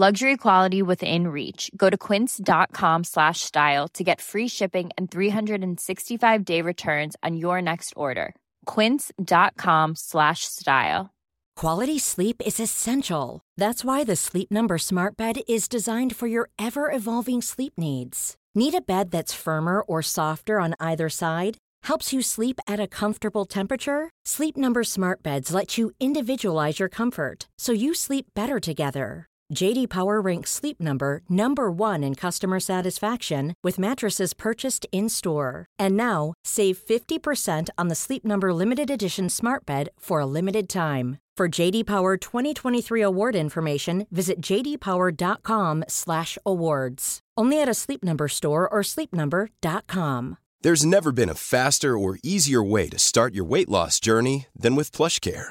Luxury quality within reach. Go to quince.com slash style to get free shipping and 365 day returns on your next order. Quince.com slash style. Quality sleep is essential. That's why the Sleep Number Smart Bed is designed for your ever evolving sleep needs. Need a bed that's firmer or softer on either side? Helps you sleep at a comfortable temperature? Sleep Number Smart Beds let you individualize your comfort so you sleep better together. JD Power ranks Sleep Number number 1 in customer satisfaction with mattresses purchased in-store. And now, save 50% on the Sleep Number limited edition Smart Bed for a limited time. For JD Power 2023 award information, visit jdpower.com/awards. Only at a Sleep Number store or sleepnumber.com. There's never been a faster or easier way to start your weight loss journey than with PlushCare.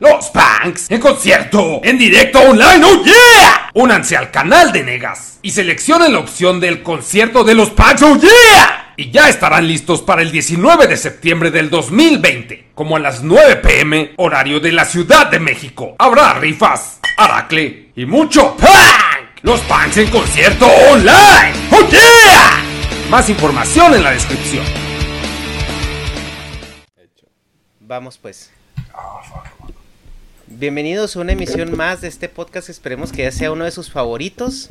Los Punks en concierto, en directo online, ¡oh yeah! Únanse al canal de Negas y seleccionen la opción del concierto de los Punks, ¡oh yeah! Y ya estarán listos para el 19 de septiembre del 2020, como a las 9 pm, horario de la Ciudad de México. Habrá rifas, aracle y mucho punk. Los Punks en concierto online, ¡oh yeah! Más información en la descripción. Vamos pues. Bienvenidos a una emisión más de este podcast. Esperemos que ya sea uno de sus favoritos.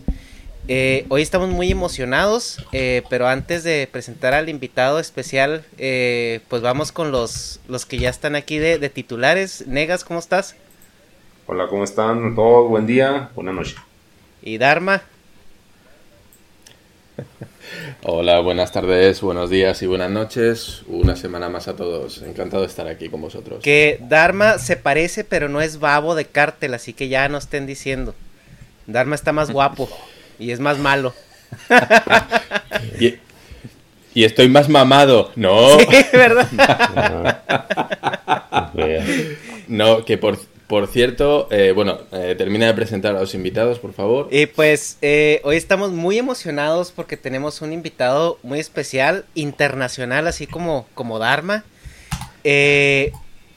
Eh, hoy estamos muy emocionados, eh, pero antes de presentar al invitado especial, eh, pues vamos con los, los que ya están aquí de, de titulares. Negas, ¿cómo estás? Hola, ¿cómo están todos? Buen día, buena noche. Y Dharma. Hola, buenas tardes, buenos días y buenas noches. Una semana más a todos. Encantado de estar aquí con vosotros. Que Dharma se parece, pero no es babo de cártel, así que ya no estén diciendo. Dharma está más guapo y es más malo. y, y estoy más mamado. No. Sí, ¿verdad? no, que por, por cierto, eh, bueno, eh, termina de presentar a los invitados, por favor. Y pues eh, hoy estamos muy emocionados porque tenemos un invitado muy especial, internacional, así como, como Dharma. Eh,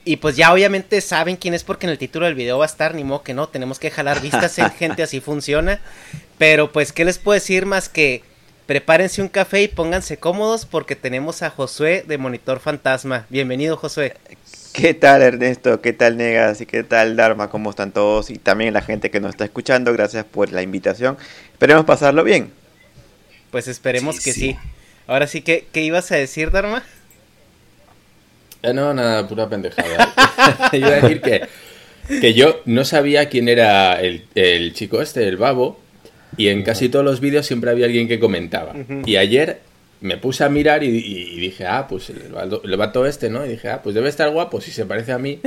y pues ya obviamente saben quién es porque en el título del video va a estar, ni modo que no, tenemos que jalar vistas en gente, así funciona. Pero pues, ¿qué les puedo decir más que prepárense un café y pónganse cómodos porque tenemos a Josué de Monitor Fantasma. Bienvenido, Josué. ¿Qué tal Ernesto? ¿Qué tal Negas? ¿Y qué tal Dharma? ¿Cómo están todos? Y también la gente que nos está escuchando, gracias por la invitación. Esperemos pasarlo bien. Pues esperemos sí, que sí. sí. Ahora sí, ¿qué, ¿qué ibas a decir, Dharma? Eh, no, nada, pura pendejada. Iba a decir que, que yo no sabía quién era el, el chico este, el babo, y en casi todos los vídeos siempre había alguien que comentaba. Uh -huh. Y ayer me puse a mirar y, y, dije, ah, pues el, el vato este, ¿no? Y dije, ah, pues debe estar guapo si se parece a mí.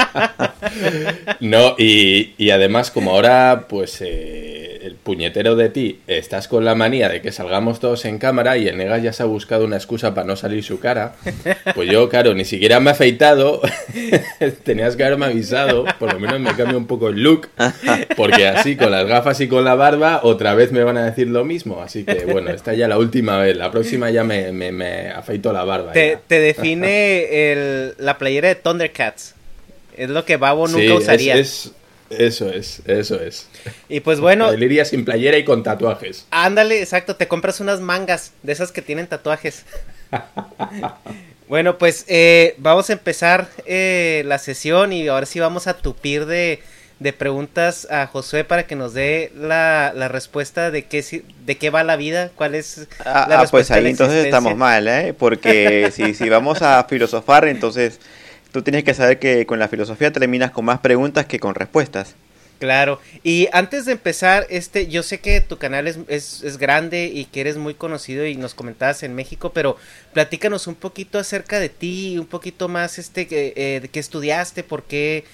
no, y, y, además, como ahora, pues eh, puñetero de ti, estás con la manía de que salgamos todos en cámara y el Negas ya se ha buscado una excusa para no salir su cara, pues yo, claro, ni siquiera me he afeitado, tenías que haberme avisado, por lo menos me cambio un poco el look, porque así, con las gafas y con la barba, otra vez me van a decir lo mismo. Así que, bueno, esta ya la última vez. La próxima ya me, me, me afeito la barba. Te, te define el, la playera de Thundercats. Es lo que Babo nunca sí, usaría. Es, es, eso es, eso es. Y pues bueno. Iría sin playera y con tatuajes. Ándale, exacto. Te compras unas mangas de esas que tienen tatuajes. bueno, pues eh, vamos a empezar eh, la sesión y ahora sí vamos a tupir de, de preguntas a Josué para que nos dé la, la respuesta de qué, de qué va la vida, cuál es Ah, la ah, pues respuesta de ahí la entonces estamos mal, ¿eh? Porque si, si vamos a filosofar, entonces tú tienes que saber que con la filosofía terminas con más preguntas que con respuestas. Claro, y antes de empezar, este, yo sé que tu canal es, es, es grande y que eres muy conocido y nos comentabas en México, pero platícanos un poquito acerca de ti, un poquito más, este, que, eh, de qué estudiaste, por qué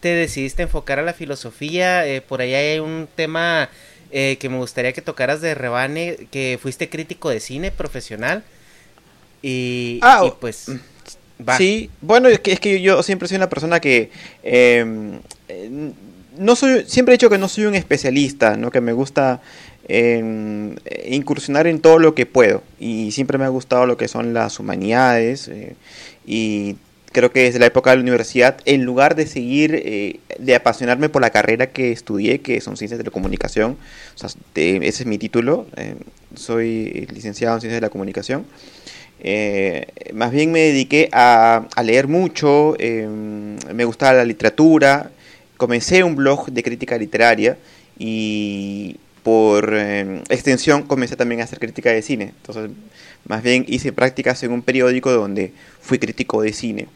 te decidiste enfocar a la filosofía, eh, por ahí hay un tema eh, que me gustaría que tocaras de Rebane, que fuiste crítico de cine profesional, y, Ah, y pues, Sí, bueno, es que, es que yo siempre soy una persona que eh, eh, no soy, siempre he dicho que no soy un especialista, ¿no? Que me gusta eh, incursionar en todo lo que puedo y siempre me ha gustado lo que son las humanidades eh, y creo que desde la época de la universidad, en lugar de seguir, de apasionarme por la carrera que estudié, que son ciencias de la comunicación, o sea, ese es mi título, soy licenciado en ciencias de la comunicación. Eh, más bien me dediqué a, a leer mucho, eh, me gustaba la literatura, comencé un blog de crítica literaria y por eh, extensión comencé también a hacer crítica de cine. Entonces, más bien hice prácticas en un periódico donde fui crítico de cine.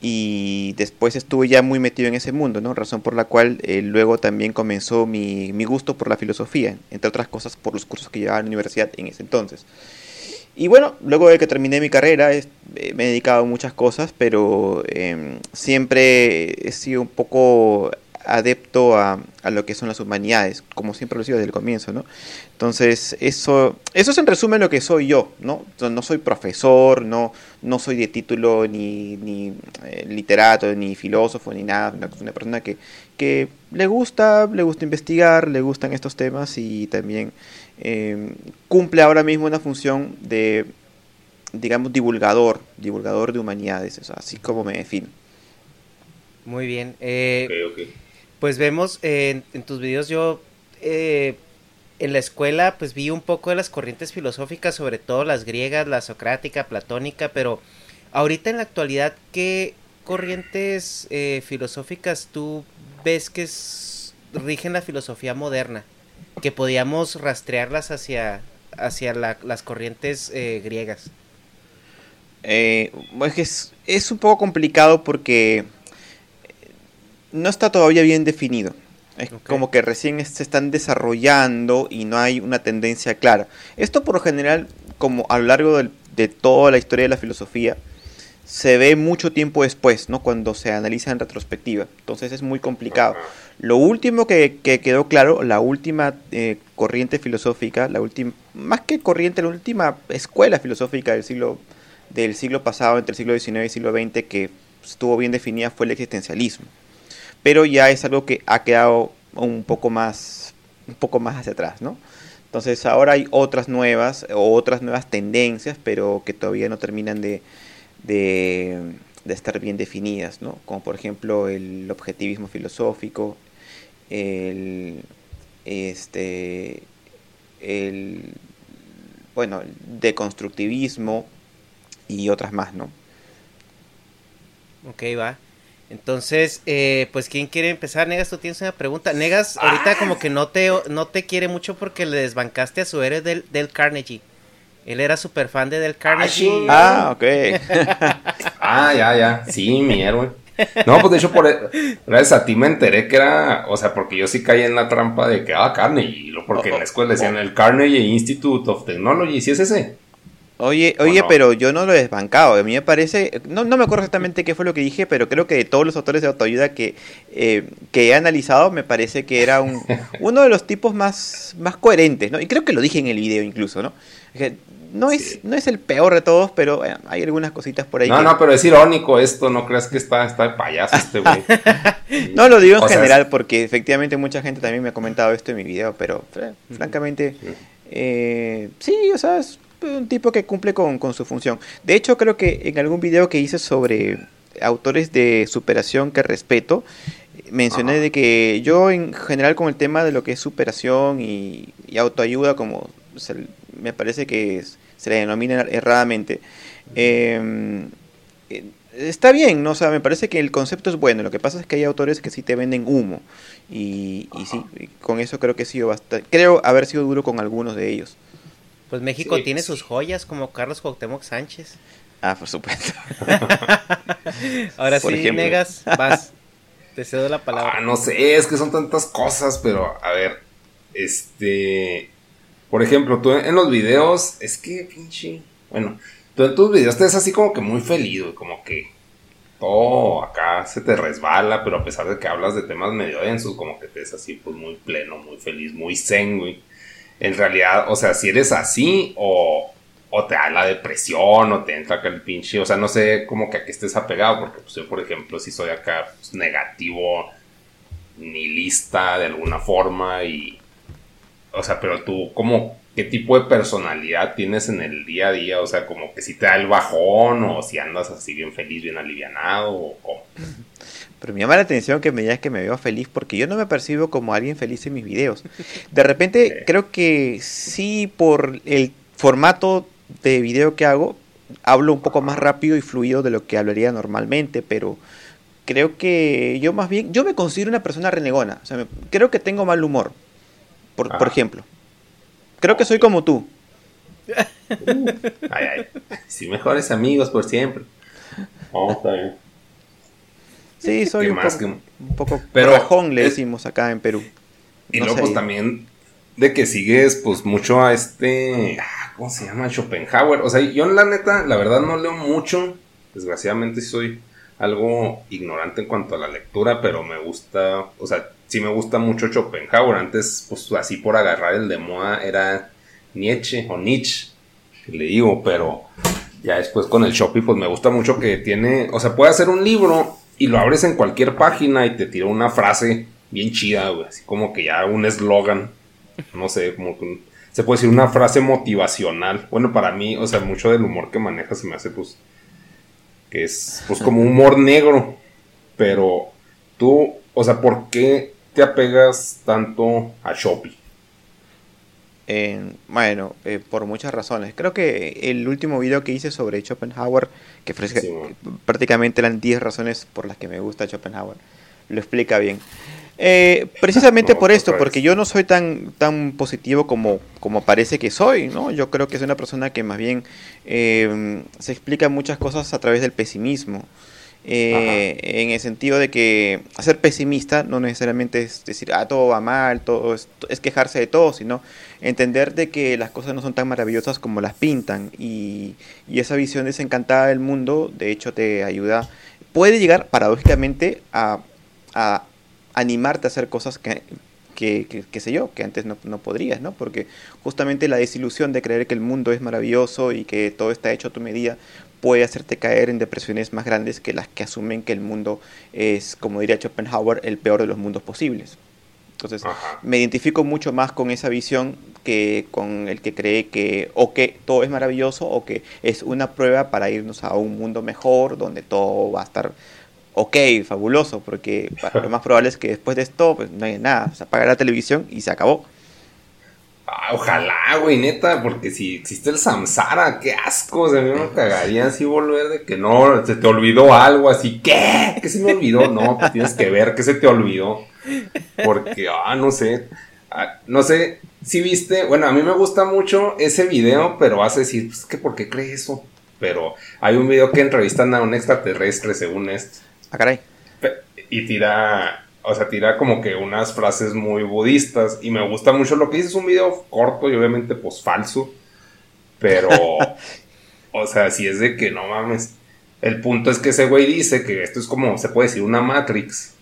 Y después estuve ya muy metido en ese mundo, ¿no? Razón por la cual eh, luego también comenzó mi, mi gusto por la filosofía, entre otras cosas por los cursos que llevaba en la universidad en ese entonces. Y bueno, luego de que terminé mi carrera, eh, me he dedicado a muchas cosas, pero em, siempre he sido un poco adepto a, a lo que son las humanidades, como siempre lo he sido desde el comienzo, ¿no? Entonces, eso, eso es en resumen lo que soy yo. No no soy profesor, no, no soy de título ni, ni eh, literato, ni filósofo, ni nada, una, una persona que, que le gusta, le gusta investigar, le gustan estos temas y también eh, cumple ahora mismo una función de, digamos, divulgador, divulgador de humanidades, o sea, así como me defino. Muy bien, eh. Pues vemos eh, en, en tus videos yo eh, en la escuela pues vi un poco de las corrientes filosóficas, sobre todo las griegas, la socrática, platónica, pero ahorita en la actualidad, ¿qué corrientes eh, filosóficas tú ves que rigen la filosofía moderna? Que podíamos rastrearlas hacia, hacia la- las corrientes eh, griegas. Eh, es es, un poco complicado porque no está todavía bien definido. Es como que recién se están desarrollando y no hay una tendencia clara. Esto por lo general, como a lo largo del- de toda la historia de la filosofía, se ve mucho tiempo después, ¿no? Cuando se analiza en retrospectiva. Entonces es muy complicado. Lo último que, que quedó claro, la última eh, corriente filosófica, la última, más que corriente, la última escuela filosófica del siglo, del siglo pasado, entre el siglo XIX y el siglo XX, que estuvo bien definida, fue el existencialismo. Pero ya es algo que ha quedado un poco más, un poco más hacia atrás, ¿no? Entonces ahora hay otras nuevas, o otras nuevas tendencias, pero que todavía no terminan de, de, de estar bien definidas, ¿no? Como por ejemplo el objetivismo filosófico, el, este, el, bueno, el deconstructivismo y otras más, ¿no? Ok, va. Entonces, eh, pues, ¿quién quiere empezar? Negas, tú tienes una pregunta. Negas, ahorita como que no te, no te quiere mucho porque le desbancaste a su héroe del, del Carnegie. Él era súper fan de Del Carnegie. sí. Ah, ok. Ah, ya, ya. Sí, mi héroe. No, pues de hecho, por, gracias a ti me enteré que era, o sea, porque yo sí caí en la trampa de que, ah, Carnegie, porque en la escuela decían el Carnegie Institute of Technology, ¿sí es ese? Oye, ¿O oye, no? pero yo no lo he desbancado. A mí me parece, no, no me acuerdo exactamente qué fue lo que dije, pero creo que de todos los autores de autoayuda que, eh, que he analizado, me parece que era un, uno de los tipos más, más coherentes, ¿no? Y creo que lo dije en el video incluso, ¿no? No, es, Sí. no es el peor de todos, pero bueno, hay algunas cositas por ahí No, que... no, pero es irónico esto, no creas que está, está de payaso este güey. No lo digo en O sea, general porque efectivamente mucha gente también me ha comentado esto en mi video, pero eh, francamente, eh, sí, o sea, es un tipo que cumple con, con su función. De hecho, creo que en algún video que hice sobre autores de superación que respeto, mencioné Ajá. de que yo en general con el tema de lo que es superación y, y autoayuda, como se- me parece que es- se le denomina erradamente, eh, eh, está bien, ¿no? O sea, me parece que el concepto es bueno. Lo que pasa es que hay autores que sí te venden humo. Y, y sí, con eso creo que he sido bastante. Creo haber sido duro con algunos de ellos. Pues México Sí, tiene sí. sus joyas como Carlos Cuauhtémoc Sánchez. Ah, por supuesto. Ahora Por sí, ejemplo. Negas, vas. Te cedo la palabra. Ah, no sé, es que son tantas cosas, pero a ver, este, por ejemplo, tú en los videos, es que pinche, bueno, tú en tus videos te ves así como que muy feliz, güey, como que todo acá se te resbala, pero a pesar de que hablas de temas medio densos, como que te ves así pues muy pleno, muy feliz, muy zen, güey. En realidad, o sea, si eres así o, o te da la depresión o te entra acá el pinche, o sea, no sé como que a qué estés apegado, porque pues yo, por ejemplo, si soy acá pues, negativo, nihilista de alguna forma y, o sea, pero tú, como, ¿qué tipo de personalidad tienes en el día a día? O sea, como que si te da el bajón o si andas así bien feliz, bien alivianado o cómo. Pero me llama la atención que me digas que me veo feliz porque yo no me percibo como alguien feliz en mis videos. De repente creo que sí por el formato de video que hago, hablo un poco más rápido y fluido de lo que hablaría normalmente, pero creo que yo más bien, yo me considero una persona renegona. O sea, me- creo que tengo mal humor, por, por Ah. ejemplo. Creo que soy como tú. Ay, ay. Sí, mejores amigos por siempre. Oh, está bien. Sí, soy ¿Qué un más que- un poco Pero rajón, le es- decimos acá en Perú. Y No luego pues también de que sigues pues mucho a este, ah, ¿cómo se llama? Schopenhauer. O sea, yo la neta, la verdad no leo mucho. Desgraciadamente soy algo ignorante en cuanto a la lectura, pero me gusta, o sea, sí me gusta mucho Schopenhauer. Antes, pues así por agarrar el de moda era Nietzsche o Nietzsche, le digo, pero ya después con el Shopee, pues me gusta mucho que tiene, o sea, puede hacer un libro y lo abres en cualquier página y te tira una frase bien chida, güey, así como que ya un eslogan, no sé, como que se puede decir una frase motivacional. Bueno, para mí, o sea, mucho del humor que maneja se me hace, pues, que es, pues, como humor negro, pero tú, o sea, ¿por qué te apegas tanto a Shopee? Eh, bueno, eh, por muchas razones. Creo que el último video que hice sobre Schopenhauer, que fue Sí, bueno. prácticamente eran 10 razones por las que me gusta Schopenhauer, lo explica bien. Eh, precisamente No, por esto, porque yo no soy tan, tan positivo como, como parece que soy, ¿no? Yo creo que soy una persona que más bien eh, se explica muchas cosas a través del pesimismo. Eh, en el sentido de que ser pesimista no necesariamente es decir, ah, todo va mal, todo es, quejarse de todo, sino entender de que las cosas no son tan maravillosas como las pintan y, esa visión desencantada del mundo, de hecho, te ayuda, puede llegar paradójicamente a, animarte a hacer cosas que, que, sé yo, que antes no, no podrías, ¿no? Porque justamente la desilusión de creer que el mundo es maravilloso y que todo está hecho a tu medida puede hacerte caer en depresiones más grandes que las que asumen que el mundo es, como diría Schopenhauer, el peor de los mundos posibles. Entonces, Ajá. me identifico mucho más con esa visión que con el que cree que o que todo es maravilloso o que es una prueba para irnos a un mundo mejor donde todo va a estar ok, fabuloso, porque lo más probable es que después de esto pues no hay nada, se apaga la televisión y se acabó. Ah, ojalá, güey, neta, porque si existe el samsara, qué asco, o sea, a mí me cagaría así volver de que no, se te olvidó algo así, ¿qué? ¿Qué se me olvidó? No, pues tienes que ver qué se te olvidó, porque, ah, no sé, ah, no sé si viste, bueno, a mí me gusta mucho ese video, pero vas a decir, pues, que ¿por qué crees eso? Pero hay un video que entrevistan a un extraterrestre, según esto, Ah, caray. Y tira, o sea, tira como que unas frases muy budistas y me gusta mucho lo que dice, es un video corto y obviamente pues falso, pero, o sea, si es de que no mames, el punto es que ese güey dice que esto es como, se puede decir, una Matrix,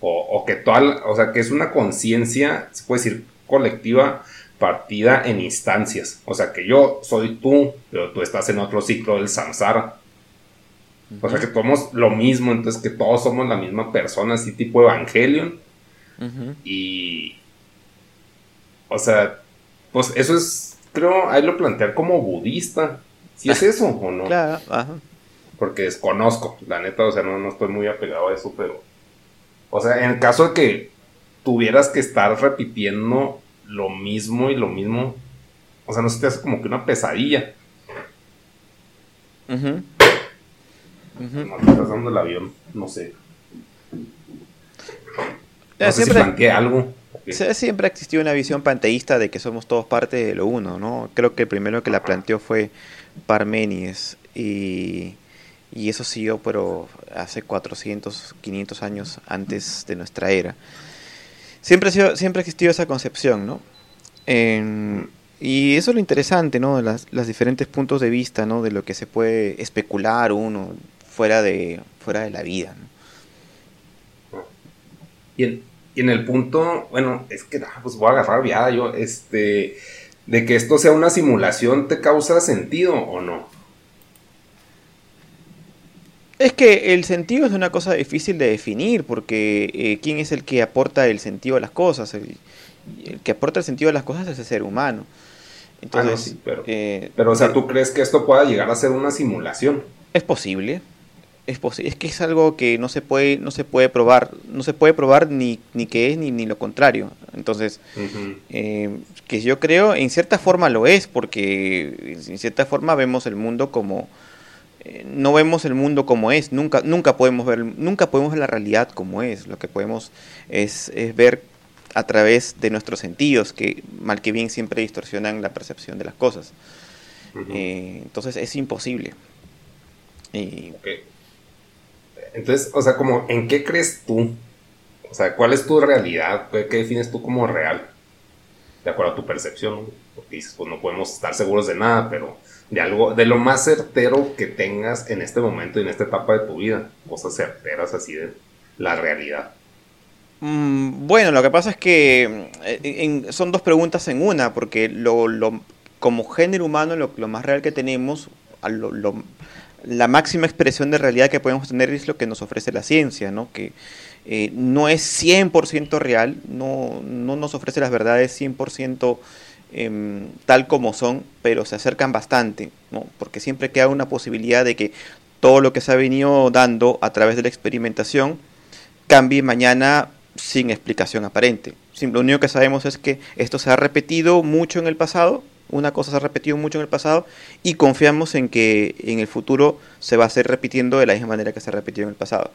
o, o que toda, o sea, que es una conciencia, se puede decir, colectiva, partida en instancias, o sea, que yo soy tú, pero tú estás en otro ciclo del samsara. O sea que somos lo mismo, entonces que todos somos la misma persona, así tipo Evangelion. Ujú. Y. O sea, pues eso es. Creo, ahí lo plantear como budista. Si es eso o no. Claro, ajá. Porque desconozco, la neta, o sea, no, no estoy muy apegado a eso, pero. O sea, en el caso de que tuvieras que estar repitiendo lo mismo y lo mismo. O sea, no se te hace como que una pesadilla. Ujú. Estás dando el avión, no sé. No sé si siempre- planteé algo. Se- Siempre ha existido una visión panteísta de que somos todos parte de lo uno, ¿no? Creo que el primero que la planteó fue Parménides y, y eso siguió, pero hace 400, 500 años antes de nuestra era. Siempre siempre ha existido esa concepción, ¿no? Y eso es lo interesante, ¿no? Las, los diferentes puntos de vista, ¿no? De lo que se puede especular uno fuera de, fuera de la vida, ¿no? Y en, y en el punto, bueno, es que ah, pues voy a agarrar viada yo, este, de que esto sea una simulación, ¿te causa sentido o no? Es que el sentido es una cosa difícil de definir, porque eh, ¿quién es el que aporta el sentido a las cosas? El, el que aporta el sentido a las cosas es el ser humano. Entonces, Ah, no, sí, pero- eh, Pero, o sea, eh, ¿tú crees que esto pueda llegar a ser una simulación? es posible. Es posi- es que es algo que no se puede, no se puede probar, no se puede probar ni, ni que es ni, ni lo contrario. Entonces, eh, que yo creo en cierta forma lo es, porque en cierta forma vemos el mundo como eh, no vemos el mundo como es, nunca nunca podemos ver nunca podemos ver la realidad como es, lo que podemos es, es ver a través de nuestros sentidos que mal que bien siempre distorsionan la percepción de las cosas. Eh, entonces es imposible. Y. Entonces, o sea, como, ¿en qué crees tú? O sea, ¿cuál es tu realidad? ¿Qué, defines tú como real? De acuerdo a tu percepción. Porque dices, pues no podemos estar seguros de nada, pero de algo, de lo más certero que tengas en este momento y en esta etapa de tu vida. Cosas certeras así de la realidad. Mm, Bueno, lo que pasa es que eh, son dos preguntas en una, porque lo, como género humano lo, más real que tenemos, lo- la máxima expresión de realidad que podemos tener es lo que nos ofrece la ciencia, ¿no? Que eh, no es 100% real, no, no nos ofrece las verdades 100% em, tal como son, pero se acercan bastante, ¿no? Porque siempre queda una posibilidad de que todo lo que se ha venido dando a través de la experimentación cambie mañana sin explicación aparente. Lo único que sabemos es que esto se ha repetido mucho en el pasado, una cosa se ha repetido mucho en el pasado y confiamos en que en el futuro se va a seguir repitiendo de la misma manera que se ha repetido en el pasado.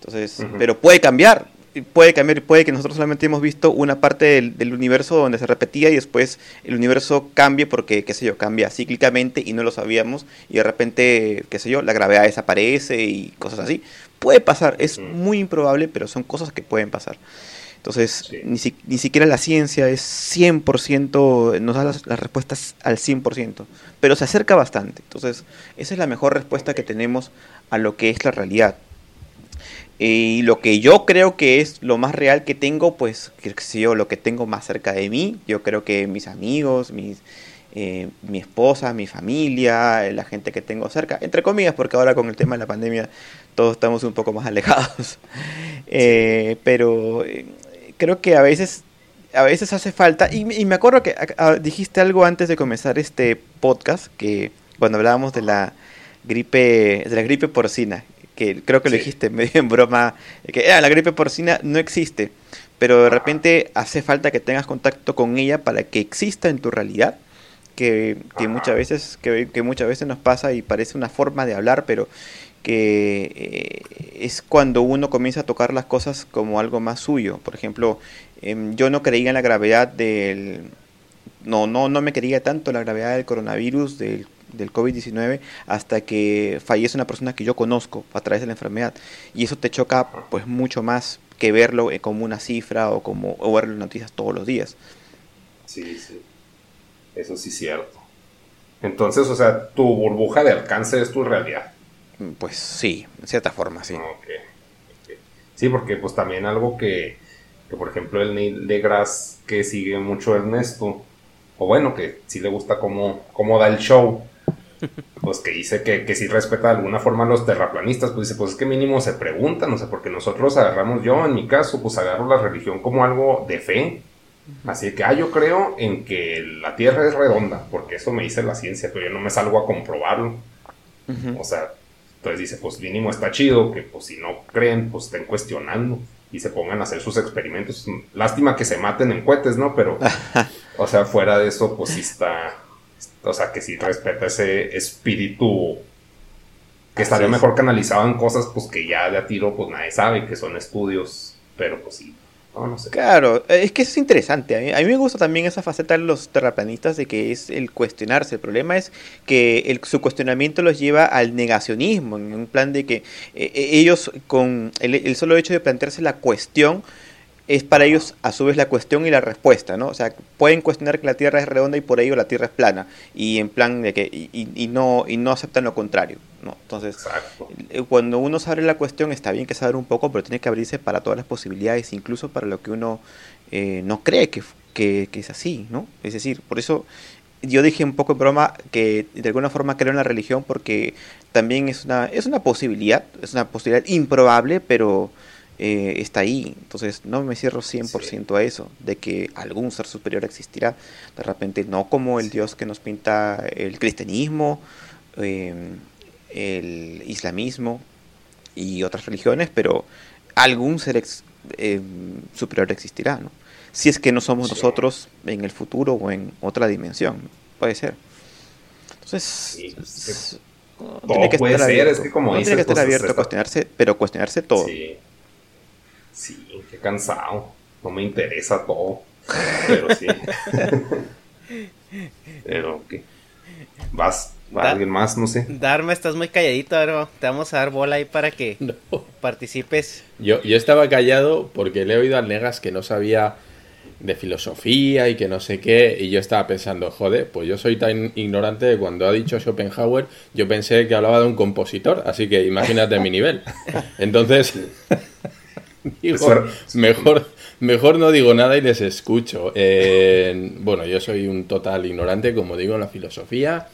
Entonces, Ujú. pero puede cambiar, puede cambiar, puede que nosotros solamente hemos visto una parte del, del universo donde se repetía y después el universo cambie porque, qué sé yo, cambia cíclicamente y no lo sabíamos y de repente, qué sé yo, la gravedad desaparece y cosas así. Puede pasar, es muy improbable, pero son cosas que pueden pasar. Entonces, Sí. ni, si- ni siquiera la ciencia es 100%, nos da las, las respuestas al 100%, pero se acerca bastante. Entonces, esa es la mejor respuesta que tenemos a lo que es la realidad. Y lo que yo creo que es lo más real que tengo, pues, qué sé yo, lo que tengo más cerca de mí, yo creo que mis amigos, mis, eh, mi esposa, mi familia, la gente que tengo cerca, entre comillas, porque ahora con el tema de la pandemia todos estamos un poco más alejados. Eh, pero eh, creo que a veces, a veces hace falta, y, y me acuerdo que ah, dijiste algo antes de comenzar este podcast, que cuando hablábamos de la gripe, de la gripe porcina, que creo que lo Sí. dijiste medio en broma, que "Ah, la gripe porcina no existe, pero de repente hace falta que tengas contacto con ella para que exista en tu realidad, que, que muchas veces que, que muchas veces nos pasa y parece una forma de hablar, pero que eh, es cuando uno comienza a tocar las cosas como algo más suyo. Por ejemplo, em, yo no creía en la gravedad del... No, no, no me creía tanto en la gravedad del coronavirus, del, del COVID-19, hasta que fallece una persona que yo conozco a través de la enfermedad. Y eso te choca pues mucho más que verlo eh, como una cifra o como o ver las noticias todos los días. Sí, sí. Eso sí es cierto. Entonces, o sea, tu burbuja de alcance es tu realidad. Pues sí, en cierta forma, sí. Ok, ok. Sí, porque pues también algo que, que, por ejemplo, el Neil deGrasse que sigue mucho Ernesto, o bueno, que sí le gusta cómo, cómo da el show, pues que dice que, que sí respeta de alguna forma a los terraplanistas, pues dice, pues es que mínimo se preguntan, o sea, porque nosotros agarramos, yo en mi caso, pues agarro la religión como algo de fe, así que, ah, yo creo en que la Tierra es redonda, porque eso me dice la ciencia, pero yo no me salgo a comprobarlo. O sea, entonces dice, pues mínimo está chido que pues si no creen, pues estén cuestionando y se pongan a hacer sus experimentos. Lástima que se maten en cohetes, ¿no? Pero, o sea, fuera de eso, pues sí está, o sea, que sí respeta ese espíritu Que estaría mejor que analizaban cosas pues que ya de a tiro pues nadie sabe, que son estudios, pero pues sí, no, sé. Claro, eh, es que eso es interesante. A mí, me gusta también esa faceta de los terraplanistas de que es el cuestionarse. El problema es que el, su cuestionamiento los lleva al negacionismo, en un plan de que eh, ellos con el, el, solo hecho de plantearse la cuestión es para ellos a su vez la cuestión y la respuesta, ¿no? O sea, pueden cuestionar que la Tierra es redonda y por ello la Tierra es plana y en plan de que y, no y no aceptan lo contrario, ¿no? Entonces, eh, cuando uno sabe la cuestión está bien que saber un poco, pero tiene que abrirse para todas las posibilidades, incluso para lo que uno eh, no cree que, que, es así, ¿no? Es decir, por eso yo dije un poco en broma que de alguna forma creo en la religión porque también es una es una posibilidad, es una posibilidad improbable, pero eh, está ahí. Entonces no me cierro 100% a eso, de que algún ser superior existirá. De repente no como el Dios que nos pinta el cristianismo, em, el islamismo y otras religiones, pero algún ser em, superior existirá, ¿no? Si es que no somos nosotros en el futuro o en otra dimensión, puede ser. Entonces, tiene que estar abierto, tiene que estar abierto a cuestionarse, pero cuestionarse todo. Sí, qué cansado. No me interesa todo. Pero sí. pero, ¿qué? ¿Vas? ¿Va alguien más? No sé. Dharma, estás muy calladito, bro. Te vamos a dar bola ahí para que participes. Yo, yo estaba callado porque le he oído al Negas que no sabía de filosofía y que no sé qué, y yo estaba pensando, joder, pues yo soy tan ignorante que cuando ha dicho Schopenhauer, yo pensé que hablaba de un compositor, así que imagínate mi nivel. Entonces, mejor, mejor no digo nada y les escucho. bueno, yo soy un total ignorante, como digo, en la filosofía.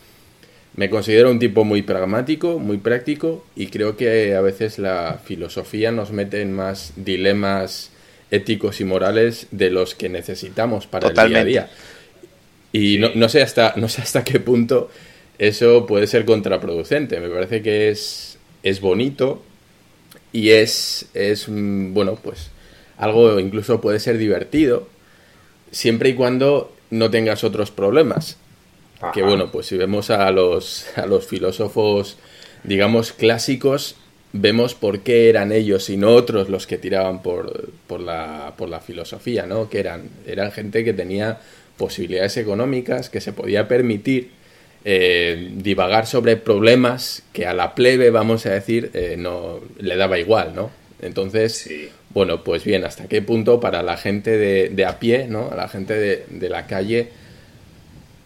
Me considero un tipo muy pragmático, muy práctico y creo que a veces la filosofía nos mete en más dilemas éticos y morales de los que necesitamos para el día a día. Y no, no, sé hasta, no sé hasta qué punto eso puede ser contraproducente. Me parece que es, es bonito y es, es, mm, bueno, pues algo incluso puede ser divertido, siempre y cuando no tengas otros problemas. Que bueno, pues si vemos a los, a los filósofos, digamos, clásicos, vemos por qué eran ellos y no otros los que tiraban por, por, la, por la filosofía, ¿no? Que eran, eran gente que tenía posibilidades económicas, que se podía permitir eh, divagar sobre problemas que a la plebe, vamos a decir, eh, no le daba igual, ¿no? Entonces, bueno, pues bien, ¿hasta qué punto para la gente de, a pie, ¿no? A la gente de, la calle,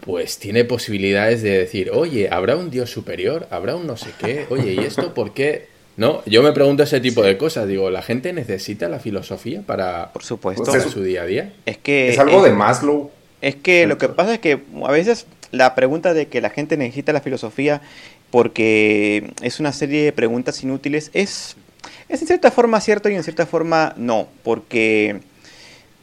pues tiene posibilidades de decir, oye, ¿habrá un Dios superior? ¿Habrá un no sé qué? Oye, ¿y esto por qué? No, yo me pregunto ese tipo de cosas. Digo, ¿la gente necesita la filosofía para, Por supuesto. para su día a día? Es que... Es algo de Maslow. Es que lo que pasa es que a veces la pregunta de que la gente necesita la filosofía porque es una serie de preguntas inútiles es, es en cierta forma cierto y en cierta forma no, porque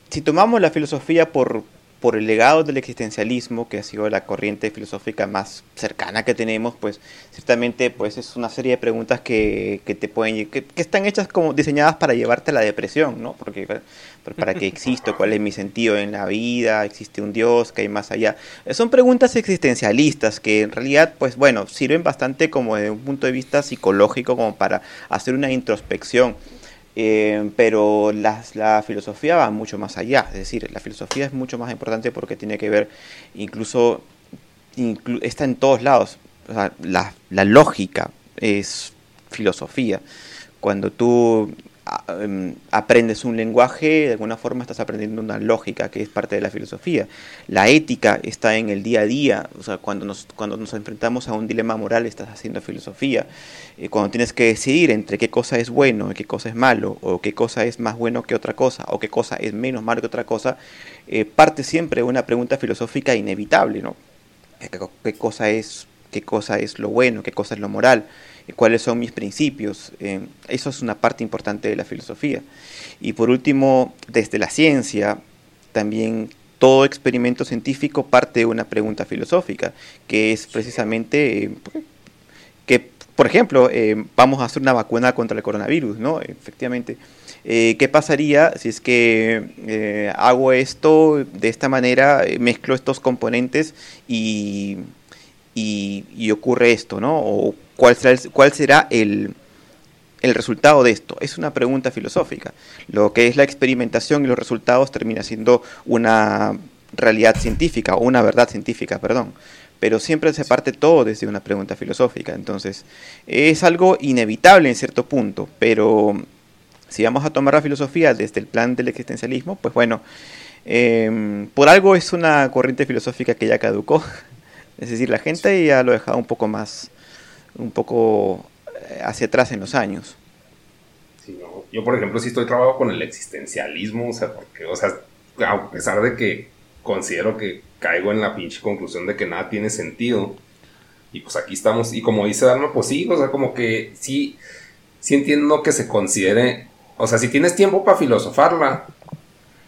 si tomamos la filosofía por, por el legado del existencialismo, que ha sido la corriente filosófica más cercana que tenemos, pues ciertamente pues es una serie de preguntas que, que te pueden que, están hechas como diseñadas para llevarte a la depresión, ¿no? Porque para qué existo, cuál es mi sentido en la vida, existe un Dios, qué hay más allá. Son preguntas existencialistas que en realidad, pues bueno, sirven bastante como de un punto de vista psicológico, como para hacer una introspección eh, pero la, filosofía va mucho más allá, es decir, la filosofía es mucho más importante porque tiene que ver, incluso, está en todos lados, la, la lógica es filosofía. Cuando tú aprendes un lenguaje, de alguna forma estás aprendiendo una lógica que es parte de la filosofía. La ética está en el día a día, o sea, cuando nos, cuando nos enfrentamos a un dilema moral estás haciendo filosofía. Eh, cuando tienes que decidir entre qué cosa es bueno y qué cosa es malo, o qué cosa es más bueno que otra cosa, o qué cosa es menos malo que otra cosa, eh, parte siempre una pregunta filosófica inevitable, ¿no? ¿Qué, cosa es, ¿Qué cosa es lo bueno? ¿Qué cosa es lo moral? Cuáles son mis principios. Eh, eso es una parte importante de la filosofía. Y por último, desde la ciencia, también todo experimento científico parte de una pregunta filosófica, que es precisamente eh, que, por ejemplo, eh, vamos a hacer una vacuna contra el coronavirus, ¿no? Efectivamente. ¿Qué pasaría si es que hago esto de esta manera, mezclo estos componentes y, y, ocurre esto, ¿no? ¿Cuál será el, cuál será el, el resultado de esto? Es una pregunta filosófica. Lo que es la experimentación y los resultados termina siendo una realidad científica o una verdad científica, perdón. Pero siempre se parte todo desde una pregunta filosófica. Entonces, es algo inevitable en cierto punto, pero si vamos a tomar la filosofía desde el plan del existencialismo, pues bueno, em, por algo es una corriente filosófica que ya caducó. Es decir, la gente ya lo ha dejado un poco más, un poco eh, hacia atrás en los años. Yo, por ejemplo, sí estoy trabajando con el existencialismo, o sea, porque, o sea, a pesar de que considero que caigo en la pinche conclusión de que nada tiene sentido, y pues aquí estamos, y como dice Dharma, pues sí, o sea, como que sí, sí entiendo que se considere, o sea, si tienes tiempo para filosofarla,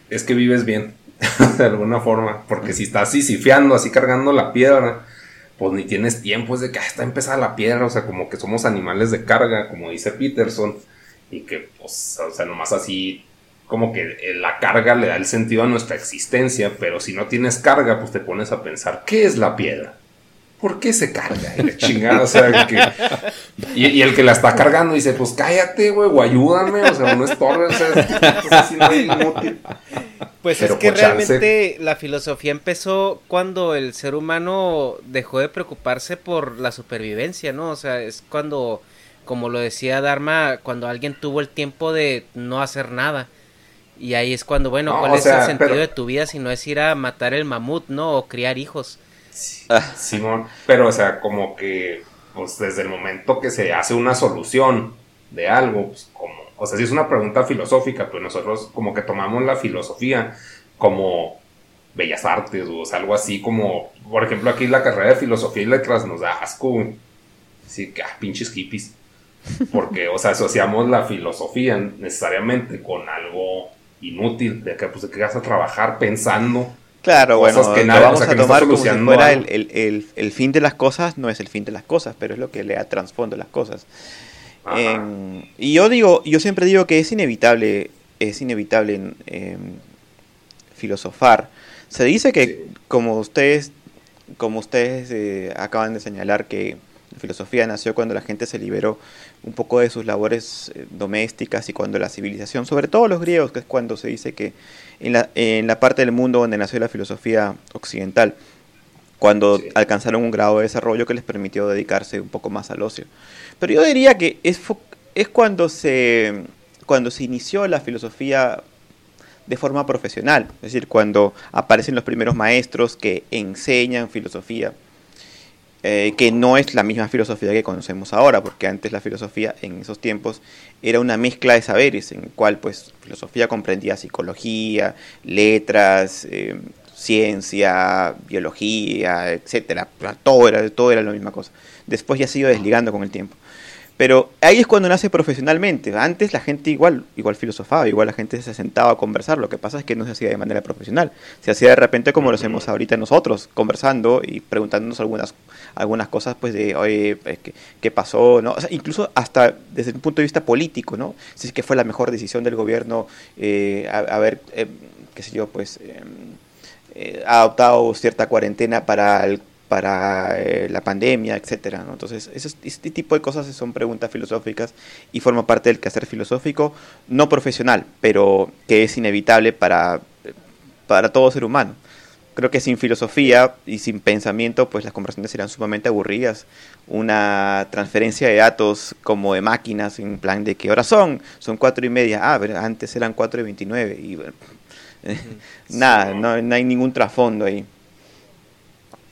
es que vives bien, de alguna forma, porque si estás así sifiando, así cargando la piedra, pues ni tienes tiempo, es de que ah, está empezada la piedra, o sea, como que somos animales de carga, como dice Peterson, y que, pues, o sea, nomás así, como que la carga le da el sentido a nuestra existencia, pero si no tienes carga, pues te pones a pensar, ¿qué es la piedra? ¿Por qué se carga? Y la chingada, o sea, que, y, el que la está cargando dice, pues cállate, güey, o ayúdame, o sea, no es torre, o sea, es, haciendo inútil. Pues es que realmente la filosofía empezó cuando el ser humano dejó de preocuparse por la supervivencia, ¿no? O sea, es cuando, como lo decía Dharma, cuando alguien tuvo el tiempo de no hacer nada. Y ahí es cuando, bueno, ¿cuál es el sentido de tu vida si no es ir a matar el mamut, ¿no? O criar hijos. Simón, pero o sea, como que, pues desde el momento que se hace una solución de algo, pues como o sea, si es una pregunta filosófica, pues nosotros como que tomamos la filosofía como bellas artes o algo así como, por ejemplo, aquí la carrera de filosofía y letras nos da asco, Así que, ah, pinches hippies. Porque, o sea, asociamos la filosofía necesariamente con algo inútil, de que, pues, de que vas a trabajar pensando. Claro, bueno, que nada, vamos a tomar como si fuera el, el, el, fin de las cosas, no es el fin de las cosas, pero es lo que le da trasfondo a las cosas. Y yo digo, yo siempre digo que es inevitable, es inevitable filosofar. Se dice que, como ustedes, como ustedes eh, acaban de señalar, que la filosofía nació cuando la gente se liberó un poco de sus labores eh, domésticas y cuando la civilización, sobre todo los griegos, que es cuando se dice que en la, en la parte del mundo donde nació la filosofía occidental, cuando alcanzaron un grado de desarrollo que les permitió dedicarse un poco más al ocio. Pero yo diría que es, es cuando, se, cuando se inició la filosofía de forma profesional, es decir, cuando aparecen los primeros maestros que enseñan filosofía, eh, que no es la misma filosofía que conocemos ahora, porque antes la filosofía en esos tiempos era una mezcla de saberes, en el cual pues filosofía comprendía psicología, letras, eh, ciencia, biología, etcétera, todo era, todo era la misma cosa. Después ya se iba desligando con el tiempo. Pero ahí es cuando nace profesionalmente. Antes la gente igual, igual filosofaba, igual la gente se sentaba a conversar. Lo que pasa es que no se hacía de manera profesional. Se hacía de repente como lo hacemos ahorita nosotros, conversando y preguntándonos algunas, algunas cosas, pues de, oye, pues, ¿qué, pasó? ¿no? incluso hasta desde un punto de vista político, ¿no? Si es que fue la mejor decisión del gobierno eh, haber, eh, qué sé yo, pues, em, eh, adoptado cierta cuarentena para el para eh, la pandemia, etcétera. ¿no? Entonces, este tipo de cosas son preguntas filosóficas y forma parte del quehacer filosófico, no profesional, pero que es inevitable para, para todo ser humano. Creo que sin filosofía y sin pensamiento, pues las conversaciones serían sumamente aburridas. Una transferencia de datos como de máquinas, en plan de qué horas son, son cuatro y media, ah, pero antes eran cuatro y veintinueve, y nada, no, no hay ningún trasfondo ahí.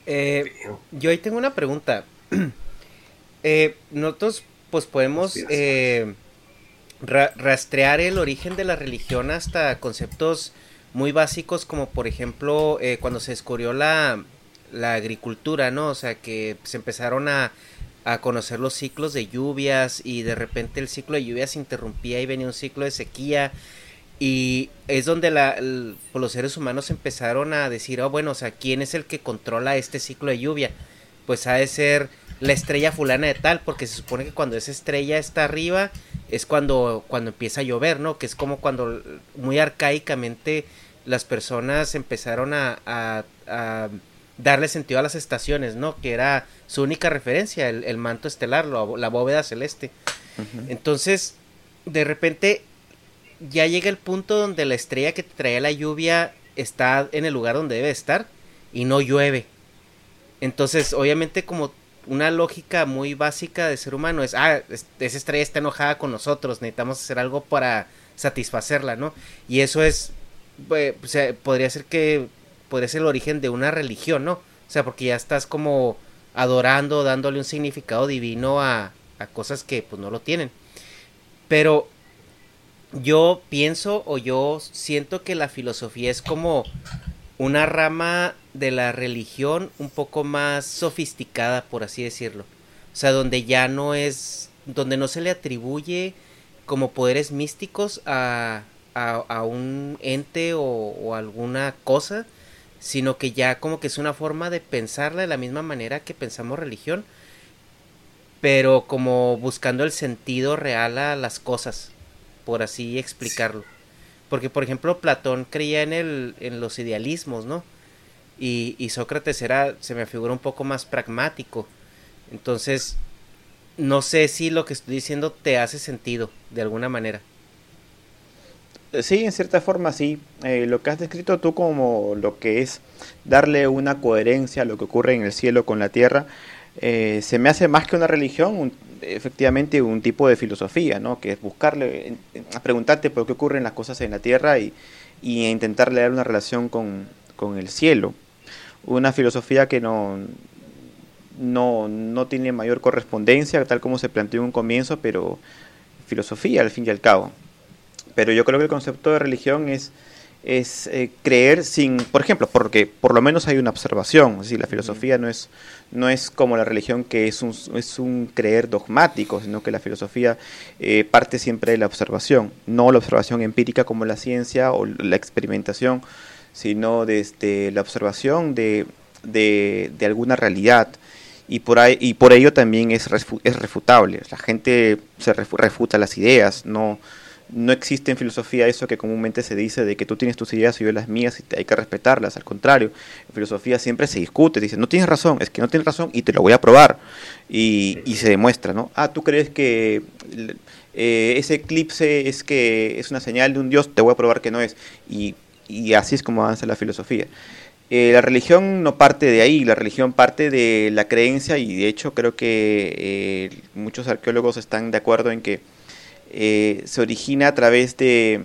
Eh, yo ahí tengo una pregunta. Eh, nosotros pues podemos eh, rastrear el origen de la religión hasta conceptos muy básicos como por ejemplo cuando se descubrió la, la, agricultura, ¿no? O sea que se empezaron a, a conocer los ciclos de lluvias y de repente el ciclo de lluvias se interrumpía y venía un ciclo de sequía y es donde la, pues, los seres humanos empezaron a decir, oh, bueno, o sea, ¿quién es el que controla este ciclo de lluvia? Pues ha de ser la estrella fulana de tal, porque se supone que cuando esa estrella está arriba es cuando, cuando empieza a llover, ¿no? Que es como cuando muy arcaicamente las personas empezaron a, a, darle sentido a las estaciones, ¿no? Que era su única referencia, el, manto estelar, la bóveda celeste. Entonces, de repente, ya llega el punto donde la estrella que te traía la lluvia está en el lugar donde debe estar y no llueve. Entonces, obviamente, como una lógica muy básica de ser humano es, ah, esa estrella está enojada con nosotros, necesitamos hacer algo para satisfacerla, ¿no? Y eso es, pues, podría ser que, podría ser el origen de una religión, ¿no? O sea, porque ya estás como adorando, dándole un significado divino a, a cosas que pues no lo tienen. Pero yo pienso o yo siento que la filosofía es como una rama de la religión un poco más sofisticada, por así decirlo. O sea, donde ya no es, donde no se le atribuye como poderes místicos a, a, un ente o, alguna cosa, sino que ya como que es una forma de pensarla de la misma manera que pensamos religión, pero como buscando el sentido real a las cosas, por así explicarlo. Porque, por ejemplo, Platón creía en, el, en los idealismos, ¿no? Y, y Sócrates era, se me figura un poco más pragmático. Entonces, no sé si lo que estoy diciendo te hace sentido, de alguna manera. Eh, sí, en cierta forma sí. Eh, lo que has descrito tú como lo que es darle una coherencia a lo que ocurre en el cielo con la tierra, eh, se me hace más que una religión, efectivamente un tipo de filosofía, ¿no? que es buscarle, preguntarte por qué ocurren las cosas en la tierra y, y intentar dar una relación con, con, el cielo. Una filosofía que no, no, no tiene mayor correspondencia, tal como se planteó en un comienzo, pero filosofía al fin y al cabo. Pero yo creo que el concepto de religión es es eh, creer sin, por ejemplo, porque por lo menos hay una observación, es decir, la filosofía no es, no es como la religión que es un, es un creer dogmático, sino que la filosofía eh, parte siempre de la observación, no la observación empírica como la ciencia o la experimentación, sino desde la observación de, de, de alguna realidad. Y por, ahí, y por ello también es, es refutable. La gente se refuta las ideas, no, no existe en filosofía eso que comúnmente se dice de que tú tienes tus ideas y yo las mías y hay que respetarlas. Al contrario, en filosofía siempre se discute, dice, no tienes razón, es que no tienes razón y te lo voy a probar. Y, se demuestra, ¿no? Ah, tú crees que eh, ese eclipse es que es una señal de un Dios, te voy a probar que no es. Y, así es como avanza la filosofía. Eh, la religión no parte de ahí, la religión parte de la creencia y de hecho creo que eh, muchos arqueólogos están de acuerdo en que eh, se origina a través de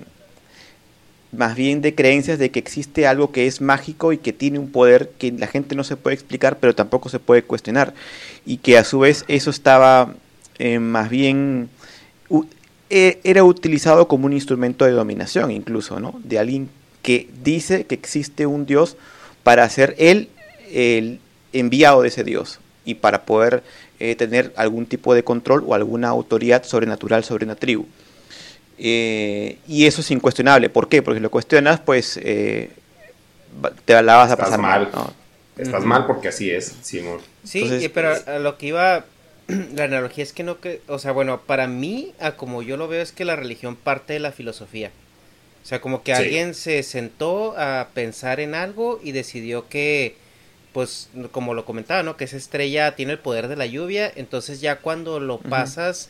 más bien de creencias de que existe algo que es mágico y que tiene un poder que la gente no se puede explicar pero tampoco se puede cuestionar. Y que a su vez eso estaba eh, más bien e, era utilizado como un instrumento de dominación incluso no de alguien que dice que existe un dios para ser él el enviado de ese dios y para poder eh, tener algún tipo de control o alguna autoridad sobrenatural sobre una tribu. Eh, y eso es incuestionable. ¿Por qué? Porque si lo cuestionas, pues eh, te la vas a pasar mal. Estás mal porque así es, Simón. Sí, pero a lo que iba, la analogía es que no, que, o sea, bueno, para mí, a como yo lo veo, es que la religión parte de la filosofía. O sea, como que alguien se sentó a pensar en algo y decidió que pues como lo comentaba, ¿no? Que esa estrella tiene el poder de la lluvia, entonces ya cuando lo pasas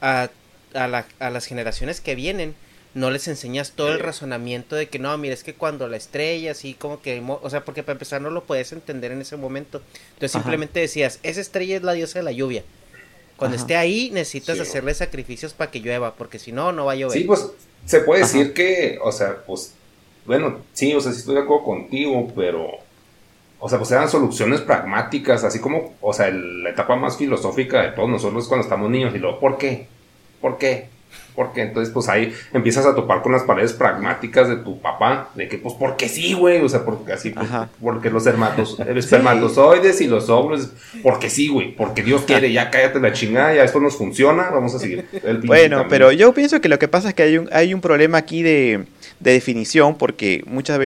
a, a, las generaciones que vienen, no les enseñas todo el razonamiento de que no, mira, es que cuando la estrella, así como que, o sea, porque para empezar no lo puedes entender en ese momento. Entonces simplemente decías, esa estrella es la diosa de la lluvia. Cuando esté ahí necesitas hacerle sacrificios para que llueva, porque si no, no va a llover. Sí, pues se puede decir que, o sea, pues, bueno, sí, o sea, sí estoy de acuerdo contigo, pero o sea, pues eran soluciones pragmáticas, así como, o sea, la etapa más filosófica de todos nosotros cuando estamos niños y luego, ¿por qué? ¿Por qué? Porque entonces, pues ahí empiezas a topar con las paredes pragmáticas de tu papá, de que, pues, porque sí, güey, o sea, porque así, pues, porque los hermanos, el espermatozoides y los óvulos, porque sí, güey, porque Dios quiere, ya cállate la chingada, ya esto nos funciona, vamos a seguir. bueno, pero yo pienso que lo que pasa es que hay un, hay un problema aquí de, de definición, porque muchas veces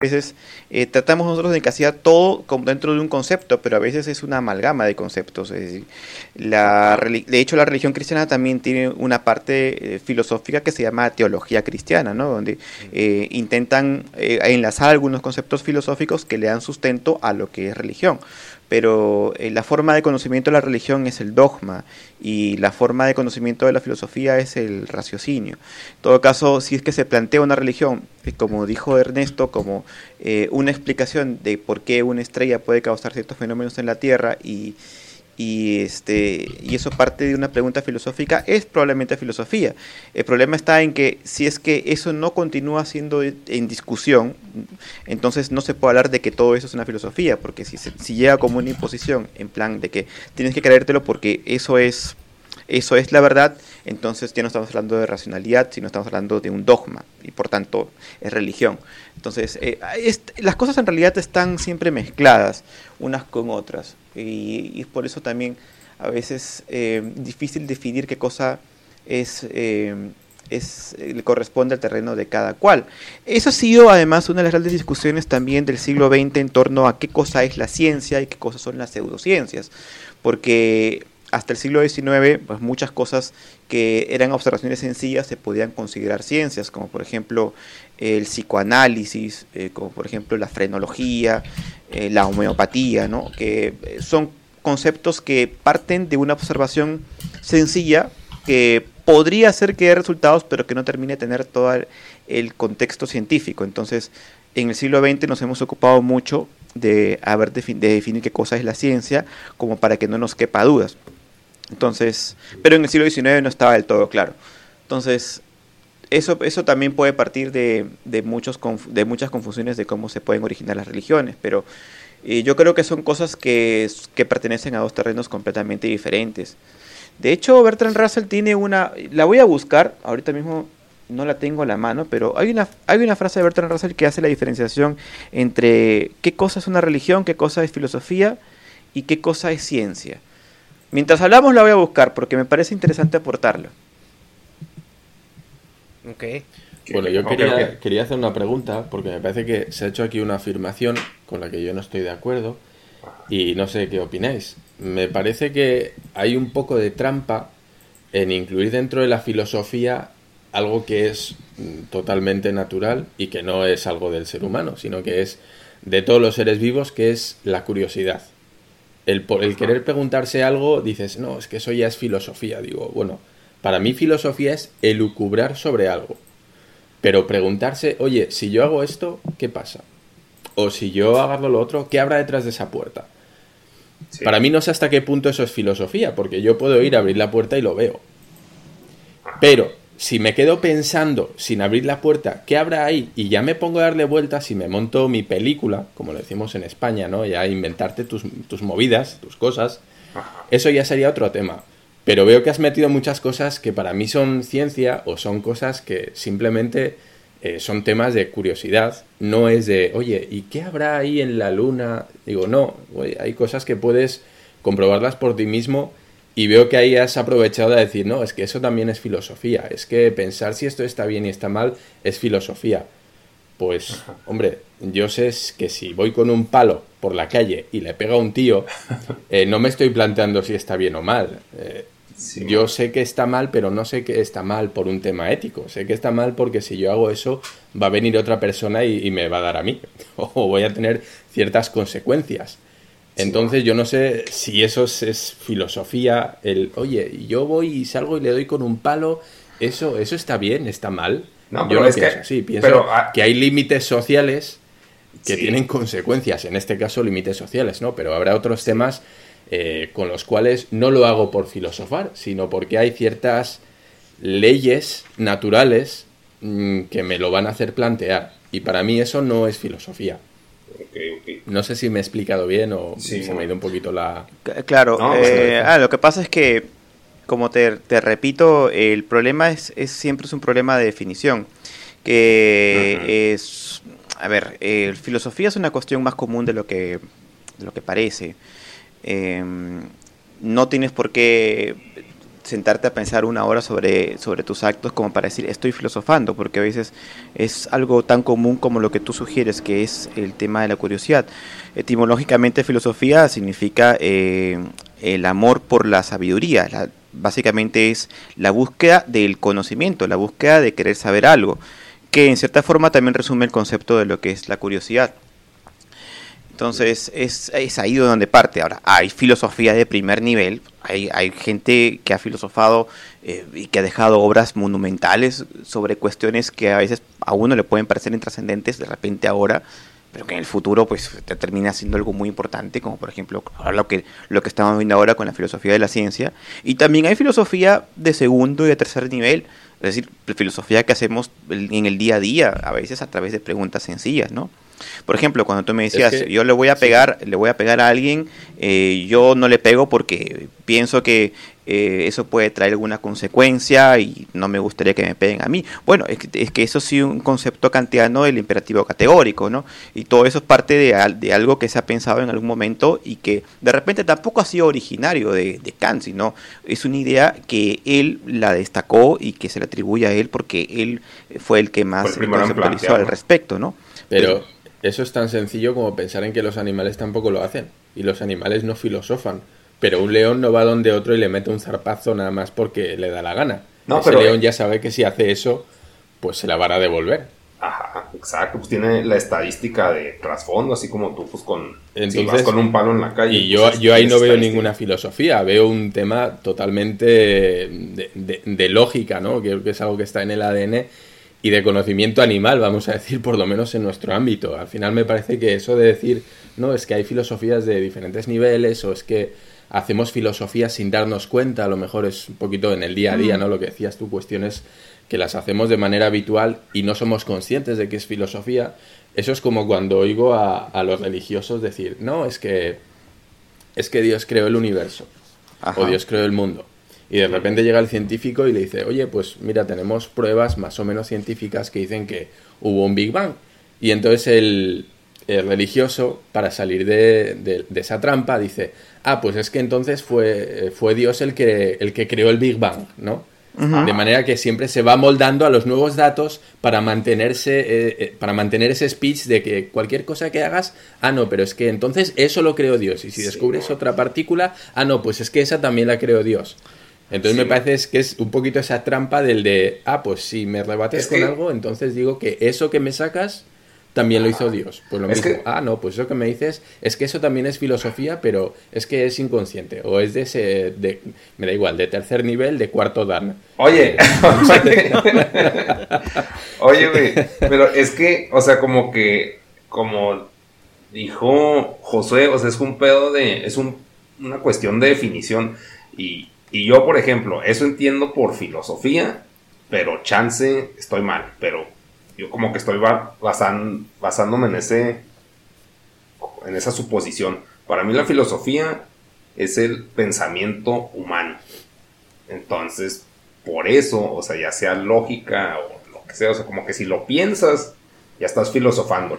A veces eh, tratamos nosotros de encasillar todo como dentro de un concepto, pero a veces es una amalgama de conceptos. Es decir, la, de hecho, la religión cristiana también tiene una parte eh, filosófica que se llama teología cristiana, ¿no? donde eh, intentan eh, enlazar algunos conceptos filosóficos que le dan sustento a lo que es religión. Pero eh, la forma de conocimiento de la religión es el dogma y la forma de conocimiento de la filosofía es el raciocinio. En todo caso, si es que se plantea una religión, eh, como dijo Ernesto, como eh, una explicación de por qué una estrella puede causar ciertos fenómenos en la Tierra y, y, este, y eso parte de una pregunta filosófica, es probablemente filosofía. El problema está en que si es que eso no continúa siendo en discusión, entonces no se puede hablar de que todo eso es una filosofía, porque si, se- si llega como una imposición, en plan de que tienes que creértelo porque eso es, eso es la verdad, entonces ya no estamos hablando de racionalidad, sino estamos hablando de un dogma, y por tanto es religión. Entonces, eh, las cosas en realidad están siempre mezcladas unas con otras, y, y por eso también a veces eh, difícil definir qué cosa es... eh, es, eh, le corresponde al terreno de cada cual. Eso ha sido además una de las grandes discusiones también del siglo XX en torno a qué cosa es la ciencia y qué cosas son las pseudociencias, porque hasta el siglo XIX pues muchas cosas que eran observaciones sencillas se podían considerar ciencias, como por ejemplo el psicoanálisis, eh, como por ejemplo la frenología, eh, la homeopatía, ¿no? que eh, son conceptos que parten de una observación sencilla que podría ser que dé resultados, pero que no termine de tener todo el, contexto científico. Entonces, en el siglo XX nos hemos ocupado mucho de, haber de definir qué cosa es la ciencia, como para que no nos quepa dudas. Entonces, pero en el siglo XIX no estaba del todo claro. Entonces, eso, eso también puede partir de, de, muchos, de muchas confusiones de cómo se pueden originar las religiones, pero eh, yo creo que son cosas que, que pertenecen a dos terrenos completamente diferentes. De hecho, Bertrand Russell tiene una, la voy a buscar, ahorita mismo no la tengo a la mano, pero hay una, hay una frase de Bertrand Russell que hace la diferenciación entre qué cosa es una religión, qué cosa es filosofía y qué cosa es ciencia. Mientras hablamos la voy a buscar porque me parece interesante aportarla. Ok. Bueno, yo quería, quería hacer una pregunta, porque me parece que se ha hecho aquí una afirmación con la que yo no estoy de acuerdo, y no sé qué opináis. Me parece que hay un poco de trampa en incluir dentro de la filosofía algo que es mm, totalmente natural y que no es algo del ser humano, sino que es de todos los seres vivos, que es la curiosidad. El, el querer preguntarse algo, dices, no, es que eso ya es filosofía. Digo, bueno, para mí filosofía es elucubrar sobre algo. Pero preguntarse, oye, si yo hago esto, ¿qué pasa? O si yo hago lo otro, ¿qué habrá detrás de esa puerta? Sí. Para mí no sé hasta qué punto eso es filosofía, porque yo puedo ir a abrir la puerta y lo veo. Pero si me quedo pensando sin abrir la puerta, ¿qué habrá ahí? Y ya me pongo a darle vueltas y me monto mi película, como lo decimos en España, ¿no? Ya inventarte tus, tus movidas, tus cosas. Eso ya sería otro tema. Pero veo que has metido muchas cosas que para mí son ciencia o son cosas que simplemente eh, son temas de curiosidad. No es de, oye, ¿y qué habrá ahí en la luna? Digo, no, oye, hay cosas que puedes comprobarlas por ti mismo y veo que ahí has aprovechado de decir, no, es que eso también es filosofía. Es que pensar si esto está bien y está mal es filosofía. Pues, hombre, yo sé que si voy con un palo por la calle y le pega a un tío, eh, no me estoy planteando si está bien o mal. Eh, Sí. yo sé que está mal, pero no sé que está mal por un tema ético. Sé que está mal porque si yo hago eso, va a venir otra persona y, y me va a dar a mí. O voy a tener ciertas consecuencias. Entonces yo no sé si eso es, filosofía, el, oye, yo voy y salgo y le doy con un palo, eso, eso está bien, está mal. No, yo pero no es pienso que- así, pienso pero, ah, que hay límites sociales que Sí. tienen consecuencias, en este caso límites sociales, ¿no? Pero habrá otros temas eh, con los cuales no lo hago por filosofar, sino porque hay ciertas leyes naturales mm, que me lo van a hacer plantear. Y para mí eso no es filosofía. No sé si me he explicado bien o Sí, se me ha ido un poquito la... Claro, No, eh, ah, lo que pasa es que, como te, te repito, el problema es, es siempre es un problema de definición. Que es, a ver, eh, filosofía es una cuestión más común de lo que, de lo que parece. Em, no tienes por qué sentarte a pensar una hora sobre, sobre tus actos como para decir estoy filosofando, porque a veces es algo tan común como lo que tú sugieres, que es el tema de la curiosidad. Etimológicamente filosofía significa eh, el amor por la sabiduría, básicamente es la búsqueda del conocimiento, la búsqueda de querer saber algo, que en cierta forma también resume el concepto de lo que es la curiosidad. Entonces es, es ahí donde parte. Ahora, hay filosofía de primer nivel, hay, gente que ha filosofado eh, y que ha dejado obras monumentales sobre cuestiones que a veces a uno le pueden parecer intrascendentes de repente ahora, pero que en el futuro pues te termina siendo algo muy importante, como por ejemplo lo que, lo que estamos viendo ahora con la filosofía de la ciencia. Y también hay filosofía de segundo y de tercer nivel, es decir, filosofía que hacemos en el día a día, a veces a través de preguntas sencillas, ¿no? Por ejemplo, cuando tú me decías, que- yo le voy a sí. pegar, le voy a pegar a alguien, eh, yo no le pego porque pienso que eh, eso puede traer alguna consecuencia y no me gustaría que me peguen a mí. Bueno, es que, es que eso sí un concepto kantiano del imperativo categórico, ¿no? Y todo eso es parte de, de algo que se ha pensado en algún momento y que de repente tampoco ha sido originario de, de Kant, sino es una idea que él la destacó y que se le atribuye a él porque él fue el que más conceptualizó al respecto, ¿no? Pero eso es tan sencillo como pensar en que los animales tampoco lo hacen. Y los animales no filosofan. Pero un león no va donde otro y le mete un zarpazo nada más porque le da la gana. No, Ese pero- león ya sabe que si hace eso, pues se la van a devolver. Ajá, exacto. Pues tiene la estadística de trasfondo, así como tú, pues con. si vas con un palo en la calle. Y yo, pues, yo ahí tienes no veo ninguna filosofía, veo un tema totalmente de, de- de lógica, ¿no? Creo que es algo que está en el ADN y de conocimiento animal, vamos a decir, por lo menos en nuestro ámbito. Al final me parece que eso de decir, no, es que hay filosofías de diferentes niveles o es que hacemos filosofía sin darnos cuenta, a lo mejor es un poquito en el día a día, ¿no? Lo que decías tú, cuestiones que las hacemos de manera habitual y no somos conscientes de que es filosofía. Eso es como cuando oigo a, a los religiosos decir, no, es que es que Dios creó el universo Ajá. o Dios creó el mundo. Y de repente llega el científico y le dice, oye, pues mira, tenemos pruebas más o menos científicas que dicen que hubo un Big Bang. Y entonces el, el religioso, para salir de, de- de esa trampa, dice, ah, pues es que entonces fue, eh, fue Dios el que, el que creó el Big Bang, ¿no? De manera que siempre se va moldando a los nuevos datos para mantenerse, eh, eh, para mantener ese speech de que cualquier cosa que hagas, ah, no, pero es que entonces eso lo creó Dios. Y si descubres otra partícula, ah, no, pues es que esa también la creó Dios. Entonces Sí. me parece que es un poquito esa trampa del de, ah, pues si me rebates Es con que- algo, entonces digo que eso que me sacas también lo hizo Dios. Pues lo Es mismo. que- Ah, no, pues eso que me dices es que eso también es filosofía, pero es que es inconsciente. O es de ese, de, me da igual, de tercer nivel, de cuarto dan. Oye, oye, güey, pero es que, o sea, como que, como dijo Josué, o sea, es un pedo de, es un, una cuestión de definición. Y, y yo, por ejemplo, eso entiendo por filosofía, pero chance estoy mal, pero yo como que estoy ba- basan- basándome en ese, en esa suposición. Para mí la filosofía es el pensamiento humano. Entonces, por eso, o sea, ya sea lógica o lo que sea, o sea, como que si lo piensas, ya estás filosofando.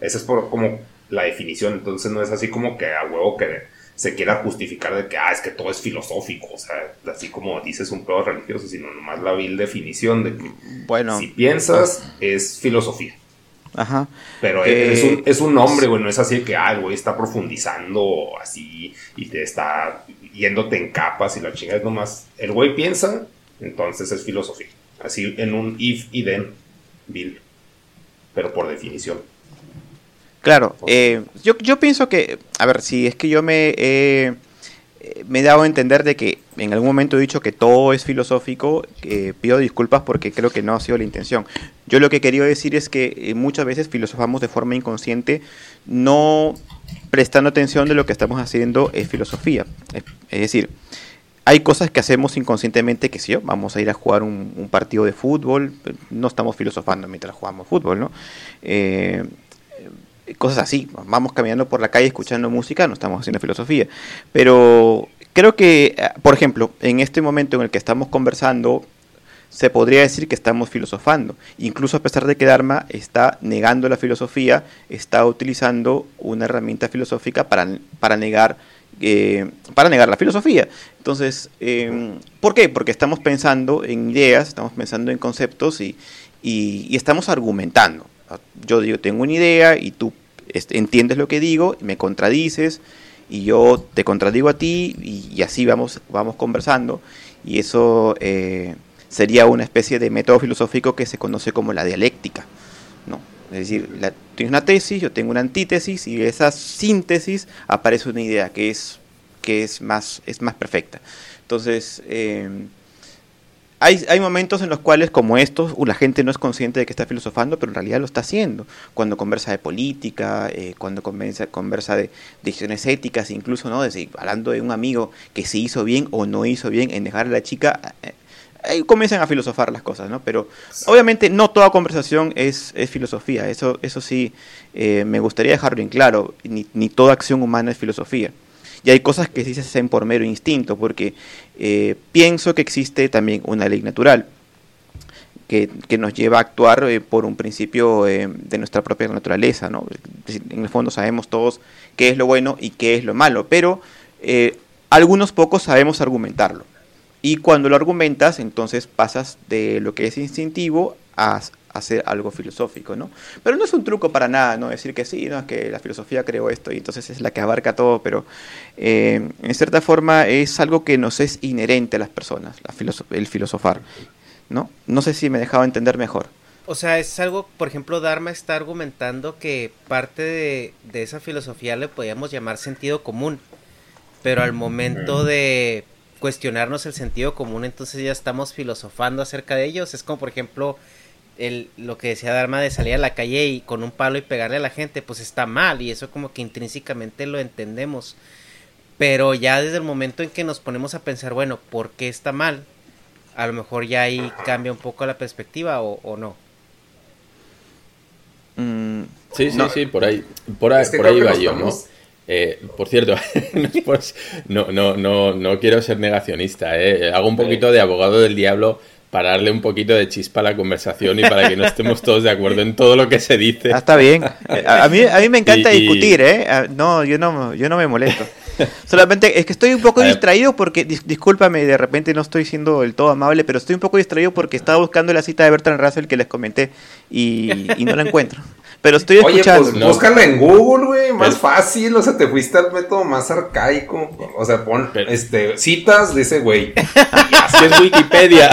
Esa es como la definición, entonces no es así como que a huevo que se quiera justificar de que, ah, es que todo es filosófico, o sea, así como dices un pedo religioso, sino nomás la vil definición de que Bueno, si piensas es filosofía. ajá. Pero Eh, es, un, es un nombre, güey, no es así que, ah, el güey está profundizando así y te está yéndote en capas y la chingada es nomás. El güey piensa, entonces es filosofía. Así en un if y then, Bill. Pero por definición. Claro, eh, yo, yo pienso que, a ver, si es que yo me he me he dado a entender de que en algún momento he dicho que todo es filosófico, pido disculpas porque creo que no ha sido la intención. Yo lo que quería decir es que eh, muchas veces filosofamos de forma inconsciente, no prestando atención de lo que estamos haciendo es filosofía. Es decir, hay cosas que hacemos inconscientemente que sí, vamos a ir a jugar un, partido de fútbol, no estamos filosofando mientras jugamos fútbol, ¿no? Cosas así. Vamos caminando por la calle escuchando música, no estamos haciendo filosofía. Pero creo que, eh, por ejemplo, en este momento en el que estamos conversando, se podría decir que estamos filosofando. Incluso a pesar de que Dharma está negando la filosofía, está utilizando una herramienta filosófica para, para negar eh, para negar la filosofía. Entonces, em, ¿por qué? Porque estamos pensando en ideas, estamos pensando en conceptos y, y estamos argumentando. Yo digo, tengo una idea y tú entiendes lo que digo, me contradices y yo te contradigo a ti y, así vamos, vamos conversando y eso eh, sería una especie de método filosófico que se conoce como la dialéctica. ¿no? Es decir, tienes una tesis, yo tengo una antítesis y esa síntesis aparece una idea que es, que es, más, es más perfecta. Entonces, eh, hay, hay, momentos en los cuales, como estos, la gente no es consciente de que está filosofando, pero en realidad lo está haciendo. Cuando conversa de política, eh, cuando conversa, conversa de decisiones éticas, incluso, ¿no? Decir, hablando de un amigo que se hizo bien o no hizo bien en dejar a la chica, eh, ahí comienzan a filosofar las cosas, ¿no? Pero obviamente no toda conversación es, es filosofía, eso, eso sí eh, me gustaría dejarlo bien claro, ni, ni toda acción humana es filosofía. Y hay cosas que sí se hacen por mero instinto, porque eh, pienso que existe también una ley natural que, nos lleva a actuar eh, por un principio eh, de nuestra propia naturaleza. ¿no? En el fondo sabemos todos qué es lo bueno y qué es lo malo, pero algunos pocos sabemos argumentarlo. Y cuando lo argumentas, entonces pasas de lo que es instintivo a, hacer algo filosófico, ¿no? Pero no es un truco para nada, ¿no? Decir que sí, ¿no? Es que la filosofía creó esto y entonces es la que abarca todo, pero eh, en cierta forma es algo que nos es inherente a las personas, la el filosofar, ¿no? No sé si me he dejado entender mejor. O sea, es algo, por ejemplo, Dharma está argumentando que parte de, de esa filosofía le podríamos llamar sentido común, pero al momento de cuestionarnos el sentido común, entonces ya estamos filosofando acerca de ellos. Es como, por ejemplo, el, lo que decía Dharma de salir a la calle y con un palo y pegarle a la gente, pues está mal y eso como que intrínsecamente lo entendemos. Pero ya desde el momento en que nos ponemos a pensar, bueno, ¿por qué está mal? A lo mejor ya ahí cambia un poco la perspectiva o, no. Mm, sí, sí, sí, por ahí, por ahí, por ahí va yo, ¿no? Eh, por cierto, no, no, no, no quiero ser negacionista, ¿eh? hago un poquito de abogado del diablo para darle un poquito de chispa a la conversación y para que no estemos todos de acuerdo en todo lo que se dice. Ah, está bien. A, mí, a mí me encanta discutir, ¿eh? Ah, no, yo no, yo no me molesto. Solamente es que estoy un poco distraído porque, discúlpame, de repente no estoy siendo del todo amable, pero estoy un poco distraído porque estaba buscando la cita de Bertrand Russell que les comenté y, y no la encuentro. Pero estoy escuchando. Oye, pues búscala en Google, güey, más fácil, o sea, te fuiste al método más arcaico. O sea, pon este citas de ese güey. Así es Wikipedia.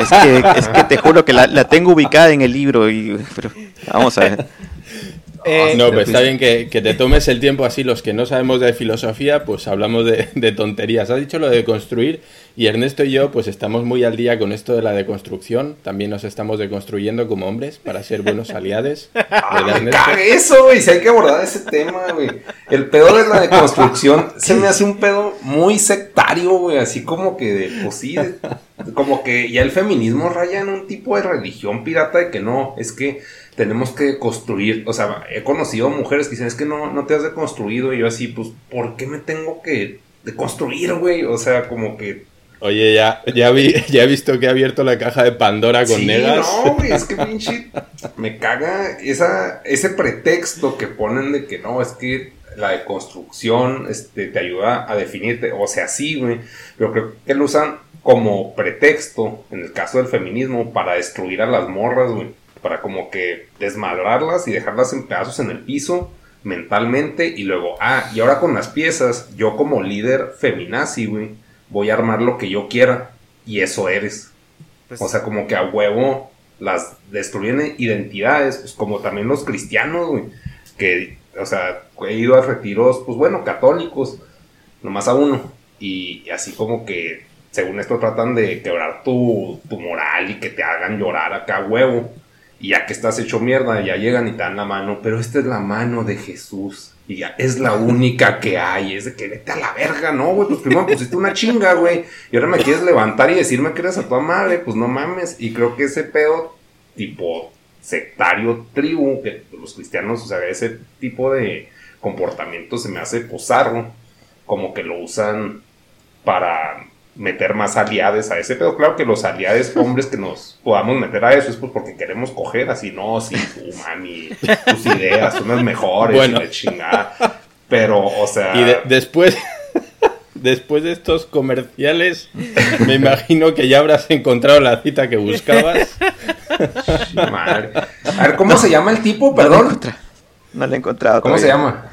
es, que, es que te juro que la, la tengo ubicada en el libro y pero, vamos a ver. Eh, no, pues está bien que, te tomes el tiempo así. Los que no sabemos de filosofía, pues hablamos de, tonterías. Has dicho lo de construir y Ernesto y yo, pues estamos muy al día con esto de la deconstrucción. También nos estamos deconstruyendo como hombres para ser buenos aliados. Ah, eso, güey. Si hay que abordar ese tema, güey. El pedo de la deconstrucción se me hace un pedo muy sectario, güey. Así como que de, pues sí, como que ya el feminismo raya en un tipo de religión pirata de que no, es que tenemos que construir, o sea, he conocido mujeres que dicen, es que no, no te has deconstruido, y yo así, pues, ¿por qué me tengo que deconstruir, güey? O sea, como que... Oye, ya, ya, vi, ya he visto que ha abierto la caja de Pandora con sí, negas. No, güey, es que pinche, me caga esa, ese pretexto que ponen de que no, es que la deconstrucción este, te ayuda a definirte, o sea, sí, güey, pero creo que lo usan como pretexto, en el caso del feminismo, para destruir a las morras, güey para como que desmadrarlas y dejarlas en pedazos en el piso mentalmente y luego, ah, y ahora con las piezas, yo como líder feminazi, güey, voy a armar lo que yo quiera y eso eres. Pues o sea, como que a huevo las destruyen identidades, pues como también los cristianos, güey, que o sea, he ido a retiros, pues bueno, católicos, nomás a uno. Y, así como que, según esto, tratan de quebrar tu, tu moral y que te hagan llorar acá huevo. Y ya que estás hecho mierda, ya llegan y te dan la mano, pero esta es la mano de Jesús. Y ya es la única que hay. Es de que vete a la verga, ¿no, güey? Pues primero pusiste una chinga, güey. Y ahora me quieres levantar y decirme que eres a tu madre. Pues no mames. Y creo que ese pedo, tipo sectario tribu, que los cristianos, o sea, ese tipo de comportamiento se me hace posarro. Como que lo usan para meter más aliados a ese pedo. Claro que los aliados hombres que nos podamos meter a eso es pues porque queremos coger así, no, sí, tu mami, tus ideas son las mejores bueno. y chingada. Pero, o sea. Y después. Después de estos comerciales, me imagino que ya habrás encontrado la cita que buscabas. Madre. A ver, ¿cómo se llama el tipo? Perdón. No lo he encontrado. ¿Cómo se llama?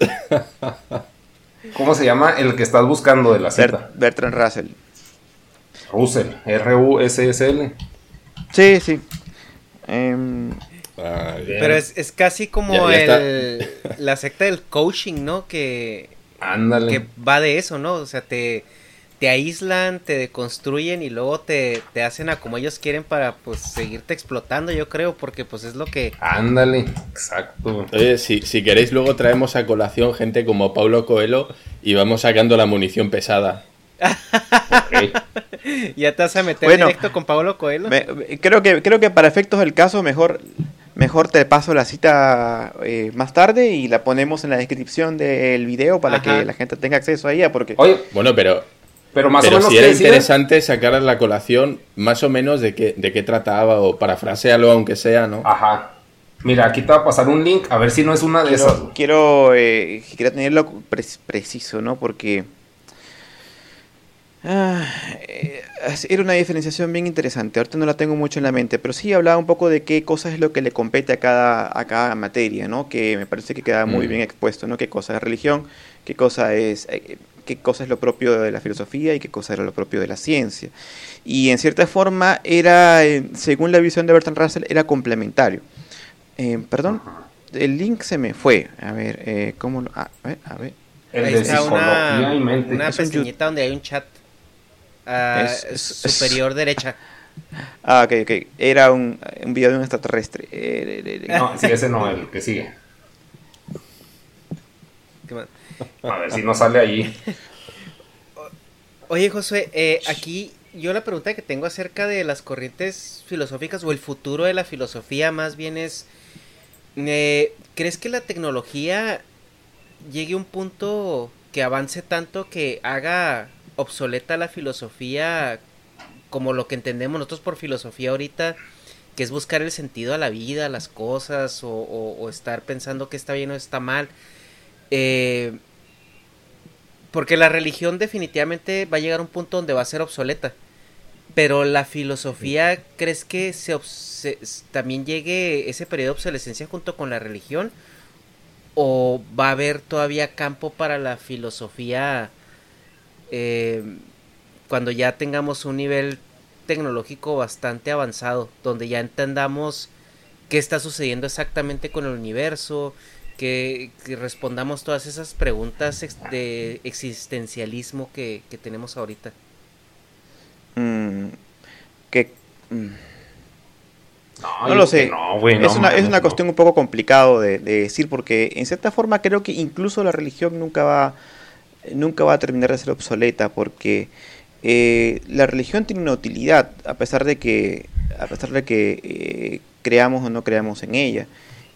¿Cómo se llama el que estás buscando de la cita? Bertrand Russell. Russell, R-U-S-S-L. Sí, sí. Em, pero es, casi como el, la secta del coaching, ¿no? Que, Ándale. que va de eso, ¿no? O sea, te, te aíslan, te deconstruyen y luego te, te, hacen a como ellos quieren para pues seguirte explotando, yo creo, porque pues es lo que... Ándale, exacto. Oye, si, si queréis luego traemos a colación gente como Paulo Coelho y vamos sacando la munición pesada. ¿Ya te vas a meter directo con Paulo Coelho? creo, que, creo que para efectos del caso mejor mejor te paso la cita eh, más tarde y la ponemos en la descripción del video para que la gente tenga acceso a ella porque Oye, bueno pero pero más o menos. Si era interesante sacar a la colación más o menos de qué, de qué trataba o parafrasearlo aunque sea, ¿no? Ajá. Mira, aquí te va a pasar un link, a ver si no es una de esas. Quiero, eh, quiero tenerlo preciso, ¿no? Porque ah, eh, era una diferenciación bien interesante. Ahorita no la tengo mucho en la mente, pero sí hablaba un poco de qué cosa es lo que le compete a cada, a cada materia, ¿no? Que me parece que queda muy mm. bien expuesto, ¿no? Qué cosa es religión, qué cosa es eh, qué cosa es lo propio de la filosofía y qué cosa era lo propio de la ciencia. Y en cierta forma era, eh, según la visión de Bertrand Russell, era complementario. Eh, perdón, el link se me fue. A ver, eh, ¿cómo lo...? A ver, a ver. El Ahí está una, una pestañita donde hay un chat uh, superior derecha. Ah, ok, ok. Era un, un video de un extraterrestre. No, sí, ese no, el que sigue. A ver si no sale allí. Oye, Josué, eh, aquí yo la pregunta que tengo acerca de las corrientes filosóficas o el futuro de la filosofía más bien es, eh, ¿crees que la tecnología llegue a un punto que avance tanto que haga obsoleta la filosofía como lo que entendemos nosotros por filosofía ahorita, que es buscar el sentido a la vida, a las cosas, o, o estar pensando que está bien o está mal? Eh, porque la religión definitivamente va a llegar a un punto donde va a ser obsoleta. Pero la filosofía, ¿crees que se, también llegue ese periodo de obsolescencia junto con la religión? ¿O va a haber todavía campo para la filosofía eh, cuando ya tengamos un nivel tecnológico bastante avanzado, donde ya entendamos qué está sucediendo exactamente con el universo, que, respondamos todas esas preguntas de existencialismo que, tenemos ahorita. Mm, que... Mm. No, lo sé. es, una, es una cuestión un poco complicado de, decir porque en cierta forma creo que incluso la religión nunca va, nunca va a terminar de ser obsoleta porque eh, la religión tiene una utilidad a pesar de que, a pesar de que eh, creamos o no creamos en ella.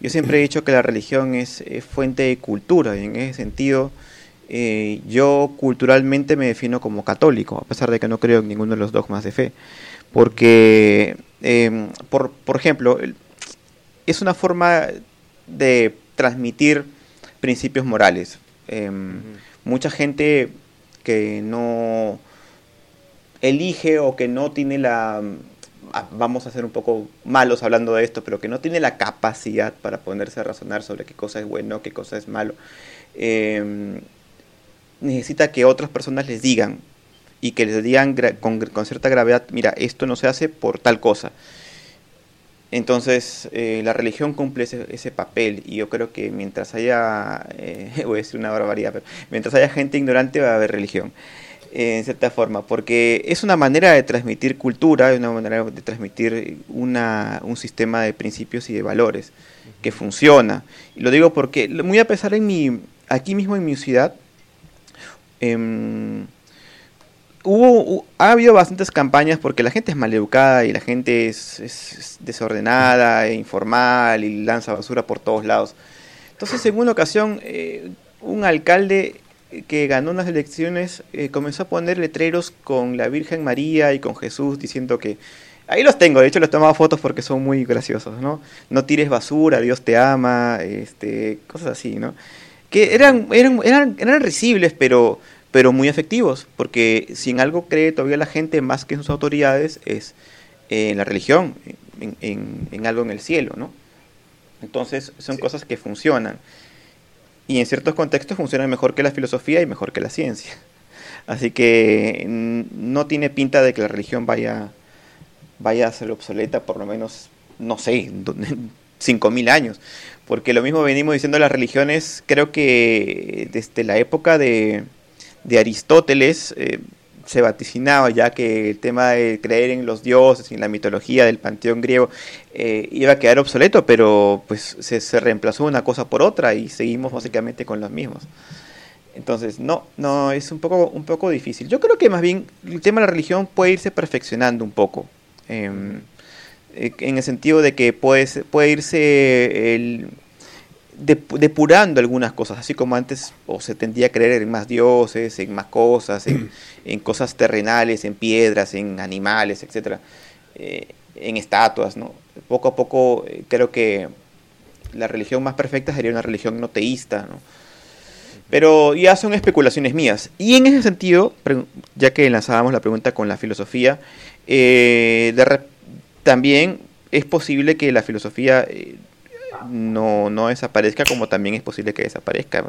Yo siempre he dicho que la religión es, fuente de cultura y en ese sentido eh, yo culturalmente me defino como católico, a pesar de que no creo en ninguno de los dogmas de fe. Porque, em, por, por ejemplo, es una forma de transmitir principios morales. Em, mucha gente que no elige o que no tiene la vamos a ser un poco malos hablando de esto, pero que no tiene la capacidad para ponerse a razonar sobre qué cosa es bueno, qué cosa es malo, em, necesita que otras personas les digan y que les digan con, cierta gravedad, mira, esto no se hace por tal cosa. Entonces, eh, la religión cumple ese, papel y yo creo que mientras haya, eh, voy a decir una barbaridad, pero mientras haya gente ignorante va a haber religión, en cierta forma, porque es una manera de transmitir cultura, es una manera de transmitir una, un sistema de principios y de valores que funciona. Y lo digo porque, muy a pesar en mi, aquí mismo en mi ciudad, eh, hubo, ha habido bastantes campañas porque la gente es maleducada y la gente es, desordenada e informal y lanza basura por todos lados. Entonces, en una ocasión, eh, un alcalde que ganó unas elecciones eh, comenzó a poner letreros con la Virgen María y con Jesús diciendo que ahí los tengo, de hecho les tomaba fotos porque son muy graciosos, ¿no? No tires basura, Dios te ama, este, cosas así, ¿no? Que eran eran eran, eran risibles, pero pero muy efectivos, porque si en algo cree todavía la gente más que en sus autoridades es en la religión, en, algo en el cielo, ¿no? Entonces son cosas que funcionan. Y en ciertos contextos funcionan mejor que la filosofía y mejor que la ciencia. Así que no tiene pinta de que la religión vaya, vaya a ser obsoleta por lo menos, no sé, 5.000 años. Porque lo mismo venimos diciendo las religiones, creo que desde la época de, de Aristóteles eh, se vaticinaba ya que el tema de creer en los dioses y en la mitología del panteón griego eh, iba a quedar obsoleto, pero pues se, reemplazó una cosa por otra y seguimos básicamente con los mismos. Entonces, no, no, es un poco, un poco difícil. Yo creo que más bien el tema de la religión puede irse perfeccionando un poco. Em, eh, en el sentido de que puede, puede irse el, depurando algunas cosas, así como antes o se tendía a creer en más dioses, en más cosas, en, cosas terrenales, en piedras, en animales, etcétera, eh, en estatuas, ¿no? Poco a poco eh, creo que la religión más perfecta sería una religión no teísta, ¿no? Pero ya son especulaciones mías. Y en ese sentido, ya que lanzábamos la pregunta con la filosofía, eh, también es posible que la filosofía no, no desaparezca como también es posible que desaparezca.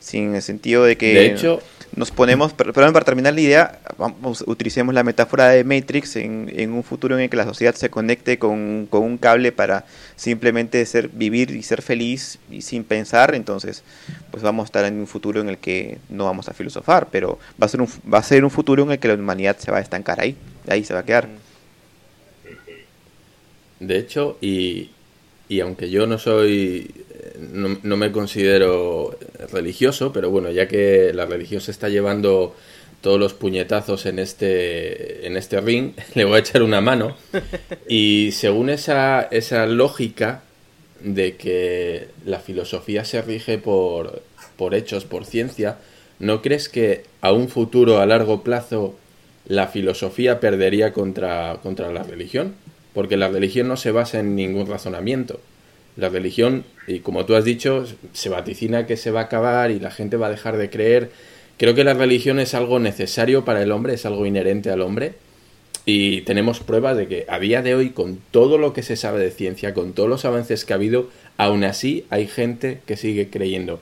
Sin el sentido de que de hecho, nos ponemos, perdón, para terminar la idea, vamos, utilicemos la metáfora de Matrix en, en un futuro en el que la sociedad se conecte con, con, un cable para simplemente ser, vivir y ser feliz y sin pensar, entonces pues vamos a estar en un futuro en el que no vamos a filosofar, pero va a ser un, va a ser un futuro en el que la humanidad se va a estancar ahí, ahí se va a quedar. De hecho, y, y aunque yo no soy, no, me considero religioso, pero bueno, ya que la religión se está llevando todos los puñetazos en este, en este ring, le voy a echar una mano. Y según esa, esa lógica de que la filosofía se rige por, por hechos, por ciencia, ¿no crees que a un futuro a largo plazo la filosofía perdería contra, contra la religión? Porque la religión no se basa en ningún razonamiento. La religión, y como tú has dicho, se vaticina que se va a acabar y la gente va a dejar de creer. Creo que la religión es algo necesario para el hombre, es algo inherente al hombre. Y tenemos pruebas de que a día de hoy, con todo lo que se sabe de ciencia, con todos los avances que ha habido, aún así hay gente que sigue creyendo.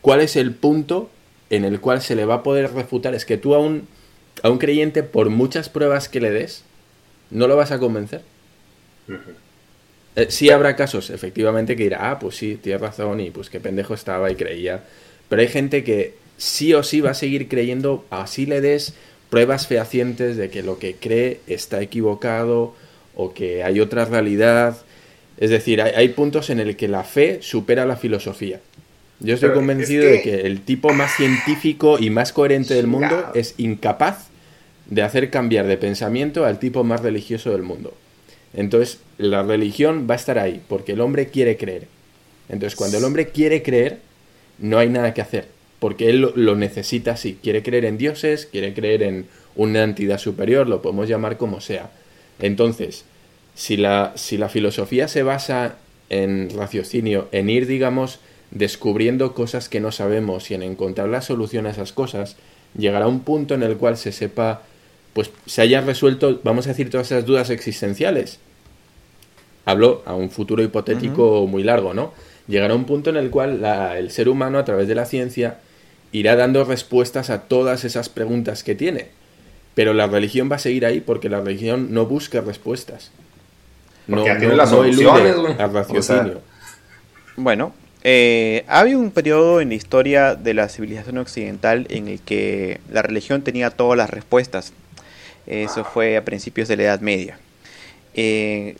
¿Cuál es el punto en el cual se le va a poder refutar? Es que tú a un, a un creyente, por muchas pruebas que le des, no lo vas a convencer. Eh, sí habrá casos, efectivamente, que dirá, ah, pues sí, tienes razón y pues qué pendejo estaba y creía. Pero hay gente que sí o sí va a seguir creyendo, así le des pruebas fehacientes de que lo que cree está equivocado o que hay otra realidad. Es decir, hay, puntos en el que la fe supera la filosofía. Yo estoy convencido de que el tipo más científico y más coherente del mundo es incapaz de hacer cambiar de pensamiento al tipo más religioso del mundo. Entonces, la religión va a estar ahí, porque el hombre quiere creer. Entonces, cuando el hombre quiere creer, no hay nada que hacer, porque él lo, necesita así. Quiere creer en dioses, quiere creer en una entidad superior, lo podemos llamar como sea. Entonces, si la, si la filosofía se basa en raciocinio, en ir, digamos, descubriendo cosas que no sabemos y en encontrar la solución a esas cosas, llegará un punto en el cual se sepa pues se haya resuelto, vamos a decir, todas esas dudas existenciales. Hablo a un futuro hipotético muy largo, ¿no? Llegará un punto en el cual el ser humano, a través de la ciencia, irá dando respuestas a todas esas preguntas que tiene. Pero la religión va a seguir ahí porque la religión no busca respuestas. No, ya no, tiene las no soluciones, al raciocinio. O sea, Bueno, eh, había un periodo en la historia de la civilización occidental en el que la religión tenía todas las respuestas. Eso fue a principios de la Edad Media. Eh,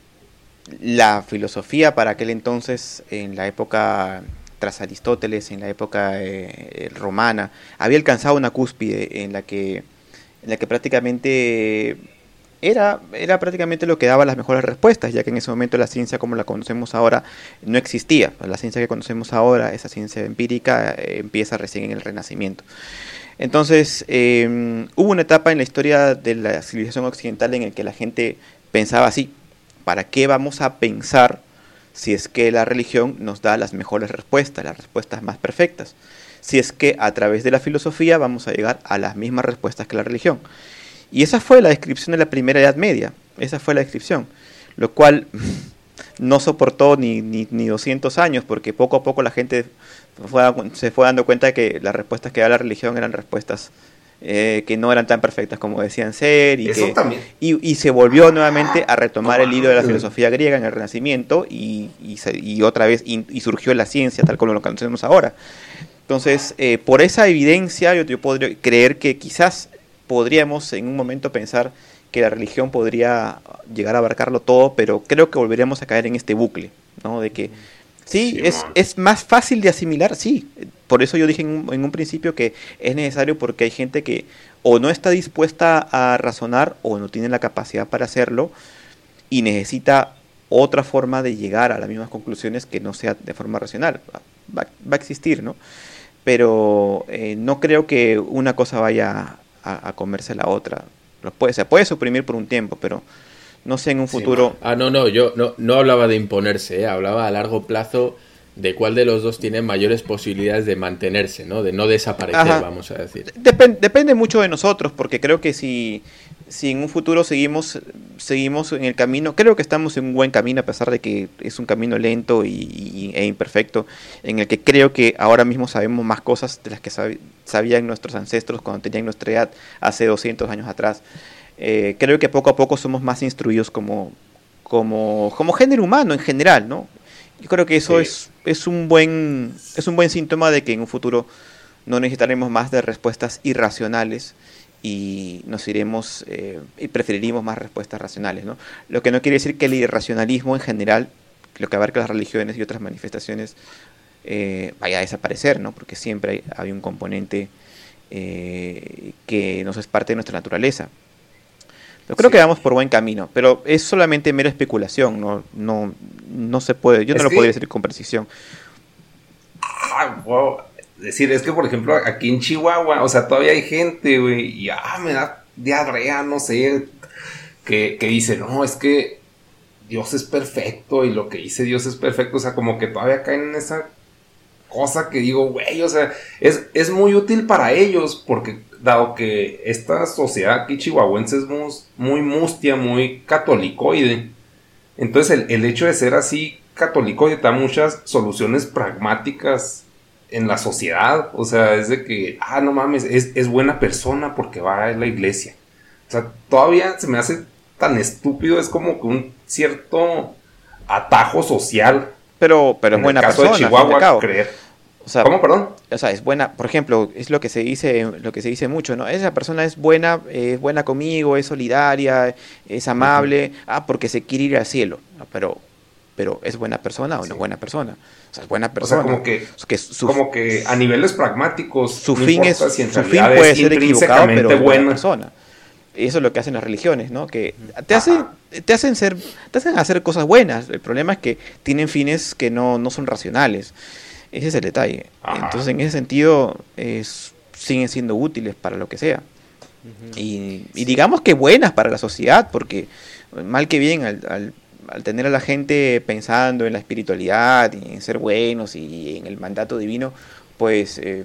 la filosofía para aquel entonces, en la época tras Aristóteles, en la época eh, romana, había alcanzado una cúspide en la que, en la que prácticamente era, era prácticamente lo que daba las mejores respuestas, ya que en ese momento la ciencia como la conocemos ahora no existía. La ciencia que conocemos ahora, esa ciencia empírica, eh, empieza recién en el Renacimiento. Entonces, eh, hubo una etapa en la historia de la civilización occidental en la que la gente pensaba así, ¿para qué vamos a pensar si es que la religión nos da las mejores respuestas, las respuestas más perfectas? Si es que a través de la filosofía vamos a llegar a las mismas respuestas que la religión. Y esa fue la descripción de la primera Edad Media, esa fue la descripción, lo cual no soportó ni, ni, ni 200 años, porque poco a poco la gente fue, se fue dando cuenta de que las respuestas que daba la religión eran respuestas eh, que no eran tan perfectas como decían ser, y, que, y, y se volvió nuevamente a retomar el hilo de la filosofía griega en el Renacimiento, y, y, se- otra vez y, surgió la ciencia tal como lo conocemos ahora. Entonces, eh, por esa evidencia, yo, yo podría creer que quizás podríamos en un momento pensar que la religión podría llegar a abarcarlo todo, pero creo que volveríamos a caer en este bucle, ¿no? De que sí, Sí, es, es más fácil de asimilar, sí. Por eso yo dije en un, en un principio que es necesario porque hay gente que o no está dispuesta a razonar o no tiene la capacidad para hacerlo y necesita otra forma de llegar a las mismas conclusiones que no sea de forma racional. Va, va a existir, ¿no? Pero eh, no creo que una cosa vaya a, a comerse la otra. Lo puede, se puede suprimir por un tiempo, pero no sé en un Sí, futuro. Ah, no, no, yo no, no hablaba de imponerse, ¿eh? hablaba a largo plazo de cuál de los dos tiene mayores posibilidades de mantenerse, ¿no? De no desaparecer, Ajá. vamos a decir. Depen- depende mucho de nosotros, porque creo que si, si en un futuro seguimos, seguimos en el camino, creo que estamos en un buen camino, a pesar de que es un camino lento y, y- e imperfecto, en el que creo que ahora mismo sabemos más cosas de las que sab- sabían nuestros ancestros cuando tenían nuestra edad hace 200 años atrás. Eh, creo que poco a poco somos más instruidos como, como, como género humano en general, ¿no? Yo creo que eso Sí. es, es, un buen, es un buen síntoma de que en un futuro no necesitaremos más de respuestas irracionales y nos iremos eh, y preferiremos más respuestas racionales, ¿no? Lo que no quiere decir que el irracionalismo en general, lo que abarca las religiones y otras manifestaciones, eh, vaya a desaparecer, ¿no? Porque siempre hay, hay un componente eh, que nos es parte de nuestra naturaleza. Yo creo Sí. que vamos por buen camino, pero es solamente mera especulación, no, no, no se puede, yo no lo podría decir con precisión. Ah, wow. Decir, es que por ejemplo aquí en Chihuahua, o sea, todavía hay gente, güey, y ah, me da diarrea, no sé, que, que dice, no, es que Dios es perfecto y lo que dice Dios es perfecto, o sea, como que todavía caen en esa cosa que digo, güey, o sea, es, es muy útil para ellos porque dado que esta sociedad aquí chihuahuense es muy, muy mustia, muy catolicoide, entonces el, el hecho de ser así católico te da muchas soluciones pragmáticas en la sociedad. O sea, es de que, ah, no mames, es, es buena persona porque va a la iglesia. O sea, todavía se me hace tan estúpido, es como que un cierto atajo social. Pero, pero es en buena el caso persona, de Chihuahua, creer. O sea, ¿Cómo, perdón? o sea, es buena, por ejemplo, es lo que se dice, lo que se dice mucho, ¿no? Esa persona es buena, eh, es buena conmigo, es solidaria, es amable, ah, porque se quiere ir al cielo. Pero, pero ¿es buena persona o no es buena persona? O sea, es buena O persona. sea, como que, que su, como que a niveles pragmáticos, su no fin es, importa si en su fin puede ser equivocado, pero es buena buena. persona. Y eso es lo que hacen las religiones, ¿no? Que te hacen, te hacen ser, te hacen hacer cosas buenas. El problema es que tienen fines que no, no son racionales. Ese es el detalle. Ajá. Entonces, en ese sentido, es, siguen siendo útiles para lo que sea. Y, y digamos que buenas para la sociedad, porque mal que bien, al, al- al tener a la gente pensando en la espiritualidad y en ser buenos y en el mandato divino, pues eh,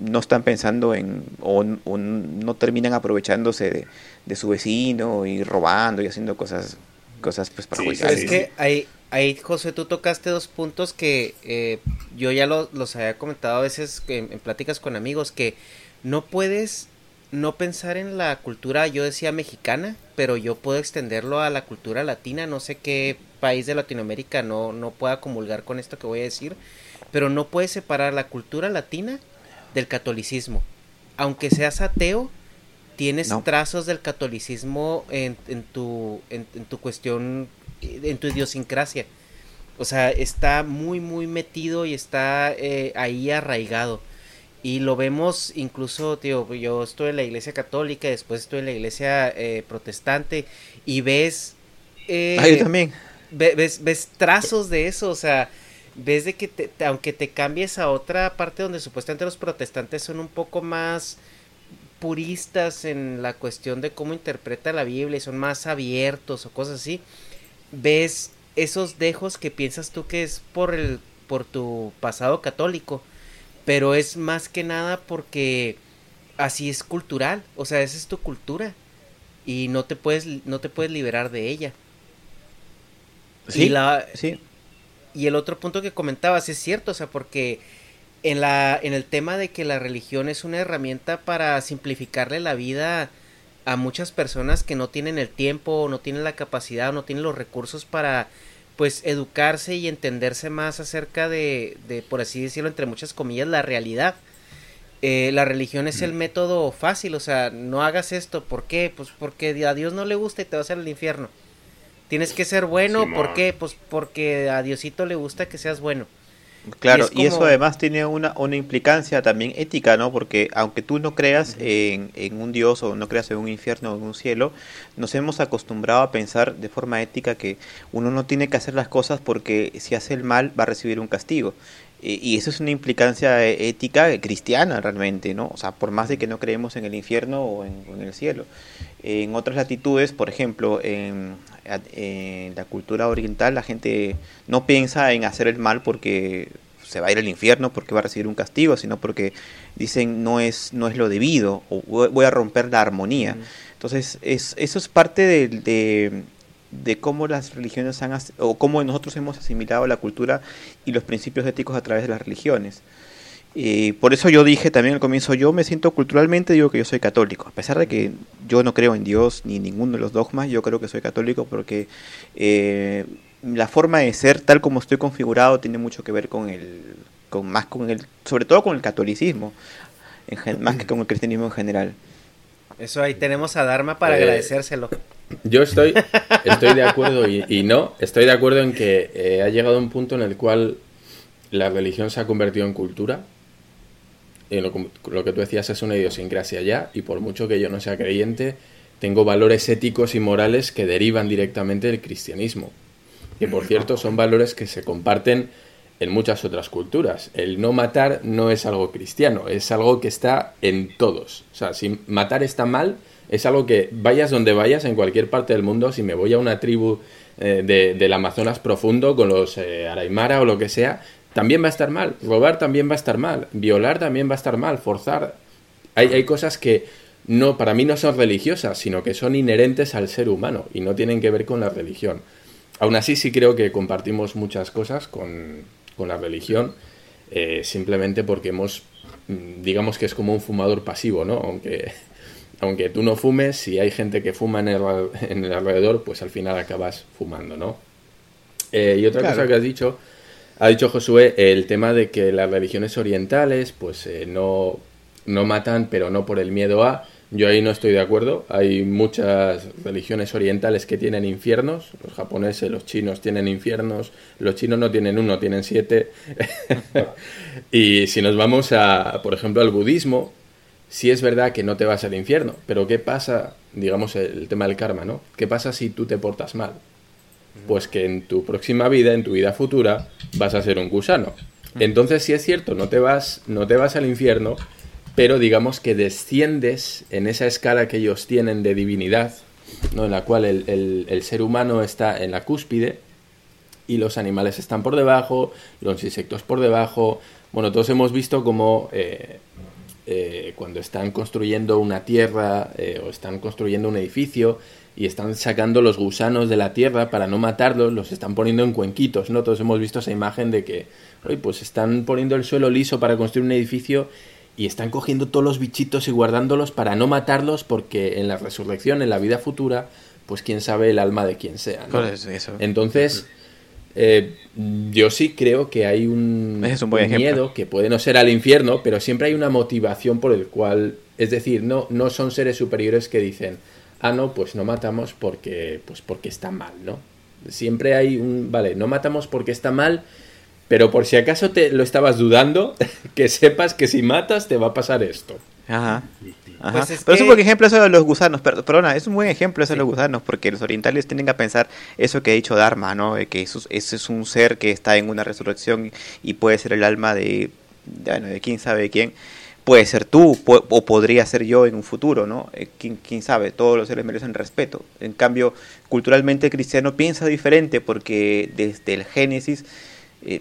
no están pensando en, o, o no terminan aprovechándose de, de su vecino y robando y haciendo cosas, cosas pues Sí, perjudiciales. es que ahí, ahí, José, tú tocaste dos puntos que eh, yo ya lo- los había comentado a veces en, en pláticas con amigos, que no puedes no pensar en la cultura, yo decía mexicana, pero yo puedo extenderlo a la cultura latina. No sé qué país de Latinoamérica no, no pueda comulgar con esto que voy a decir, pero no puedes separar la cultura latina del catolicismo. Aunque seas ateo, tienes trazos del catolicismo en, en tu, en, tu cuestión, en tu idiosincrasia. O sea, está muy, muy metido y está eh, ahí arraigado. Y lo vemos incluso, tío, yo estoy en la iglesia católica, después estoy en la iglesia eh, protestante y ves... Eh, ah, yo también. Ves, ves trazos de eso, o sea, ves de que aunque te cambies a otra parte donde supuestamente los protestantes son un poco más puristas en la cuestión de cómo interpreta la Biblia y son más abiertos o cosas así, ves esos dejos que piensas tú que es por el por tu pasado católico pero es más que nada porque así es cultural, o sea, esa es tu cultura y no te puedes no te puedes liberar de ella. Sí, y la, sí. Y el otro punto que comentabas es cierto, o sea, porque en la en el tema de que la religión es una herramienta para simplificarle la vida a muchas personas que no tienen el tiempo, no tienen la capacidad, o no tienen los recursos para pues educarse y entenderse más acerca de, de por así decirlo, entre muchas comillas, la realidad. Eh, la religión es el método fácil, o sea, no hagas esto, ¿por qué? Pues porque a Dios no le gusta y te vas al infierno. Tienes que ser bueno, ¿por qué? Pues porque a Diosito le gusta que seas bueno. Claro, y, eso además tiene una, una implicancia también ética, ¿no? Porque aunque tú no creas en, en, un Dios o no creas en un infierno o en un cielo, nos hemos acostumbrado a pensar de forma ética que uno no tiene que hacer las cosas porque si hace el mal va a recibir un castigo. Y eso es una implicancia eh, ética cristiana realmente, ¿no? O sea, por más de que no creemos en el infierno o en, en el cielo. En otras latitudes, por ejemplo, en, en la cultura oriental la gente no piensa en hacer el mal porque se va a ir al infierno, porque va a recibir un castigo, sino porque dicen no es, no es lo debido, o voy a romper la armonía. Entonces, es, eso es parte de, de, cómo las religiones han, o cómo nosotros hemos asimilado la cultura y los principios éticos a través de las religiones. Y por eso yo dije también al comienzo, yo me siento culturalmente, digo que yo soy católico, a pesar de que yo no creo en Dios ni ninguno de los dogmas, yo creo que soy católico porque eh, la forma de ser tal como estoy configurado tiene mucho que ver con el, con más con el, sobre todo con el catolicismo, en, más que con el cristianismo en general. Eso ahí tenemos a Dharma para eh, agradecérselo. Yo estoy, estoy de acuerdo y, no, estoy de acuerdo en que eh, ha llegado un punto en el cual la religión se ha convertido en cultura lo, que tú decías es una idiosincrasia ya, y por mucho que yo no sea creyente, tengo valores éticos y morales que derivan directamente del cristianismo. Y por cierto, son valores que se comparten en muchas otras culturas. El no matar no es algo cristiano, es algo que está en todos. O sea, si matar está mal, es algo que vayas donde vayas, en cualquier parte del mundo, si me voy a una tribu eh, del Amazonas profundo con los eh, Araimara o lo que sea, también va a estar mal. Robar también va a estar mal. Violar también va a estar mal. Forzar. Hay, hay cosas que no, para mí no son religiosas, sino que son inherentes al ser humano y no tienen que ver con la religión. Aún así sí creo que compartimos muchas cosas con, con la religión, eh, simplemente porque hemos, mm, digamos que es como un fumador pasivo, ¿no? Aunque, aunque tú no fumes, si hay gente que fuma en el, en el alrededor, pues al final acabas fumando, ¿no? Eh, y otra cosa que has dicho ha dicho Josué el tema de que las religiones orientales pues eh, no, no matan, pero no por el miedo a. Yo ahí no estoy de acuerdo. Hay muchas religiones orientales que tienen infiernos. Los japoneses, los chinos tienen infiernos. Los chinos no tienen uno, tienen siete. y si nos vamos a, por ejemplo, al budismo, sí es verdad que no te vas al infierno. Pero ¿qué pasa? Digamos el tema del karma, ¿no? ¿Qué pasa si tú te portas mal? pues que en tu próxima vida, en tu vida futura, vas a ser un gusano. Entonces, si es cierto, no te vas, no te vas al infierno, pero digamos que desciendes en esa escala que ellos tienen de divinidad, ¿no? en la cual el, ser humano está en la cúspide y los animales están por debajo, los insectos por debajo. Bueno, todos hemos visto como eh, eh, cuando están construyendo una tierra eh, o están construyendo un edificio, y están sacando los gusanos de la tierra para no matarlos, los están poniendo en cuenquitos, ¿no? Todos hemos visto esa imagen de que, pues están poniendo el suelo liso para construir un edificio y están cogiendo todos los bichitos y guardándolos para no matarlos porque en la resurrección, en la vida futura, pues quién sabe el alma de quien sea. ¿no? Pues eso. Entonces, eh, yo sí creo que hay un, es un miedo que puede no ser al infierno, pero siempre hay una motivación por el cual, es decir, no, no son seres superiores que dicen, ah, no, pues no matamos porque, pues porque está mal, ¿no? Siempre hay un, vale, no matamos porque está mal, pero por si acaso te lo estabas dudando, que sepas que si matas te va a pasar esto. Ajá. Ajá. Pues es Pero es un que- buen ejemplo eso de los gusanos, per- perdona, es un buen ejemplo eso de los gusanos, porque los orientales tienden a pensar eso que ha dicho Dharma, ¿no? De que eso, es- ese es un ser que está en una resurrección y puede ser el alma de, bueno, de quién sabe quién. Puede ser tú, o podría ser yo en un futuro, ¿no? Eh, ¿Quién, quién sabe? Todos los seres merecen respeto. En cambio, culturalmente el cristiano piensa diferente porque desde el Génesis eh,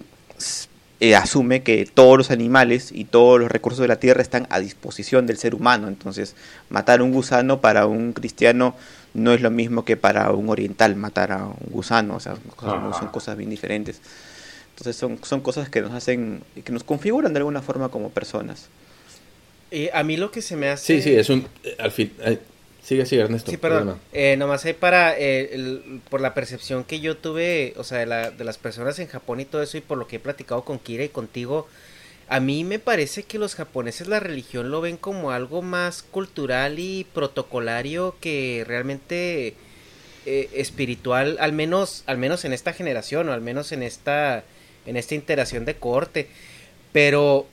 eh, asume que todos los animales y todos los recursos de la tierra están a disposición del ser humano. Entonces, matar un gusano para un cristiano no es lo mismo que para un oriental matar a un gusano. O sea, cosas- son cosas bien diferentes. Entonces, son, son cosas que nos hacen, que nos configuran de alguna forma como personas. Eh, a mí lo que se me hace... Sí, sí, es un, eh, al fin, eh, sigue, sigue Ernesto. Sí, perdón. Eh, nomás hay para, eh, el- por la percepción que yo tuve, o sea, de, la- de las personas en Japón y todo eso, y por lo que he platicado con Kira y contigo, a mí me parece que los japoneses la religión lo ven como algo más cultural y protocolario que realmente eh, espiritual, al menos, al menos en esta generación, o al menos en esta, en esta interacción de corte. Pero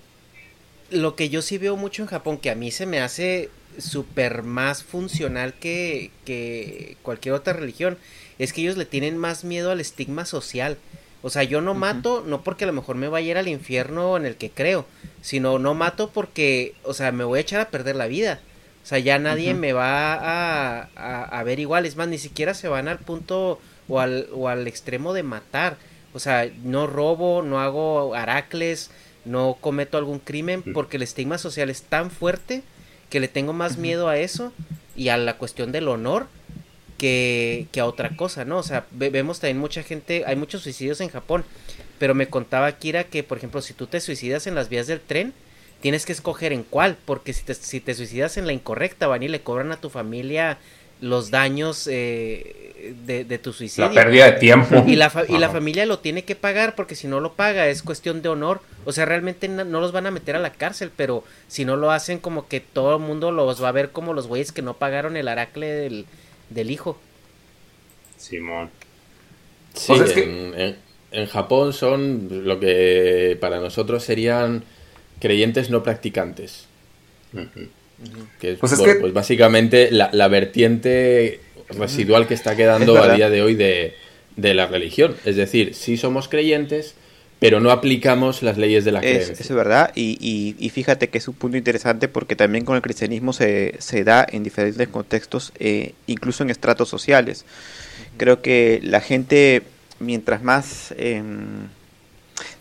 lo que yo sí veo mucho en Japón, que a mí se me hace súper más funcional que, que cualquier otra religión, es que ellos le tienen más miedo al estigma social. O sea, yo no mato, no porque a lo mejor me vaya a ir al infierno en el que creo, sino no mato porque, o sea, me voy a echar a perder la vida. O sea, ya nadie me va a, a, a ver igual. Es más, ni siquiera se van al punto o al, o al extremo de matar. O sea, no robo, no hago aracles, no cometo algún crimen porque el estigma social es tan fuerte que le tengo más miedo a eso y a la cuestión del honor que, que a otra cosa, ¿no? O sea, ve- vemos también mucha gente, hay muchos suicidios en Japón, pero me contaba Kira que, por ejemplo, si tú te suicidas en las vías del tren, tienes que escoger en cuál, porque si te, si te suicidas en la incorrecta, van y le cobran a tu familia los daños eh, de, de tu suicidio. La pérdida de tiempo. Y la, fa- y la familia lo tiene que pagar porque si no lo paga es cuestión de honor. O sea, realmente no, no los van a meter a la cárcel, pero si no lo hacen como que todo el mundo los va a ver como los güeyes que no pagaron el aracle del, del hijo. Simón. Sí, es que- en, en- en Japón son lo que para nosotros serían creyentes no practicantes. Que es, Pues es bueno, que- pues básicamente la, la vertiente residual que está quedando Es a día de hoy de, de la religión. Es decir, sí somos creyentes, pero no aplicamos las leyes de la Es, creencia. eso es verdad, y, y- y fíjate que es un punto interesante porque también con el cristianismo se, se da en diferentes contextos, eh, incluso en estratos sociales. Creo que la gente, mientras más, em,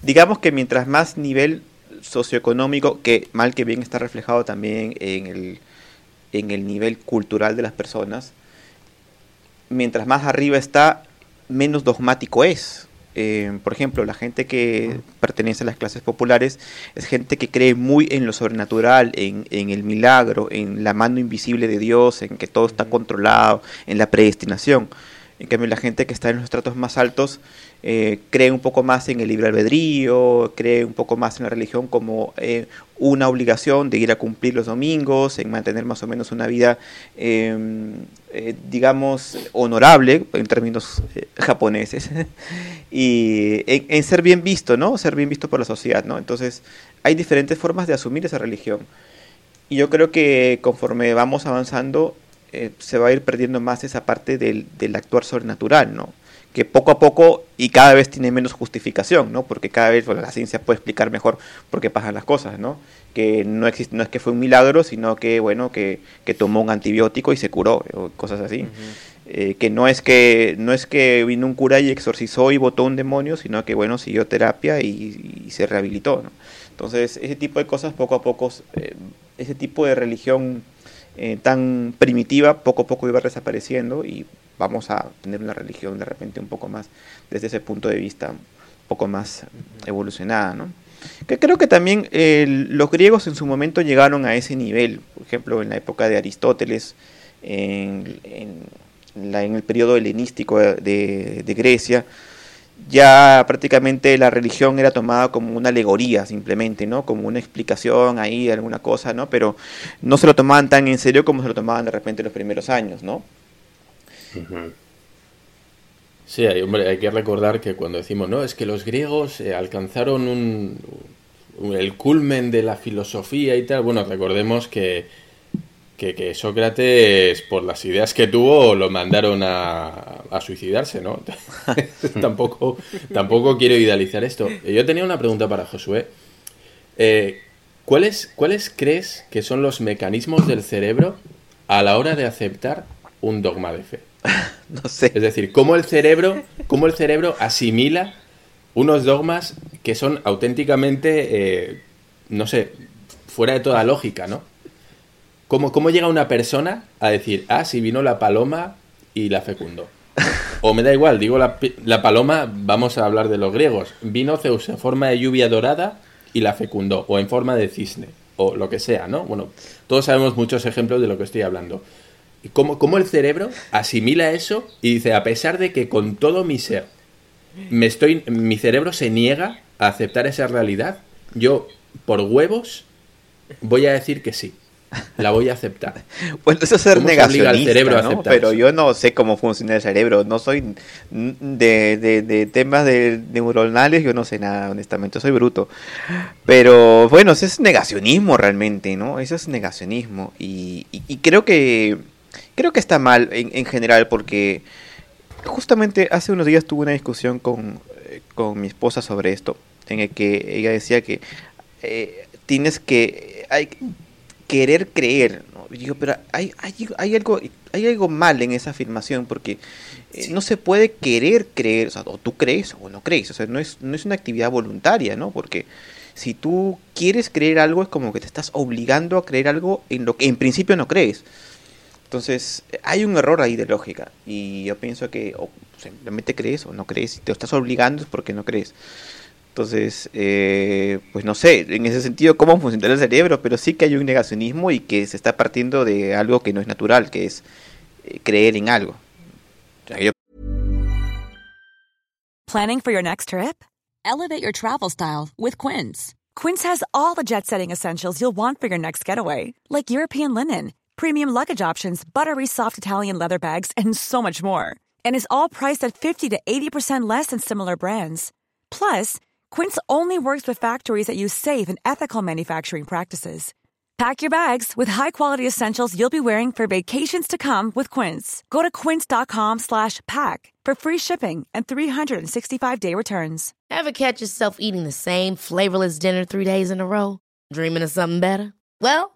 digamos que mientras más nivel socioeconómico, que mal que bien está reflejado también en el, en el nivel cultural de las personas, mientras más arriba está, menos dogmático es. Eh, por ejemplo, la gente que pertenece a las clases populares es gente que cree muy en lo sobrenatural, en, en el milagro, en la mano invisible de Dios, en que todo está controlado, en la predestinación. En cambio, la gente que está en los estratos más altos eh, cree un poco más en el libre albedrío, cree un poco más en la religión como eh, una obligación de ir a cumplir los domingos, en mantener más o menos una vida, eh, eh, digamos, honorable en términos eh, japoneses, y en, en ser bien visto, ¿no? Ser bien visto por la sociedad, ¿no? Entonces, hay diferentes formas de asumir esa religión. Y yo creo que conforme vamos avanzando, se va a ir perdiendo más esa parte del, del actuar sobrenatural, ¿no? Que poco a poco y cada vez tiene menos justificación, ¿no? Porque cada vez bueno, la ciencia puede explicar mejor por qué pasan las cosas, ¿no? Que no, existe, no es que fue un milagro, sino que, bueno, que, que tomó un antibiótico y se curó, o cosas así. Eh, que no es que no es que vino un cura y exorcizó y botó un demonio, sino que, bueno, siguió terapia y, y se rehabilitó, ¿no? Entonces, ese tipo de cosas poco a poco, eh, ese tipo de religión eh, tan primitiva poco a poco iba desapareciendo y vamos a tener una religión de repente un poco más desde ese punto de vista un poco más evolucionada ¿no? que creo que también eh, los griegos en su momento llegaron a ese nivel por ejemplo en la época de Aristóteles en, en, la, en el periodo helenístico de, de Grecia, ya prácticamente la religión era tomada como una alegoría simplemente, ¿no? Como una explicación ahí de alguna cosa, ¿no? Pero no se lo tomaban tan en serio como se lo tomaban de repente los primeros años, ¿no? Sí, hay, hombre, hay que recordar que cuando decimos, no, es que los griegos eh, alcanzaron un, el culmen de la filosofía y tal, bueno, recordemos que que, Sócrates, por las ideas que tuvo, lo mandaron a, suicidarse, ¿no? tampoco, tampoco quiero idealizar esto. Yo tenía una pregunta para Josué. Eh, ¿cuáles, ¿Cuáles crees que son los mecanismos del cerebro a la hora de aceptar un dogma de fe? no sé. Es decir, ¿cómo el cerebro, cómo el cerebro asimila unos dogmas que son auténticamente, eh, no sé, fuera de toda lógica, ¿no? ¿Cómo, llega una persona a decir, ah, si vino la paloma y la fecundó? O me da igual, digo la, paloma, vamos a hablar de los griegos. Vino Zeus en forma de lluvia dorada y la fecundó, o en forma de cisne, o lo que sea, ¿no? Bueno, todos sabemos muchos ejemplos de lo que estoy hablando. ¿Cómo, cómo el cerebro asimila eso y dice, a pesar de que con todo mi ser, me estoy, mi cerebro se niega a aceptar esa realidad, yo, por huevos, voy a decir que sí la voy a aceptar. Bueno, eso es ser negacionista, cerebro Pero yo no sé cómo funciona el cerebro, no soy de, de, temas de neuronales, yo no sé nada, honestamente, soy bruto. Pero bueno, eso es negacionismo realmente, ¿no? Eso es negacionismo y, creo que creo que está mal en, general porque justamente hace unos días tuve una discusión con, con mi esposa sobre esto, en el que ella decía que eh, tienes que hay, querer creer. ¿no? Digo, pero hay, hay, algo, hay algo mal en esa afirmación porque eh, no se puede querer creer, o sea, o tú crees o no crees, o sea, no es, no es una actividad voluntaria, ¿no? Porque si tú quieres creer algo es como que te estás obligando a creer algo en lo que en principio no crees. Entonces, hay un error ahí de lógica y yo pienso que o simplemente crees o no crees, si te estás obligando es porque no crees. Entonces, eh, pues no sé, en ese sentido cómo funciona el cerebro, pero sí que hay un negacionismo y que se está partiendo de algo que no es natural, que es eh, creer en algo. Planning for your next trip? Elevate your travel style with Quince. Quince has all the jet-setting essentials you'll want for your next getaway, like European linen, premium luggage options, buttery soft Italian leather bags, and so much more. And is all priced at 50 to 80% less than similar brands. Plus, Quince only works with factories that use safe and ethical manufacturing practices. Pack your bags with high-quality essentials you'll be wearing for vacations to come with Quince. Go to quince.com/pack for free shipping and 365-day returns. Ever catch yourself eating the same flavorless dinner 3 days in a row, dreaming of something better? Well,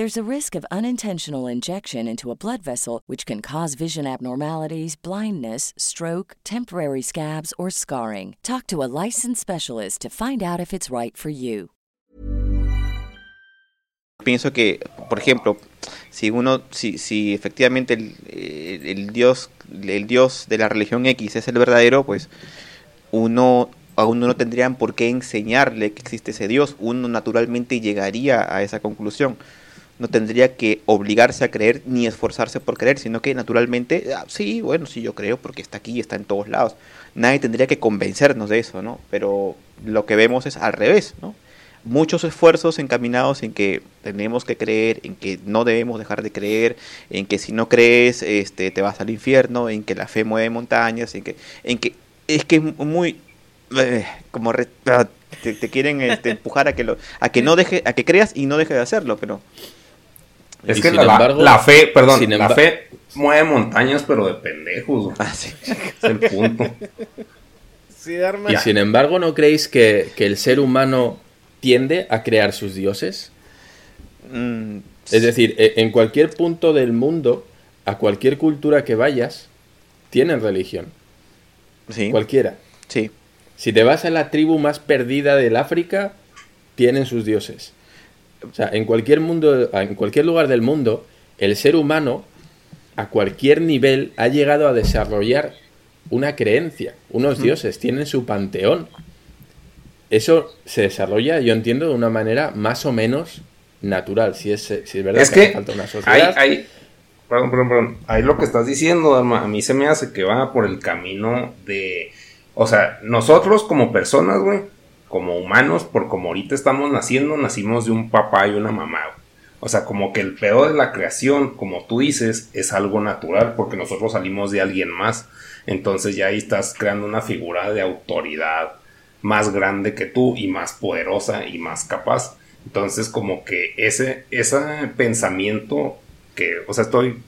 There's a risk of unintentional injection into a blood vessel, which can cause vision abnormalities, blindness, stroke, temporary scabs, or scarring. Talk to a licensed specialist to find out if it's right for you. Pienso que, por ejemplo, si uno, si, si efectivamente el, el, el dios, el dios de la religión X es el verdadero, pues uno a uno no tendrían por qué enseñarle que existe ese Dios, uno naturalmente llegaría a esa conclusión no tendría que obligarse a creer ni esforzarse por creer, sino que naturalmente, ah, sí, bueno, sí yo creo porque está aquí, está en todos lados. Nadie tendría que convencernos de eso, ¿no? Pero lo que vemos es al revés, ¿no? Muchos esfuerzos encaminados en que tenemos que creer, en que no debemos dejar de creer, en que si no crees, este, te vas al infierno, en que la fe mueve montañas, en que, en que es que es muy eh, como ah, te, quieren este, empujar a que lo, a que no deje, a que creas y no deje de hacerlo, pero es que la, fe, perdón, la fe mueve montañas, pero de pendejos. Ah, sí. Es el punto. y sin embargo, ¿no creéis que, el ser humano tiende a crear sus dioses? Mm, es decir, e, en cualquier punto del mundo, a cualquier cultura que vayas, tienen religión. Sí. Cualquiera. Sí. Si te vas a la tribu más perdida del África, tienen sus dioses. O sea, en cualquier mundo, en cualquier lugar del mundo, el ser humano, a cualquier nivel, ha llegado a desarrollar una creencia. Unos dioses tienen su panteón. Eso se desarrolla, yo entiendo, de una manera más o menos natural. Si es, si es verdad es que, falta una sociedad. Hay, perdón, perdón, perdón. Ahí lo que estás diciendo, a mí se me hace que va por el camino de. O sea, nosotros como personas, güey, como humanos, por como ahorita estamos naciendo, nacimos de un papá y una mamá. O sea, como que el peor de la creación, como tú dices, es algo natural porque nosotros salimos de alguien más. Entonces ya ahí estás creando una figura de autoridad más grande que tú y más poderosa y más capaz. Entonces como que ese, ese pensamiento que, o sea, estoy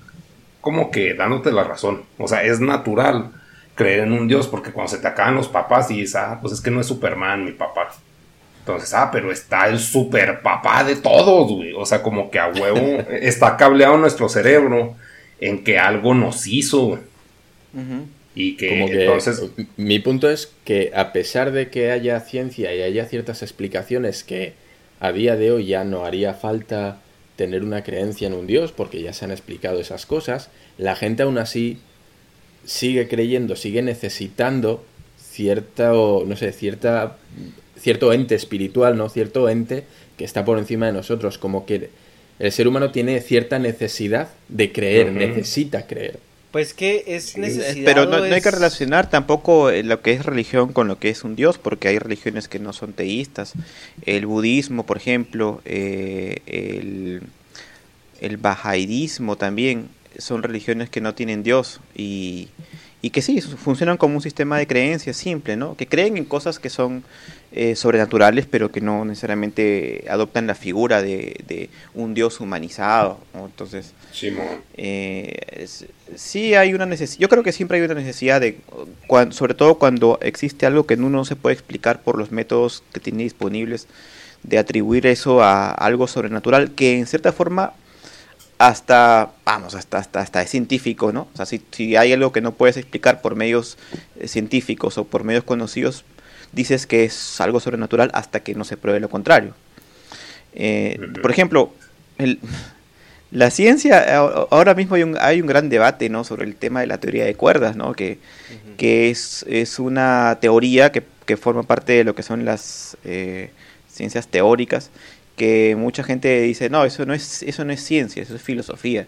como que dándote la razón. O sea, es natural creer en un Dios, porque cuando se te acaban los papás y dices, ah, pues es que no es Superman mi papá. Entonces, ah, pero está el super papá de todos, güey. O sea, como que a huevo está cableado nuestro cerebro en que algo nos hizo. Y que, entonces... Mi punto es que a pesar de que haya ciencia y haya ciertas explicaciones que a día de hoy ya no haría falta tener una creencia en un Dios porque ya se han explicado esas cosas, la gente aún así sigue creyendo, sigue necesitando cierta, no sé, cierta, cierto ente espiritual, ¿no? Cierto ente que está por encima de nosotros, como que el ser humano tiene cierta necesidad de creer, necesita creer. Pues que es necesidad. Pero no, hay que relacionar tampoco eh, lo que es religión con lo que es un dios, porque hay religiones que no son teístas. El budismo, por ejemplo, eh, el, el bahaidismo también, son religiones que no tienen Dios y, y que sí, funcionan como un sistema de creencias simple, ¿no? Que creen en cosas que son eh, sobrenaturales, pero que no necesariamente adoptan la figura de, un Dios humanizado. Entonces, eh, sí hay una necesidad, yo creo que siempre hay una necesidad de, sobre todo cuando existe algo que no se puede explicar por los métodos que tiene disponibles, de atribuir eso a algo sobrenatural, que en cierta forma hasta, vamos, hasta, hasta, hasta es científico, ¿no? O sea, si, si hay algo que no puedes explicar por medios eh, científicos o por medios conocidos, dices que es algo sobrenatural hasta que no se pruebe lo contrario. Eh, por ejemplo, el, la ciencia, ahora mismo hay un, hay un gran debate ¿no? sobre el tema de la teoría de cuerdas, ¿no? que, que es, es, una teoría que, que, forma parte de lo que son las eh, ciencias teóricas que mucha gente dice, no, eso no es, eso no es ciencia, eso es filosofía.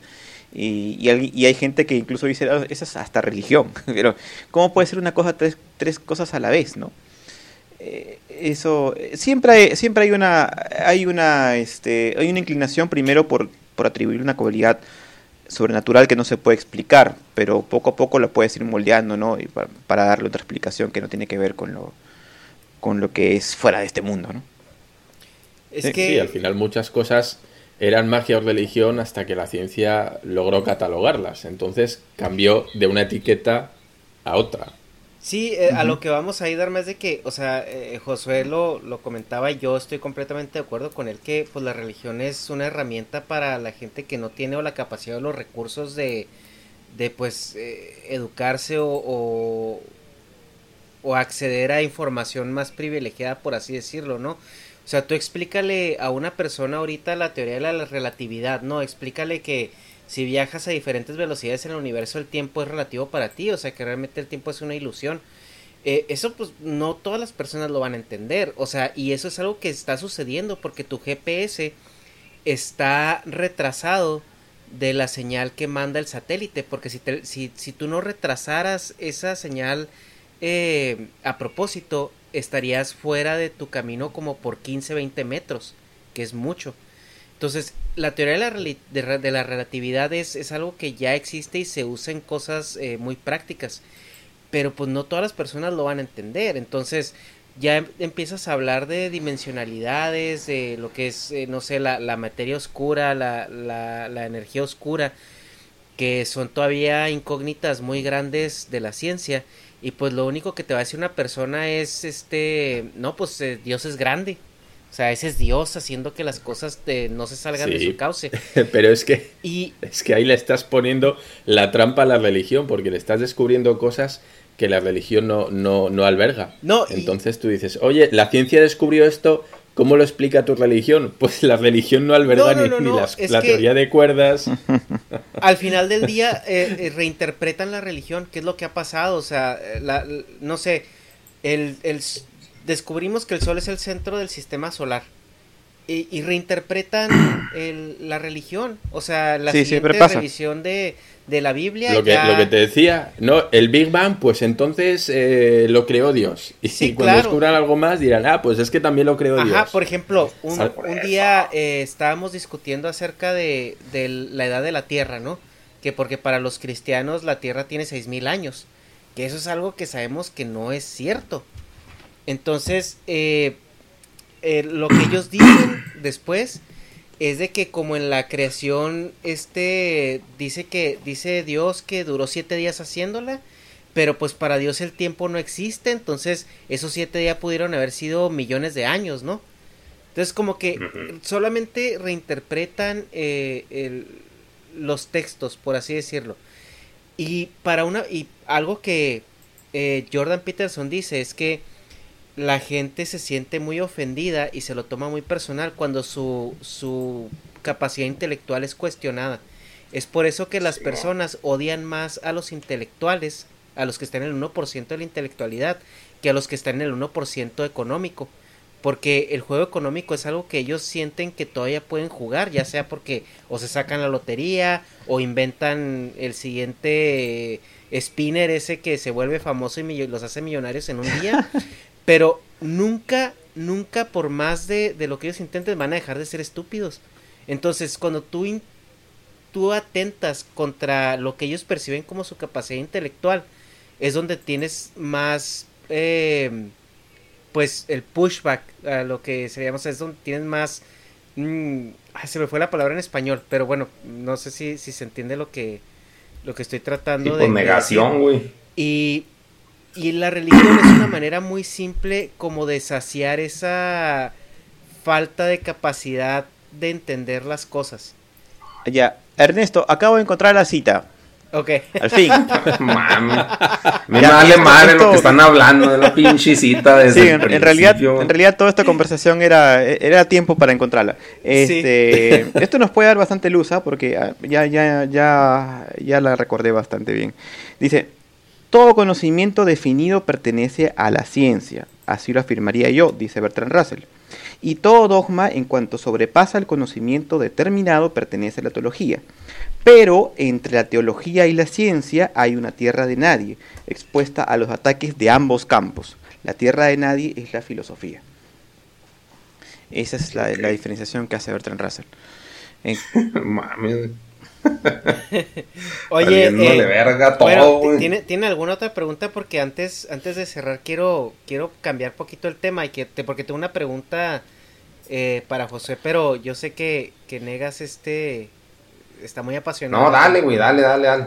Y, y, hay gente que incluso dice, oh, eso es hasta religión. Pero, ¿cómo puede ser una cosa, tres, tres cosas a la vez, no? Eh, eso, siempre hay, siempre hay una, hay una, este, hay una inclinación primero por, por atribuir una cualidad sobrenatural que no se puede explicar, pero poco a poco la puedes ir moldeando, ¿no? Y para, para darle otra explicación que no tiene que ver con lo, con lo que es fuera de este mundo, ¿no? Sí, al final muchas cosas eran magia o religión hasta que la ciencia logró catalogarlas. Entonces cambió de una etiqueta a otra. Sí, eh, a lo que vamos a dar más de que, o sea, eh, Josué lo, lo comentaba y yo estoy completamente de acuerdo con él que pues la religión es una herramienta para la gente que no tiene o la capacidad o los recursos de, de pues eh, educarse o, o, o acceder a información más privilegiada, por así decirlo, ¿no? O sea, tú explícale a una persona ahorita la teoría de la relatividad, ¿no? Explícale que si viajas a diferentes velocidades en el universo, el tiempo es relativo para ti, o sea, que realmente el tiempo es una ilusión. Eh, eso pues no todas las personas lo van a entender, o sea, y eso es algo que está sucediendo porque tu GPS está retrasado de la señal que manda el satélite, porque si, si, si tú no retrasaras esa señal eh, a propósito, estarías fuera de tu camino como por 15, 20 metros, que es mucho. Entonces, la teoría de la, de, la relatividad es, es, algo que ya existe y se usa en cosas eh, muy prácticas, pero pues no todas las personas lo van a entender. Entonces, ya em, empiezas a hablar de dimensionalidades, de lo que es, eh, no sé, la, la materia oscura, la, la, la, energía oscura, que son todavía incógnitas muy grandes de la ciencia. Y pues lo único que te va a decir una persona es, este, no, pues eh, Dios es grande. O sea, ese es Dios haciendo que las cosas no se salgan de su cauce. Pero es que, y... es que ahí le estás poniendo la trampa a la religión, porque le estás descubriendo cosas que la religión no, no, no alberga. No, Entonces tú dices, oye, la ciencia descubrió esto, ¿cómo lo explica tu religión? Pues la religión no alberga ni, la teoría de cuerdas. Al final del día eh, eh, reinterpretan la religión, ¿qué es lo que ha pasado? O sea, la, no sé, el, el, descubrimos que el Sol es el centro del sistema solar y, reinterpretan la religión, o sea, la siguiente revisión de, de, la Biblia. Lo que, lo que te decía, no, el Big Bang, pues entonces eh, lo creó Dios. Y cuando descubran algo más dirán, ah, pues es que también lo creó Dios. Ajá, por ejemplo, un, día eh, estábamos discutiendo acerca de, de, la edad de la Tierra, ¿no? Que porque para los cristianos la Tierra tiene 6.000 años, que eso es algo que sabemos que no es cierto. Entonces, eh, eh, lo que ellos dicen después es de que como en la creación este dice que dice Dios que duró siete días haciéndola pero pues para Dios el tiempo no existe entonces esos siete días pudieron haber sido millones de años no entonces como que solamente reinterpretan eh, los textos por así decirlo. Y para una y algo que eh, Jordan Peterson dice es que la gente se siente muy ofendida y se lo toma muy personal cuando su, su capacidad intelectual es cuestionada. Es por eso que las personas odian más a los intelectuales, a los que están en el 1% de la intelectualidad, que a los que están en el 1% económico. Porque el juego económico es algo que ellos sienten que todavía pueden jugar, ya sea porque o se sacan la lotería o inventan el siguiente spinner ese que se vuelve famoso y los hace millonarios en un día. Pero nunca, nunca por más de, de, lo que ellos intenten van a dejar de ser estúpidos. Entonces, cuando tú, tú atentas contra lo que ellos perciben como su capacidad intelectual, es donde tienes más, eh, pues, el pushback, a lo que seríamos, es donde tienes más... Mm, se me fue la palabra en español, pero bueno, no sé si, si se entiende lo que, lo que estoy tratando de... negación, güey. Y y la religión es una manera muy simple como de saciar esa falta de capacidad de entender las cosas. Ya, Ernesto, acabo de encontrar la cita. Ok. Al fin. Mami. Me vale madre lo que están hablando de la pinche cita desde sí, en, realidad, en realidad toda esta conversación era, era tiempo para encontrarla. Este, Esto nos puede dar bastante luz, ¿ah? porque ya, ya, ya, ya la recordé bastante bien. Dice, todo conocimiento definido pertenece a la ciencia, así lo afirmaría yo, dice Bertrand Russell. Y todo dogma en cuanto sobrepasa el conocimiento determinado pertenece a la teología. Pero entre la teología y la ciencia hay una tierra de nadie, expuesta a los ataques de ambos campos. La tierra de nadie es la filosofía. Esa es la, diferenciación que hace Bertrand Russell. Oye, eh, verga todo, ¿tiene, ¿tiene alguna otra pregunta? Porque antes, antes de cerrar quiero, quiero cambiar poquito el tema y que porque tengo una pregunta eh, para José, pero yo sé que, que Negas este está muy apasionado. No, dale, güey, dale, dale, dale.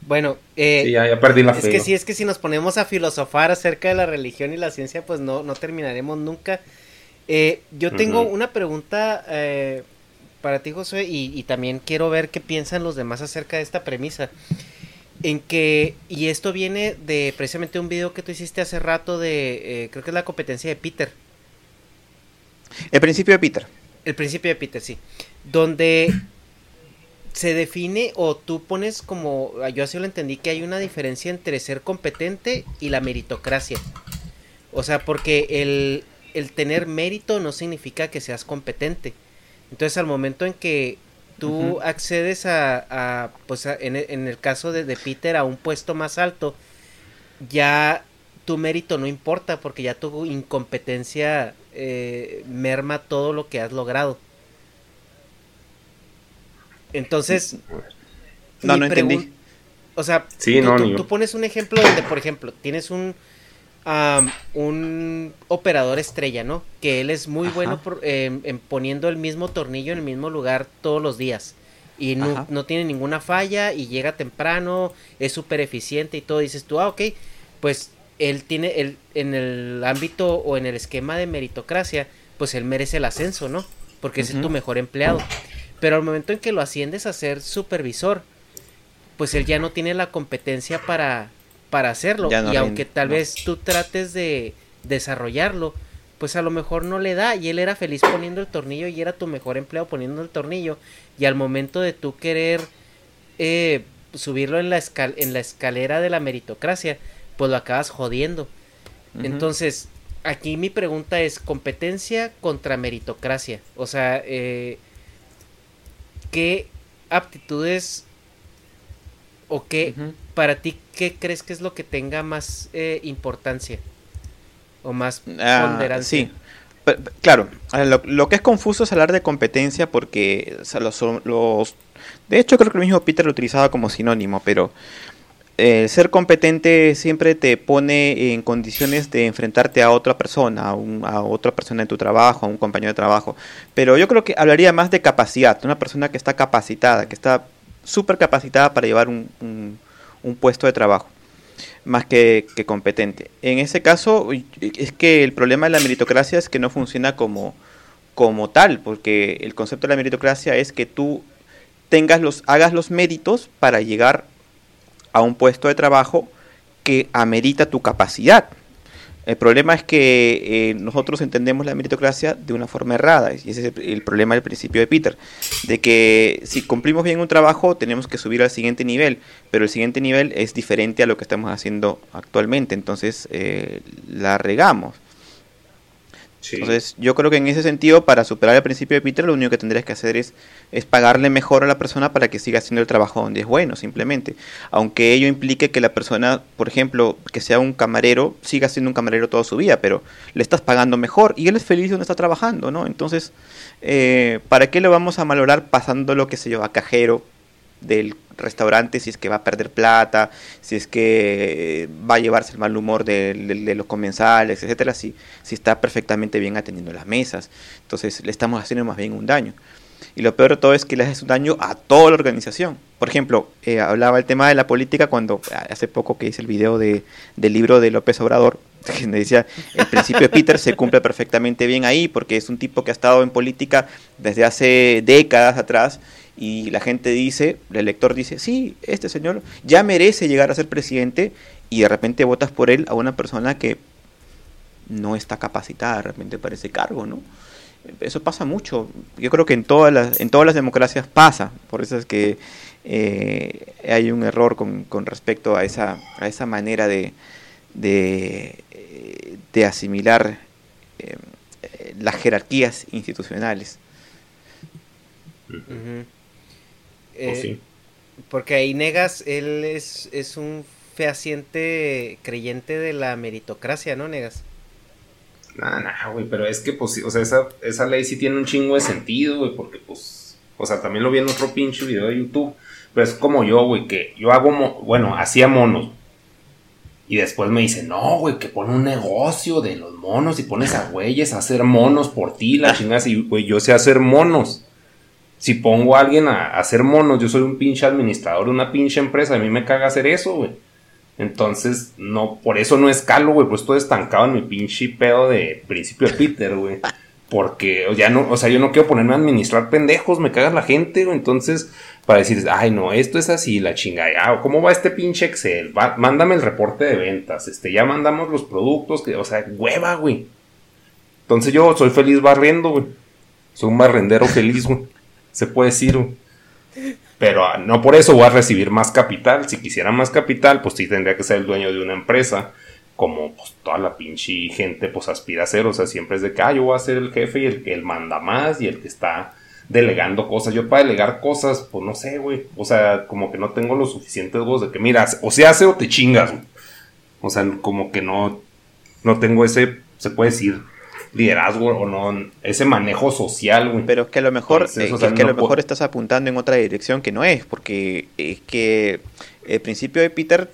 Bueno, eh, ya, perdí la es que sí, es que si nos ponemos a filosofar acerca de la religión y la ciencia, pues no, no terminaremos nunca. Eh, yo tengo una pregunta para ti, José, y, también quiero ver qué piensan los demás acerca de esta premisa. En que, y esto viene de precisamente un video que tú hiciste hace rato de, eh, creo que es la competencia de Peter. El principio de Peter. El principio de Peter, sí. Donde se define o tú pones como, yo así lo entendí, que hay una diferencia entre ser competente y la meritocracia. O sea, porque el, el tener mérito no significa que seas competente Entonces al momento en que tú accedes a, a pues en, el caso de, de, Peter, a un puesto más alto, ya tu mérito no importa porque ya tu incompetencia eh, merma todo lo que has logrado. Entonces... No, no entendí. O sea, tú, pones un ejemplo donde, por ejemplo, tienes un, un operador estrella, ¿no? Que él es muy bueno en poniendo el mismo tornillo en el mismo lugar todos los días. Y no, no tiene ninguna falla y llega temprano, es súper eficiente y todo. dices tú, ah, ok, pues él tiene, el, en el ámbito o en el esquema de meritocracia, pues él merece el ascenso, ¿no? Porque es tu mejor empleado. Pero al momento en que lo asciendes a ser supervisor, pues él ya no tiene la competencia para, para hacerlo. y aunque tal vez tú trates de desarrollarlo, pues a lo mejor no le da. Y él era feliz poniendo el tornillo y era tu mejor empleado poniendo el tornillo. Y al momento de tú querer eh, subirlo en la, en la escalera de la meritocracia, pues lo acabas jodiendo. Entonces, aquí mi pregunta es competencia contra meritocracia. O sea, eh, ¿qué aptitudes o qué, para ti, qué crees que es lo que tenga más eh, importancia o más ah, ponderancia? Sí, claro, lo, que es confuso es hablar de competencia porque los, los, de hecho creo que el mismo Peter lo utilizaba como sinónimo, pero eh, ser competente siempre te pone en condiciones de enfrentarte a otra persona, a, a, otra persona en tu trabajo, a un compañero de trabajo. Pero yo creo que hablaría más de capacidad, una persona que está capacitada, que está súper capacitada para llevar un, un, puesto de trabajo, más que, que, competente. En ese caso, es que el problema de la meritocracia es que no funciona como, como tal, porque el concepto de la meritocracia es que tú tengas los, hagas los méritos para llegar a un puesto de trabajo que amerita tu capacidad. El problema es que eh, nosotros entendemos la meritocracia de una forma errada, y ese es el, problema del principio de Peter, de que si cumplimos bien un trabajo tenemos que subir al siguiente nivel, pero el siguiente nivel es diferente a lo que estamos haciendo actualmente, entonces eh, la regamos. Entonces, yo creo que en ese sentido, para superar el principio de Peter, lo único que tendrías que hacer es, es pagarle mejor a la persona para que siga haciendo el trabajo donde es bueno, simplemente. Aunque ello implique que la persona, por ejemplo, que sea un camarero, siga siendo un camarero toda su vida, pero le estás pagando mejor y él es feliz donde está trabajando, ¿no? Entonces, eh, ¿para qué lo vamos a valorar pasando lo que se yo, a cajero del restaurante si es que va a perder plata, si es que eh, va a llevarse el mal humor de, los comensales, etcétera, si, si está perfectamente bien atendiendo las mesas. Entonces le estamos haciendo más bien un daño. Y lo peor de todo es que le haces un daño a toda la organización. Por ejemplo, eh, hablaba el tema de la política cuando hace poco que hice el video de, del libro de López Obrador, que me decía, el principio de Peter se cumple perfectamente bien ahí, porque es un tipo que ha estado en política desde hace décadas atrás y la gente dice, el elector dice, sí, este señor ya merece llegar a ser presidente y de repente votas por él a una persona que no está capacitada de repente para ese cargo, ¿no? Eso pasa mucho. Yo creo que en todas las, en todas las democracias pasa. Por eso es que eh, hay un error con, con, respecto a esa, a esa manera de, de, de asimilar eh, las jerarquías institucionales. Pues eh, porque ahí Negas, él es, es un fehaciente creyente de la meritocracia, ¿no, Negas? Nah, nah, güey, pero es que, pues, o sea, esa, esa ley sí tiene un chingo de sentido, güey, porque, pues, o sea, también lo vi en otro pinche video de YouTube, pero es como yo, güey, que yo hago, bueno, hacía monos, y después me dice, no, güey, que pone un negocio de los monos y pones a güeyes a hacer monos por ti, la chingada, y, güey, yo sé hacer monos si pongo a alguien a, hacer monos, yo soy un pinche administrador de una pinche empresa, a mí me caga hacer eso, güey. Entonces, no, por eso no escalo, güey, pues estoy estancado en mi pinche pedo de principio de Peter, güey. Porque ya no, o sea, yo no quiero ponerme a administrar pendejos, me caga la gente, güey. Entonces, para decir, ay, no, esto es así, la chingada, ¿cómo va este pinche Excel? mándame el reporte de ventas, este, ya mandamos los productos, que, o sea, hueva, güey. Entonces yo soy feliz barriendo, güey. Soy un barrendero feliz, güey se puede decir. Pero ah, no por eso voy a recibir más capital. Si quisiera más capital, pues sí tendría que ser el dueño de una empresa. Como pues, toda la pinche gente pues aspira a ser. O sea, siempre es de que ah, yo voy a ser el jefe y el que él manda más y el que está delegando cosas. Yo para delegar cosas, pues no sé, güey. O sea, como que no tengo los suficientes voz de que, mira, o se hace o te chingas. O sea, como que no, no tengo ese, se puede decir, liderazgo o no, ese manejo social, güey. Pero es que a lo mejor, eh, que, a lo mejor estás apuntando en otra dirección que no es, porque es que el principio de Peter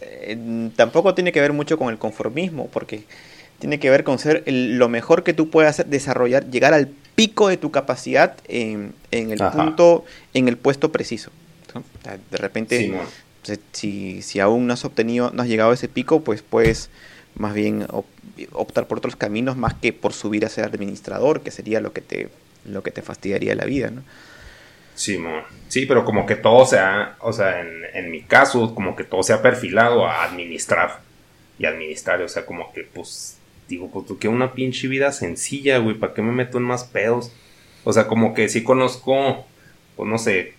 eh, tampoco tiene que ver mucho con el conformismo, porque tiene que ver con ser lo mejor que tú puedas desarrollar, llegar al pico de tu capacidad en, el punto, en el puesto preciso. De repente, si, si aún no has obtenido, no has llegado a ese pico, pues puedes más bien optar por otros caminos más que por subir a ser administrador, que sería lo que te, lo que te fastidiaría la vida, ¿no? Sí, sí, pero como que todo sea, o sea, en, en mi caso, como que todo se ha perfilado a administrar y administrar, o sea, como que pues digo, pues tú que una pinche vida sencilla, güey, ¿para qué me meto en más pedos? O sea, como que sí conozco, pues no sé,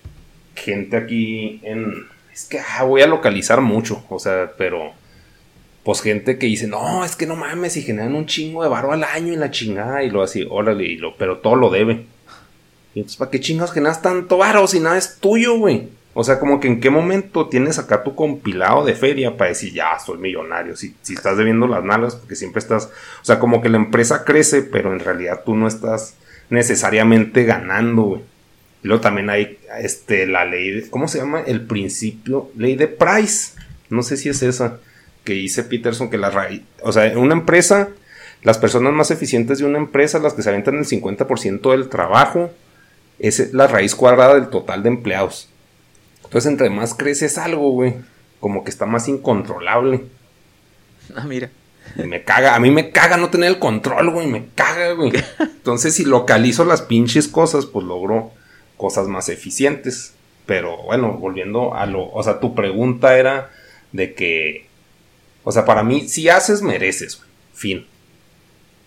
gente aquí en... Es que ah, voy a localizar mucho, o sea, pero... Pues gente que dice, no, es que no mames, y generan un chingo de varo al año y la chingada, y lo así, órale, y lo, pero todo lo debe. Y entonces, ¿para qué chingas generas tanto varo si nada es tuyo, güey? O sea, como que en qué momento tienes acá tu compilado de feria para decir, ya, soy millonario. Si, si estás debiendo las malas, porque siempre estás. O sea, como que la empresa crece, pero en realidad tú no estás necesariamente ganando, güey. Y luego también hay este, la ley, de, ¿cómo se llama? El principio, ley de Price. No sé si es esa que dice Peterson que la raíz, o sea, en una empresa, las personas más eficientes de una empresa, las que se aventan el 50% del trabajo, es la raíz cuadrada del total de empleados. Entonces, entre más creces algo, güey, como que está más incontrolable. Ah, mira. me caga, a mí me caga no tener el control, güey, me caga, güey. Entonces, si localizo las pinches cosas, pues logro cosas más eficientes. Pero bueno, volviendo a lo, o sea, tu pregunta era de que, o sea, para mí, si haces, mereces, güey. Fin.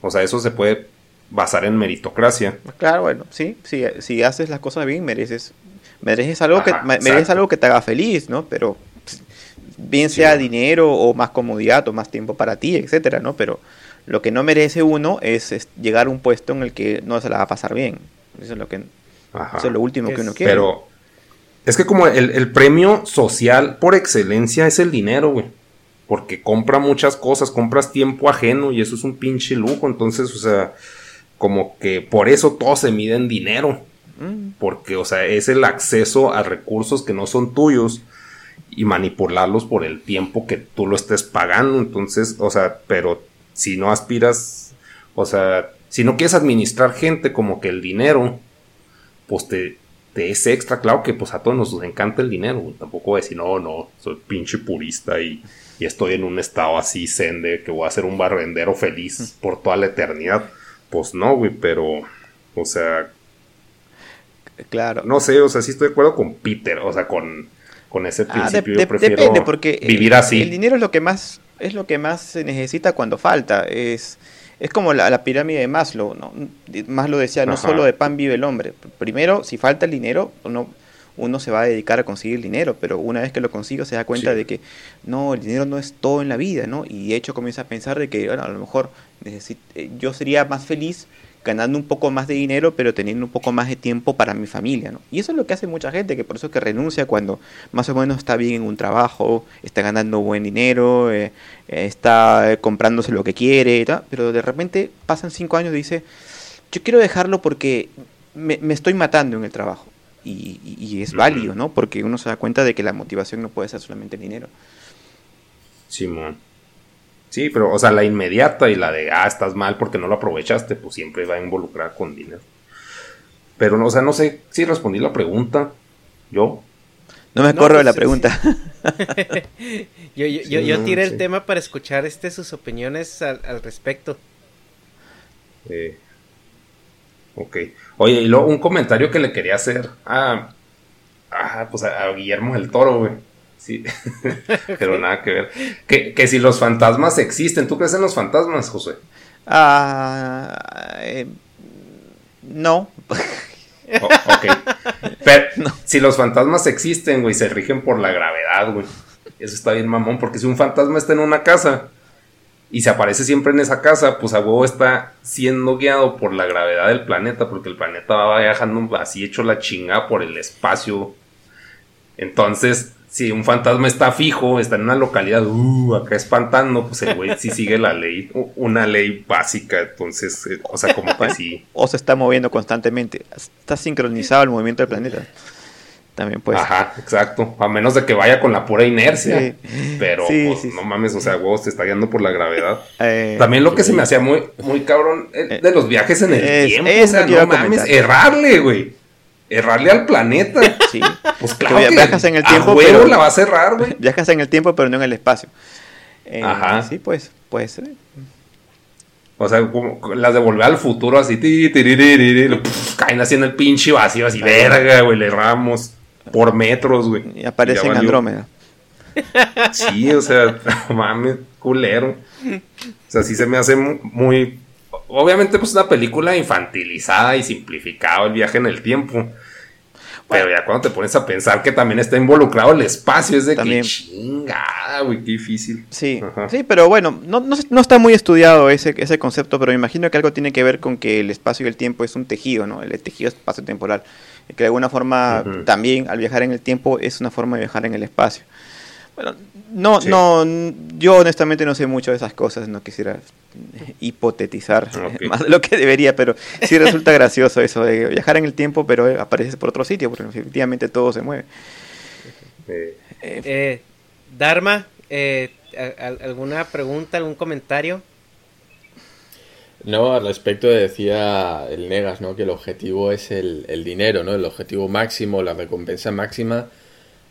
O sea, eso se puede basar en meritocracia. Claro, bueno, sí, sí, si haces las cosas bien, mereces Mereces algo, que, mereces algo que te haga feliz, ¿no? Pero bien sea dinero o más comodidad o más tiempo para ti, etcétera, ¿no? Pero lo que no merece uno es, llegar a un puesto en el que no se la va a pasar bien. Eso es lo que eso es lo último que uno quiere. Pero es que como el, el premio social por excelencia es el dinero, güey. Porque compra muchas cosas, compras tiempo ajeno y eso es un pinche lujo. Entonces, o sea, como que por eso todo se mide en dinero. Porque, o sea, es el acceso a recursos que no son tuyos y manipularlos por el tiempo que tú lo estés pagando. Entonces, o sea, pero si no aspiras, o sea, si no quieres administrar gente como que el dinero, pues te, te es extra. Claro que pues a todos nos encanta el dinero. Tampoco voy a decir, no, no, soy pinche purista y, y estoy en un estado así zen de que voy a ser un barrendero feliz por toda la eternidad. Pues no, güey, pero, o sea, Claro. No sé, o sea, sí estoy de acuerdo con Peter, o sea, con, con ese ah, principio. yo prefiero depende, porque vivir así. El dinero es lo que más es lo que más se necesita cuando falta. Es, es como la, pirámide de Maslow. ¿no? Maslow decía, no solo de pan vive el hombre. Primero, si falta el dinero, uno, uno se va a dedicar a conseguir dinero, pero una vez que lo consigo se da cuenta de que no, el dinero no es todo en la vida, ¿no? Y de hecho comienza a pensar de que, bueno, a lo mejor eh, yo sería más feliz ganando un poco más de dinero, pero teniendo un poco más de tiempo para mi familia, ¿no? Y eso es lo que hace mucha gente, que por eso que renuncia cuando más o menos está bien en un trabajo, está ganando buen dinero, eh, está comprándose lo que quiere, pero de repente pasan cinco años y dice, yo quiero dejarlo porque me, estoy matando en el trabajo. Y, es válido, ¿no? Porque uno se da cuenta de que la motivación no puede ser solamente el dinero. Simón. Sí, pero, o sea, la inmediata y la de, ah, estás mal porque no lo aprovechaste, pues siempre va a involucrar con dinero. Pero, no, o sea, no sé si respondí la pregunta. Yo. No me corro de la pues, pregunta. yo yo, tiré el tema para escuchar este sus opiniones al, respecto. Eh, ok. Oye, y luego un comentario que le quería hacer a, pues a, a Guillermo el Toro, güey. Sí, pero nada que ver. Que, si los fantasmas existen, ¿tú crees en los fantasmas, José? Ah, eh, no. ok. Pero si los fantasmas existen, güey, se rigen por la gravedad, güey. Eso está bien mamón, porque si un fantasma está en una casa, y se aparece siempre en esa casa, pues a huevo está siendo guiado por la gravedad del planeta, porque el planeta va viajando así hecho la chingada por el espacio. Entonces, si un fantasma está fijo, está en una localidad, uh, acá espantando, pues el güey sí sigue la ley, una ley básica, entonces, eh, o sea, como que sí. O se está moviendo constantemente, está sincronizado el movimiento del planeta. También pues. Ajá, exacto. A menos de que vaya con la pura inercia. Pero pues, no mames, o sea, huevo, se está guiando por la gravedad. Eh, También lo que se me hacía muy, muy cabrón eh, de los viajes en el tiempo. o sea, no mames, errarle, güey. Errarle al planeta. Sí. Pues claro. Que viajas en el tiempo. pero la va a cerrar, güey. Viajas en el tiempo, pero no en el espacio. Eh, Ajá. Sí, pues, puede ser. O sea, como las de volver al futuro, así, ti, caen así en el pinche vacío, así, verga, güey, le erramos por metros, güey. Y aparece en Andrómeda. Sí, o sea, mames, culero. O sea, sí se me hace muy. Obviamente, pues una película infantilizada y simplificada el viaje en el tiempo. Pero ya cuando te pones a pensar que también está involucrado el espacio, es de que chingada, güey, qué difícil. Sí, sí, pero bueno, no, no, está muy estudiado ese, ese concepto, pero me imagino que algo tiene que ver con que el espacio y el tiempo es un tejido, ¿no? El tejido espacio-temporal que de alguna forma también al viajar en el tiempo es una forma de viajar en el espacio. Bueno, no, no, yo honestamente no sé mucho de esas cosas, no quisiera hipotetizar más de lo que debería, pero sí resulta gracioso eso de viajar en el tiempo, pero apareces por otro sitio, porque efectivamente todo se mueve. Eh, eh, Dharma, eh, ¿alguna pregunta, algún comentario? No, al respecto decía el Negas, ¿no? Que el objetivo es el, dinero, ¿no? El objetivo máximo, la recompensa máxima.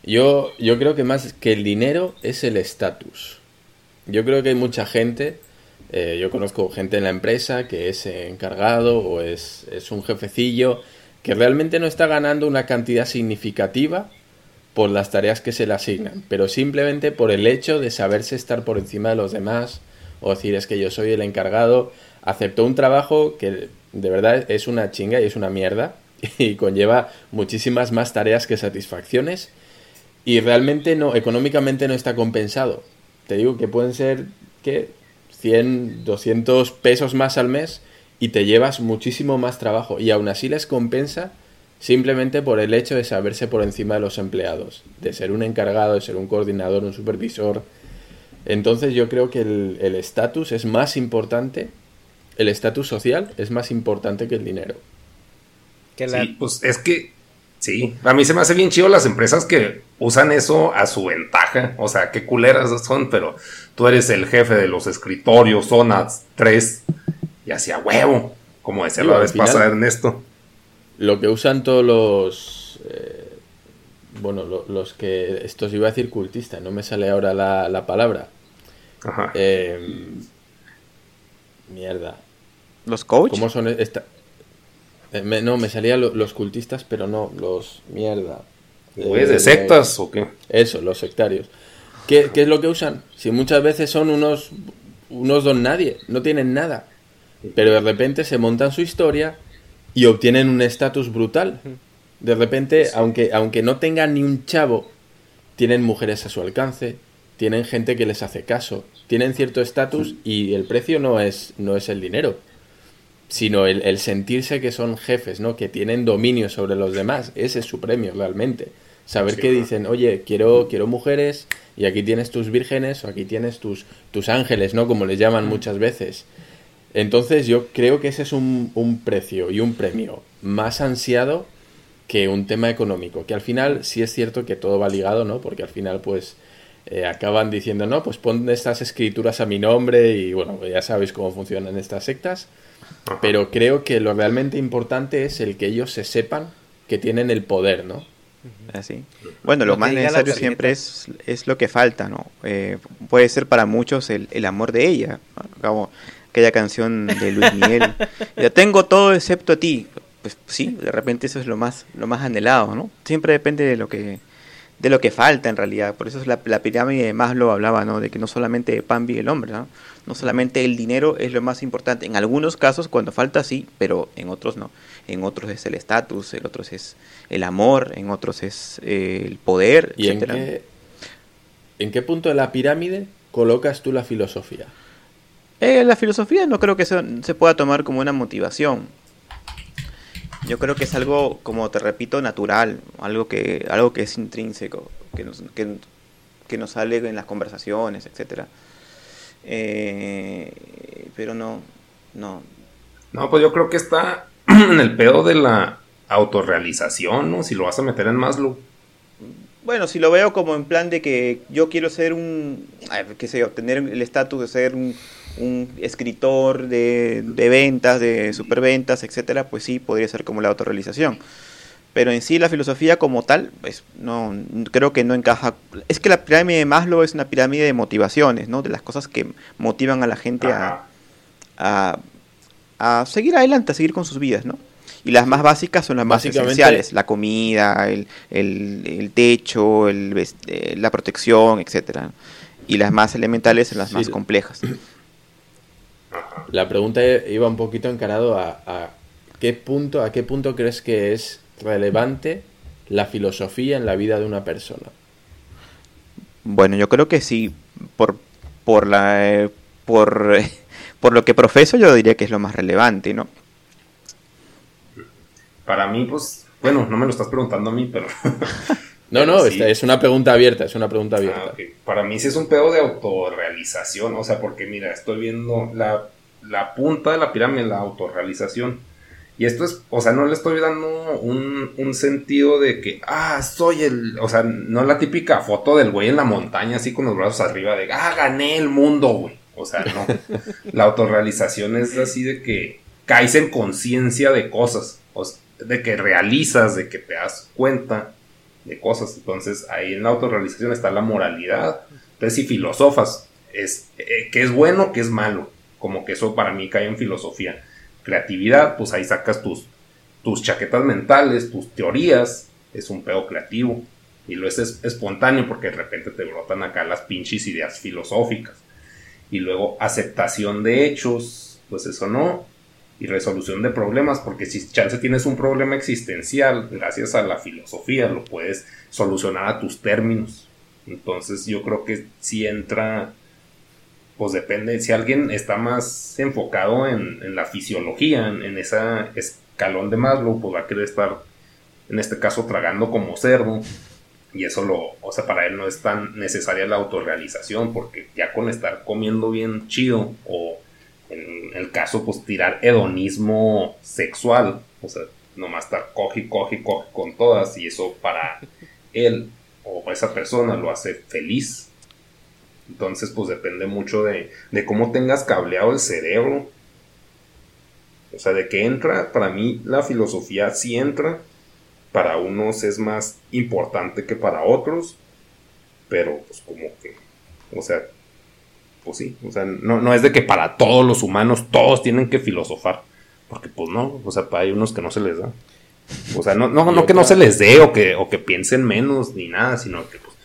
Yo, yo creo que más que el dinero es el estatus. Yo creo que hay mucha gente, eh, yo conozco gente en la empresa que es encargado o es, es un jefecillo que realmente no está ganando una cantidad significativa por las tareas que se le asignan, pero simplemente por el hecho de saberse estar por encima de los demás o decir es que yo soy el encargado aceptó un trabajo que de verdad es una chinga y es una mierda y conlleva muchísimas más tareas que satisfacciones y realmente no, económicamente no está compensado. Te digo que pueden ser, que 100, 200 pesos más al mes y te llevas muchísimo más trabajo y aún así les compensa simplemente por el hecho de saberse por encima de los empleados, de ser un encargado, de ser un coordinador, un supervisor. Entonces yo creo que el estatus es más importante el estatus social es más importante que el dinero. Sí, pues es que sí, a mí se me hace bien chido las empresas que usan eso a su ventaja. O sea, qué culeras son, pero tú eres el jefe de los escritorios, zonas 3 y hacia huevo, como decía la vez pasada Ernesto. Lo que usan todos los. Eh, bueno, los que. Esto se iba a decir cultista, no me sale ahora la, palabra. Ajá. Eh, mierda. ¿Los coach? ¿Cómo son esta? Eh, no, me salían los cultistas, pero no, los mierda. ¿De sectas o qué? Eso, los sectarios. ¿Qué, es lo que usan? Si muchas veces son unos, unos don nadie, no tienen nada. Pero de repente se montan su historia y obtienen un estatus brutal. De repente, aunque, aunque no tengan ni un chavo, tienen mujeres a su alcance, tienen gente que les hace caso, tienen cierto estatus y el precio no es, no es el dinero sino el, sentirse que son jefes, ¿no? Que tienen dominio sobre los demás. Ese es su premio realmente. Saber que dicen, oye, quiero, quiero mujeres y aquí tienes tus vírgenes o aquí tienes tus, tus ángeles, ¿no? Como les llaman muchas veces. Entonces yo creo que ese es un, un precio y un premio más ansiado que un tema económico. Que al final sí es cierto que todo va ligado, ¿no? Porque al final pues... Eh, acaban diciendo, no, pues pon estas escrituras a mi nombre y bueno, ya sabéis cómo funcionan estas sectas. Pero creo que lo realmente importante es el que ellos se sepan que tienen el poder, ¿no? Así. Bueno, lo más necesario siempre es, es lo que falta, ¿no? Eh, puede ser para muchos el, el amor de ella, como aquella canción de Luis Miguel. Ya tengo todo excepto a ti. Pues sí, de repente eso es lo más, lo más anhelado, ¿no? Siempre depende de lo que, de lo que falta en realidad. Por eso es la, la pirámide de Maslow hablaba, ¿no? De que no solamente pan vive el hombre, ¿no? No solamente el dinero es lo más importante. En algunos casos, cuando falta, sí, pero en otros no. En otros es el estatus, en otros es el amor, en otros es eh, el poder, ¿Y En qué, en qué punto de la pirámide colocas tú la filosofía? Eh, la filosofía no creo que se, se pueda tomar como una motivación. Yo creo que es algo, como te repito, natural, algo que, algo que es intrínseco, que nos, que, que nos sale en las conversaciones, etcétera. Eh, pero no, no. No, pues yo creo que está en el pedo de la autorrealización, ¿no? Si lo vas a meter en Maslow. Bueno, si lo veo como en plan de que yo quiero ser un, qué sé yo, tener el estatus de ser un, un escritor de, de ventas, de superventas, etcétera, pues sí, podría ser como la autorrealización. Pero en sí la filosofía como tal, pues no creo que no encaja. Es que la pirámide de Maslow es una pirámide de motivaciones, ¿no? De las cosas que motivan a la gente a, a, a seguir adelante, a seguir con sus vidas, ¿no? Y las más básicas son las más esenciales, la comida, el, el, el techo, el, eh, la protección, etcétera. Y las más elementales son las Sí. más complejas. La pregunta iba un poquito encarado a, a qué punto, a qué punto crees que es relevante la filosofía en la vida de una persona. Bueno, yo creo que sí, por, por, la, eh, por, eh, por lo que profeso, yo diría que es lo más relevante, ¿no? Para mí, pues, bueno, no me lo estás preguntando a mí, pero No, no, Sí. es una pregunta abierta, es una pregunta abierta. Ah, ok. Para mí sí es un pedo de autorrealización, o sea, porque mira, estoy viendo la, la punta de la pirámide, la autorrealización. Y esto es, o sea, no le estoy dando un, un sentido de que, ah, soy el, o sea, no la típica foto del güey en la montaña, así con los brazos arriba, de, ah, gané el mundo, güey. O sea, no. la autorrealización es así de que caes en conciencia de cosas, o sea, de que realizas, de que te das cuenta de cosas. Entonces, ahí en la autorrealización está la moralidad. Entonces, si filosofas, es eh, que es bueno, que es malo. Como que eso para mí cae en filosofía. Creatividad, pues ahí sacas tus, tus chaquetas mentales, tus teorías. Es un pedo creativo. Y lo es espontáneo porque de repente te brotan acá las pinches ideas filosóficas. Y luego aceptación de hechos, pues eso no. Y resolución de problemas, porque si chance tienes un problema existencial, gracias a la filosofía lo puedes solucionar a tus términos. Entonces yo creo que si entra, pues depende, si alguien está más enfocado en, la fisiología, en, en ese escalón de Maslow, pues va a querer estar, en este caso, tragando como cerdo. Y eso lo, o sea, para él no es tan necesaria la autorrealización, porque ya con estar comiendo bien chido, o en el caso, pues tirar hedonismo sexual, o sea, nomás estar coge, coge, coge con todas, y eso para él o esa persona lo hace feliz. Entonces, pues depende mucho de, de cómo tengas cableado el cerebro. O sea, de que entra, para mí la filosofía sí entra, para unos es más importante que para otros, pero pues como que, o sea, pues sí, o sea, no, no es de que para todos los humanos todos tienen que filosofar, porque pues no, o sea, hay unos que no se les da. O sea, no, no, no que no se les dé o que, o que piensen menos ni nada, sino que pues,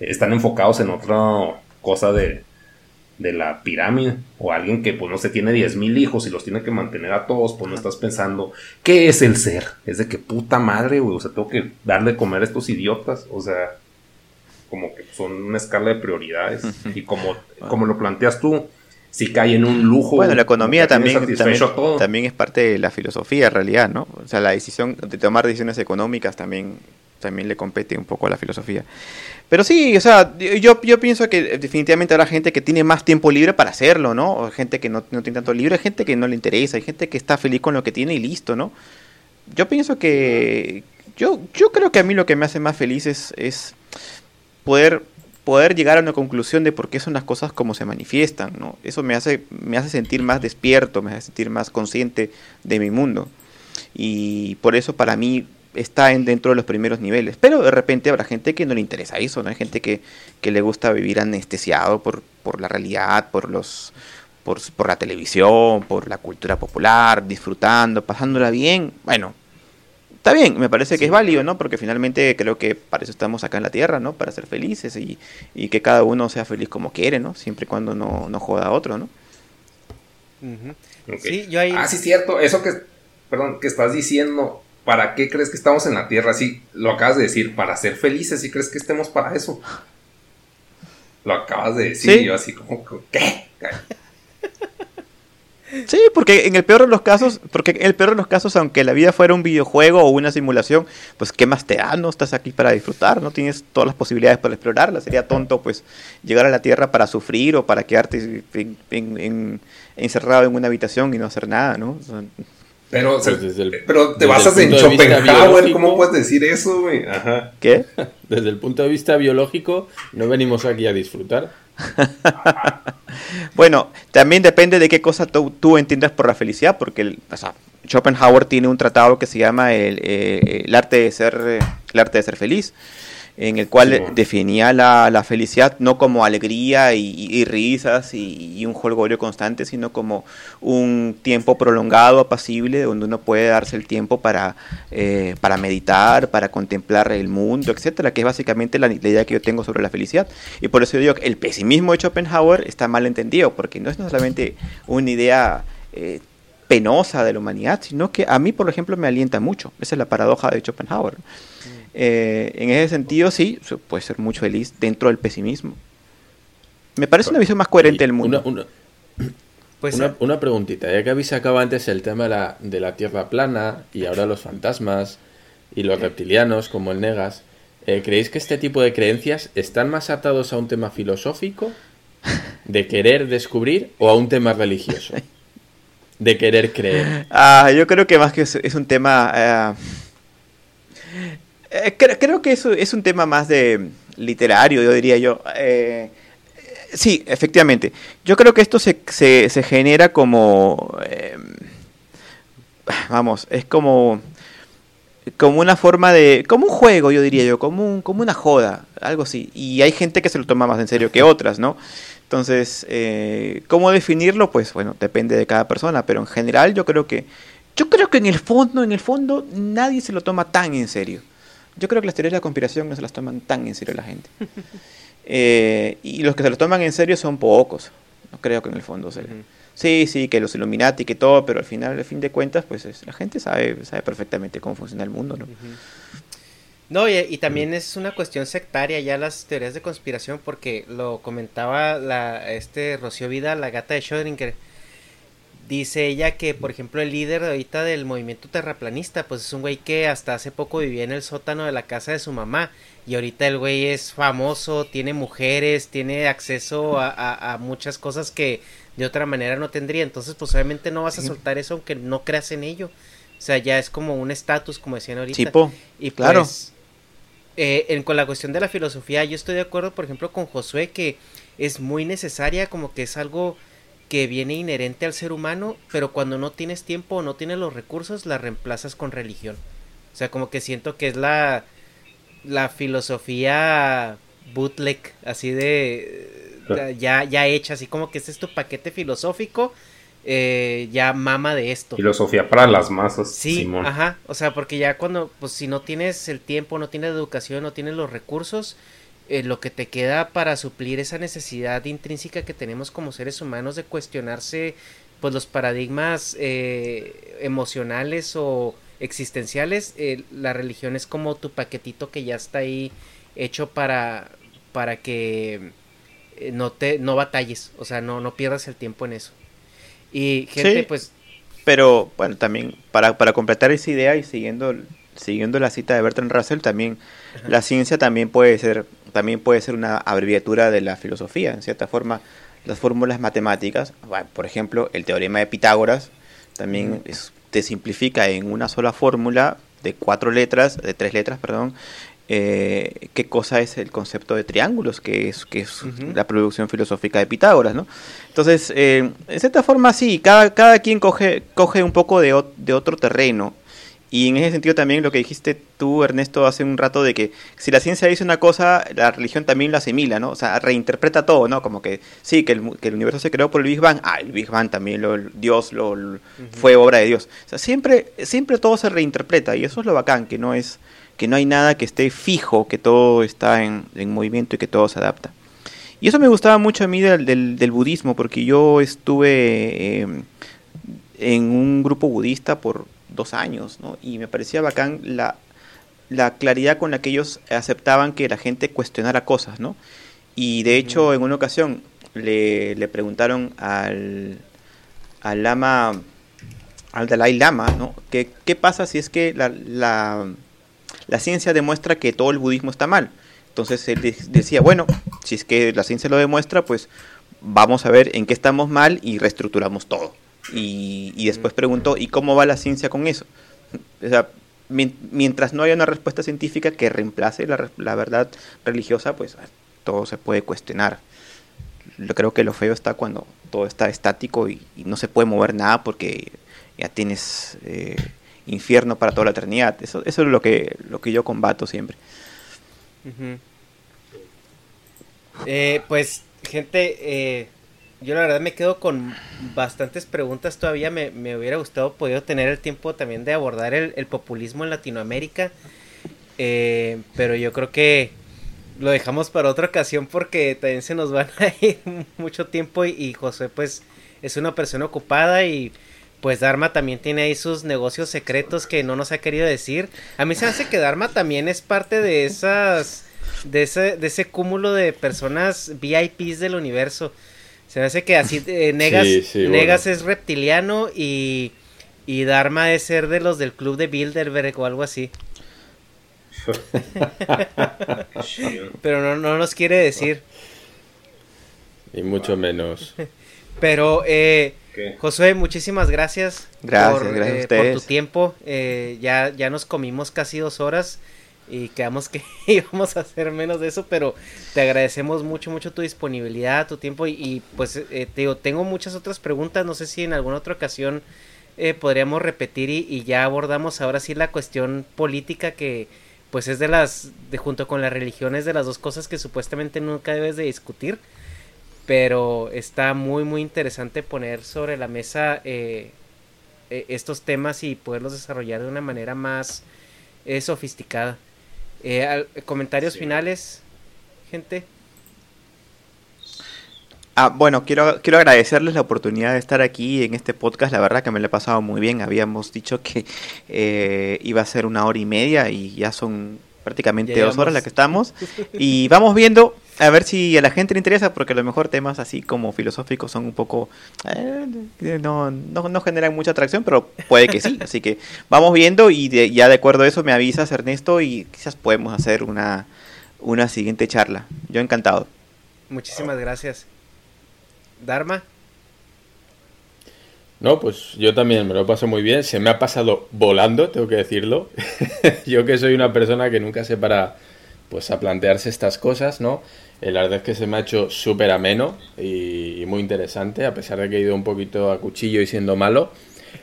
están enfocados en otra cosa de, de la pirámide. O alguien que pues no se tiene 10 mil hijos y los tiene que mantener a todos, pues no estás pensando, ¿qué es el ser? Es de que puta madre, güey, o sea, tengo que darle comer a estos idiotas, o sea, como que son una escala de prioridades. Y como, como lo planteas tú, si cae en un lujo. Bueno, la economía también, también, todo. también es parte de la filosofía en realidad, ¿no? O sea, la decisión de tomar decisiones económicas también, también le compete un poco a la filosofía. Pero sí, o sea, yo, yo pienso que definitivamente habrá gente que tiene más tiempo libre para hacerlo, ¿no? O gente que no, no tiene tanto libre, hay gente que no le interesa, hay gente que está feliz con lo que tiene y listo, ¿no? Yo pienso que... Yo, yo creo que a mí lo que me hace más feliz es, es poder poder llegar a una conclusión de por qué son las cosas como se manifiestan, ¿no? Eso me hace, me hace sentir más despierto, me hace sentir más consciente de mi mundo. Y por eso para mí está en, dentro de los primeros niveles. Pero de repente habrá gente que no le interesa eso, ¿no? Hay gente que, que le gusta vivir anestesiado por, por la realidad, por los por, por la televisión, por la cultura popular, disfrutando, pasándola bien. Bueno, está bien, me parece que es válido, ¿no? Porque finalmente creo que para eso estamos acá en la Tierra, ¿no? Para ser felices y, y que cada uno sea feliz como quiere, ¿no? Siempre y cuando no, no joda a otro, ¿no? Ok. Sí, yo ahí... Ah, sí, cierto. Eso que, perdón, que estás diciendo, ¿para qué crees que estamos en la Tierra? Sí, lo acabas de decir, para ser felices, ¿sí crees que estemos para eso? Lo acabas de decir, Sí. y yo así como, que, ¿qué? Sí, porque en el peor de los casos, porque en el peor de los casos, aunque la vida fuera un videojuego o una simulación, pues qué más te da, no estás aquí para disfrutar, no tienes todas las posibilidades para explorarla, sería tonto pues llegar a la Tierra para sufrir o para quedarte encerrado en una habitación y no hacer nada, ¿no? pero, pero te basas en Schopenhauer, ¿cómo puedes decir eso, güey? Ajá. ¿Qué? Desde el punto de vista biológico, no venimos aquí a disfrutar. bueno, también depende de qué cosa tú, entiendas por la felicidad, porque Schopenhauer tiene un tratado que se llama eh, el arte de ser el arte de ser feliz en el cual definía la, felicidad no como alegría y, risas y, un jolgorio constante, sino como un tiempo prolongado, apacible, donde uno puede darse el tiempo para, eh, para meditar, para contemplar el mundo, etcétera, que es básicamente la, idea que yo tengo sobre la felicidad. Y por eso digo que el pesimismo de Schopenhauer está mal entendido, porque no es solamente una idea eh, penosa de la humanidad, sino que a mí, por ejemplo, me alienta mucho. Esa es la paradoja de Schopenhauer. Eh, en ese sentido, sí, puede ser mucho feliz dentro del pesimismo. Me parece una visión más coherente del mundo. Una, pues, una, preguntita, ya que habéis sacado antes el tema de la, de la Tierra plana y ahora los fantasmas y los reptilianos como el Negas, eh, ¿creéis que este tipo de creencias están más atados a un tema filosófico, de querer descubrir, o a un tema religioso? De querer creer. Ah, yo creo que más que es, un tema... Eh, eh, creo, que eso es un tema más de literario, yo diría yo. Eh, sí, efectivamente. Yo creo que esto se, se, genera como... Eh, vamos, es como como una forma de como un juego yo diría yo como un, como una joda algo así y hay gente que se lo toma más en serio que otras no entonces cómo definirlo pues bueno depende de cada persona pero en general yo creo que yo creo que en el fondo en el fondo nadie se lo toma tan en serio yo creo que las teorías de la conspiración no se las toman tan en serio la gente. Eh, y los que se lo toman en serio son pocos. No creo que en el fondo se... Sí, sí, que los Illuminati, que todo, pero al final, al fin de cuentas, pues la gente sabe, sabe perfectamente cómo funciona el mundo, ¿no? No, y, también es una cuestión sectaria ya las teorías de conspiración, porque lo comentaba la, este Rocío Vida, la gata de Schrödinger, Dice ella que, por ejemplo, el líder ahorita del movimiento terraplanista, pues es un güey que hasta hace poco vivía en el sótano de la casa de su mamá. Y ahorita el güey es famoso, tiene mujeres, tiene acceso a, muchas cosas que de otra manera no tendría. Entonces, pues obviamente no vas a soltar eso aunque no creas en ello. O sea, ya es como un estatus, como decían ahorita. Tipo, y claro. Pues, eh, en, con la cuestión de la filosofía, yo estoy de acuerdo, por ejemplo, con Josué, que es muy necesaria, como que es algo que viene inherente al ser humano, pero cuando no tienes tiempo o no tienes los recursos, la reemplazas con religión. O sea, como que siento que es la, la filosofía bootleg, así de ya, ya hecha, así como que este es tu paquete filosófico, eh, ya mama de esto. Filosofía para las masas. Sí, ajá, o sea, porque ya cuando, pues si no tienes el tiempo, no tienes educación, no tienes los recursos, eh, lo que te queda para suplir esa necesidad intrínseca que tenemos como seres humanos de cuestionarse pues los paradigmas eh, emocionales o existenciales eh, la religión es como tu paquetito que ya está ahí hecho para para que no te no batalles o sea no no pierdas el tiempo en eso. Y gente pues pero bueno también para, para completar esa idea y siguiendo siguiendo la cita de Bertrand Russell también la ciencia también puede ser también puede ser una abreviatura de la filosofía. En cierta forma, las fórmulas matemáticas, por ejemplo, el teorema de Pitágoras, también te simplifica en una sola fórmula de cuatro letras, de tres letras, perdón, eh, qué cosa es el concepto de triángulos, que es, que es la producción filosófica de Pitágoras, ¿no? Entonces, eh, en cierta forma sí, cada, cada quien coge, coge un poco de, de otro terreno y en ese sentido también lo que dijiste tú, Ernesto, hace un rato de que si la ciencia dice una cosa, la religión también lo asimila, ¿no? O sea, reinterpreta todo, ¿no? Como que sí, que el, que el universo se creó por el Big Bang, ah, el Big Bang también, lo, Dios lo, fue obra de Dios. O sea, siempre, siempre todo se reinterpreta y eso es lo bacán, que no es que no hay nada que esté fijo, que todo está en, movimiento y que todo se adapta. Y eso me gustaba mucho a mí del, del, budismo, porque yo estuve eh, en un grupo budista por dos años, ¿no? Y me parecía bacán la, la claridad con la que ellos aceptaban que la gente cuestionara cosas, ¿no? Y de hecho, en una ocasión le, le preguntaron al, al lama, al Dalai Lama, ¿no? ¿Qué, qué pasa si es que la, la, la ciencia demuestra que todo el budismo está mal? Entonces él de- decía, bueno, si es que la ciencia lo demuestra, pues vamos a ver en qué estamos mal y reestructuramos todo. Y, y después preguntó, ¿y cómo va la ciencia con eso? O sea, mien- mientras no haya una respuesta científica que reemplace la, la verdad religiosa, pues todo se puede cuestionar. Yo creo que lo feo está cuando todo está estático y, y no se puede mover nada porque ya tienes eh, infierno para toda la eternidad. Eso, eso es lo que, lo que yo combato siempre. Ujú. Eh, pues, gente, eh, yo la verdad me quedo con bastantes preguntas todavía. Me, me hubiera gustado podido tener el tiempo también de abordar el, populismo en Latinoamérica. Eh, pero yo creo que lo dejamos para otra ocasión porque también se nos van a ir mucho tiempo y, y José pues es una persona ocupada y pues Dharma también tiene ahí sus negocios secretos que no nos ha querido decir. A mí se hace que Dharma también es parte de esas de ese de ese cúmulo de personas VIPs del universo. Se me hace que así eh, Negas Sí, sí, Negas bueno. es reptiliano y y Dharma es ser de los del club de Bilderberg o algo así. Pero no, no nos quiere decir. Y mucho menos. Pero, eh, ¿Qué? Josué, muchísimas gracias. Gracias, por, gracias a eh, por tu tiempo. Eh, ya, ya nos comimos casi dos horas y quedamos que íbamos a hacer menos de eso, pero te agradecemos mucho, mucho tu disponibilidad, tu tiempo y, pues eh, te digo, tengo muchas otras preguntas. No sé si en alguna otra ocasión eh, podríamos repetir y, ya abordamos ahora sí la cuestión política que pues es de las, de junto con las religiones, de las dos cosas que supuestamente nunca debes de discutir pero está muy muy interesante poner sobre la mesa eh, eh, estos temas y poderlos desarrollar de una manera más eh, sofisticada. Eh, al- comentarios Sí. finales, gente. Ah, bueno, quiero, quiero agradecerles la oportunidad de estar aquí en este podcast. La verdad que me lo he pasado muy bien. Habíamos dicho que eh, iba a ser una hora y media y ya son prácticamente Ya dos horas las que estamos. Y vamos viendo a ver si a la gente le interesa, porque a lo mejor temas así como filosóficos son un poco... eh, no, no, no generan mucha atracción, pero puede que sí. Así que vamos viendo y de- ya de acuerdo a eso me avisas Ernesto y quizás podemos hacer una, una siguiente charla. Yo encantado. Muchísimas gracias. Dharma. No, pues yo también me lo paso muy bien. Se me ha pasado volando, tengo que decirlo. yo que soy una persona que nunca se para pues a plantearse estas cosas, ¿no? Eh, La verdad es que se me ha hecho súper ameno y, y muy interesante, a pesar de que he ido un poquito a cuchillo y siendo malo.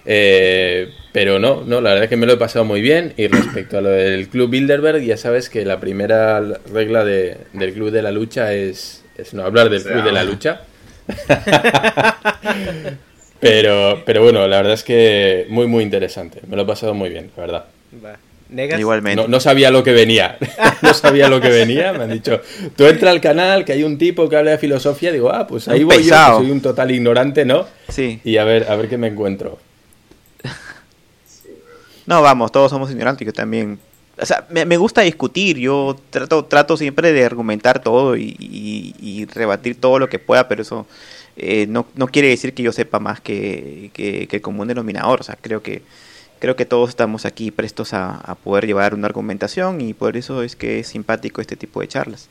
Eh, pero no, no, la verdad es que me lo he pasado muy bien. Y respecto a lo del Club Bilderberg, ya sabes que la primera regla de- del Club de la Lucha es, es no hablar del O sea, Club de la Lucha. Pero, pero bueno, la verdad es que muy, muy interesante. Me lo he pasado muy bien, la verdad. Negas. Igualmente. No, no sabía lo que venía. no sabía lo que venía. Me han dicho, tú entra al canal, que hay un tipo que habla de filosofía. Digo, ah, pues ahí Un voy yo, pesado. que soy un total ignorante, ¿no? Sí. Y a ver, a ver qué me encuentro. No, vamos, todos somos ignorantes, yo también. O sea, me, me gusta discutir, yo trato, trato siempre de argumentar todo y, y- y rebatir todo lo que pueda, pero eso eh, no, no quiere decir que yo sepa más que, que, que el común denominador. O sea, creo que, creo que todos estamos aquí prestos a, a poder llevar una argumentación y por eso es que es simpático este tipo de charlas.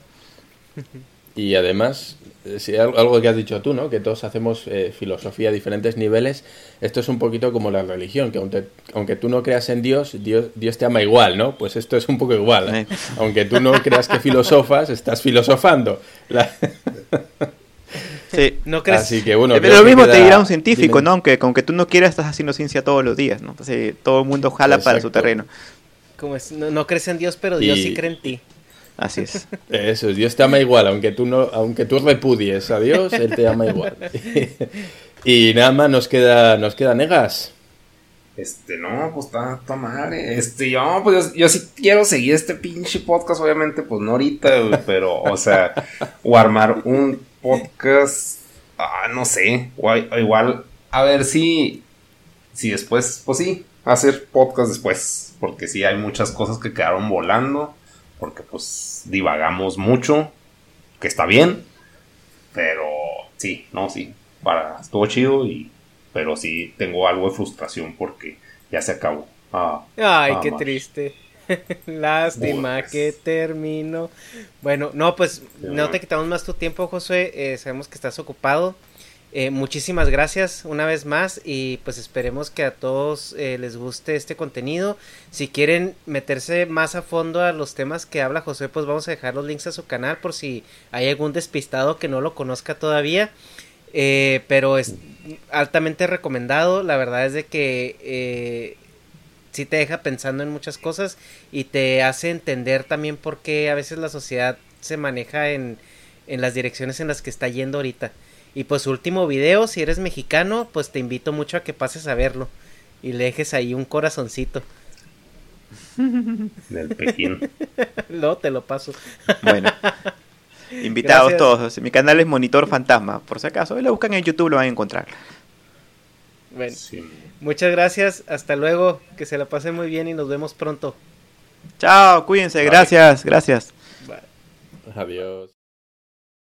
Y además, eh, si al- algo que has dicho tú, ¿no? Que todos hacemos eh, filosofía a diferentes niveles. Esto es un poquito como la religión, que aunque, aunque tú no creas en Dios, Dios, Dios te ama igual, ¿no? Pues esto es un poco igual. Eh. Aunque tú no creas que filosofas, estás filosofando. La- Sí. ¿No crees? Así que bueno. Pero creo lo que mismo te dirá un científico, Dime. ¿no? Aunque, aunque tú no quieras, estás haciendo ciencia todos los días, ¿no? Entonces, todo el mundo jala para su Exacto. terreno. Como es, no, no crees en Dios, pero Dios Y- sí cree en ti. Así es. Eso es, Dios te ama igual, aunque tú no, aunque tú repudies a Dios, Él te ama igual. y nada más nos queda, nos queda negas. Este, no, pues está toda madre. Este, yo, pues yo, yo sí quiero seguir este pinche podcast, obviamente, pues no ahorita, pero, o sea, o armar un podcast, ah, no sé, o, igual, a ver si, si después, pues sí, hacer podcast después, porque sí hay muchas cosas que quedaron volando, porque pues divagamos mucho, que está bien, pero sí, no, sí, para, estuvo chido y pero sí tengo algo de frustración porque ya se acabó. Ah, Ay, qué más. triste. Lástima que termino. Bueno, no, pues Ya. no te quitamos más tu tiempo, Josué. eh, sabemos que estás ocupado. Eh, muchísimas gracias una vez más y pues esperemos que a todos eh, les guste este contenido. Si quieren meterse más a fondo a los temas que habla Josué, pues vamos a dejar los links a su canal por si hay algún despistado que no lo conozca todavía. Eh, pero es altamente recomendado. La verdad es de que sí te deja pensando en muchas cosas y te hace entender también por qué a veces la sociedad se maneja en, en las direcciones en las que está yendo ahorita. Y pues su último video, si eres mexicano, pues te invito mucho a que pases a verlo y le dejes ahí un corazoncito. Del Pekín. Luego te lo paso. Bueno. Invitados Gracias. todos. Mi canal es Monitor Fantasma. Por si acaso, lo buscan en YouTube, lo van a encontrar. Bueno, Sí. Muchas gracias, hasta luego, que se la pasen muy bien y nos vemos pronto. Chao, cuídense. Gracias, gracias. Bye. Adiós.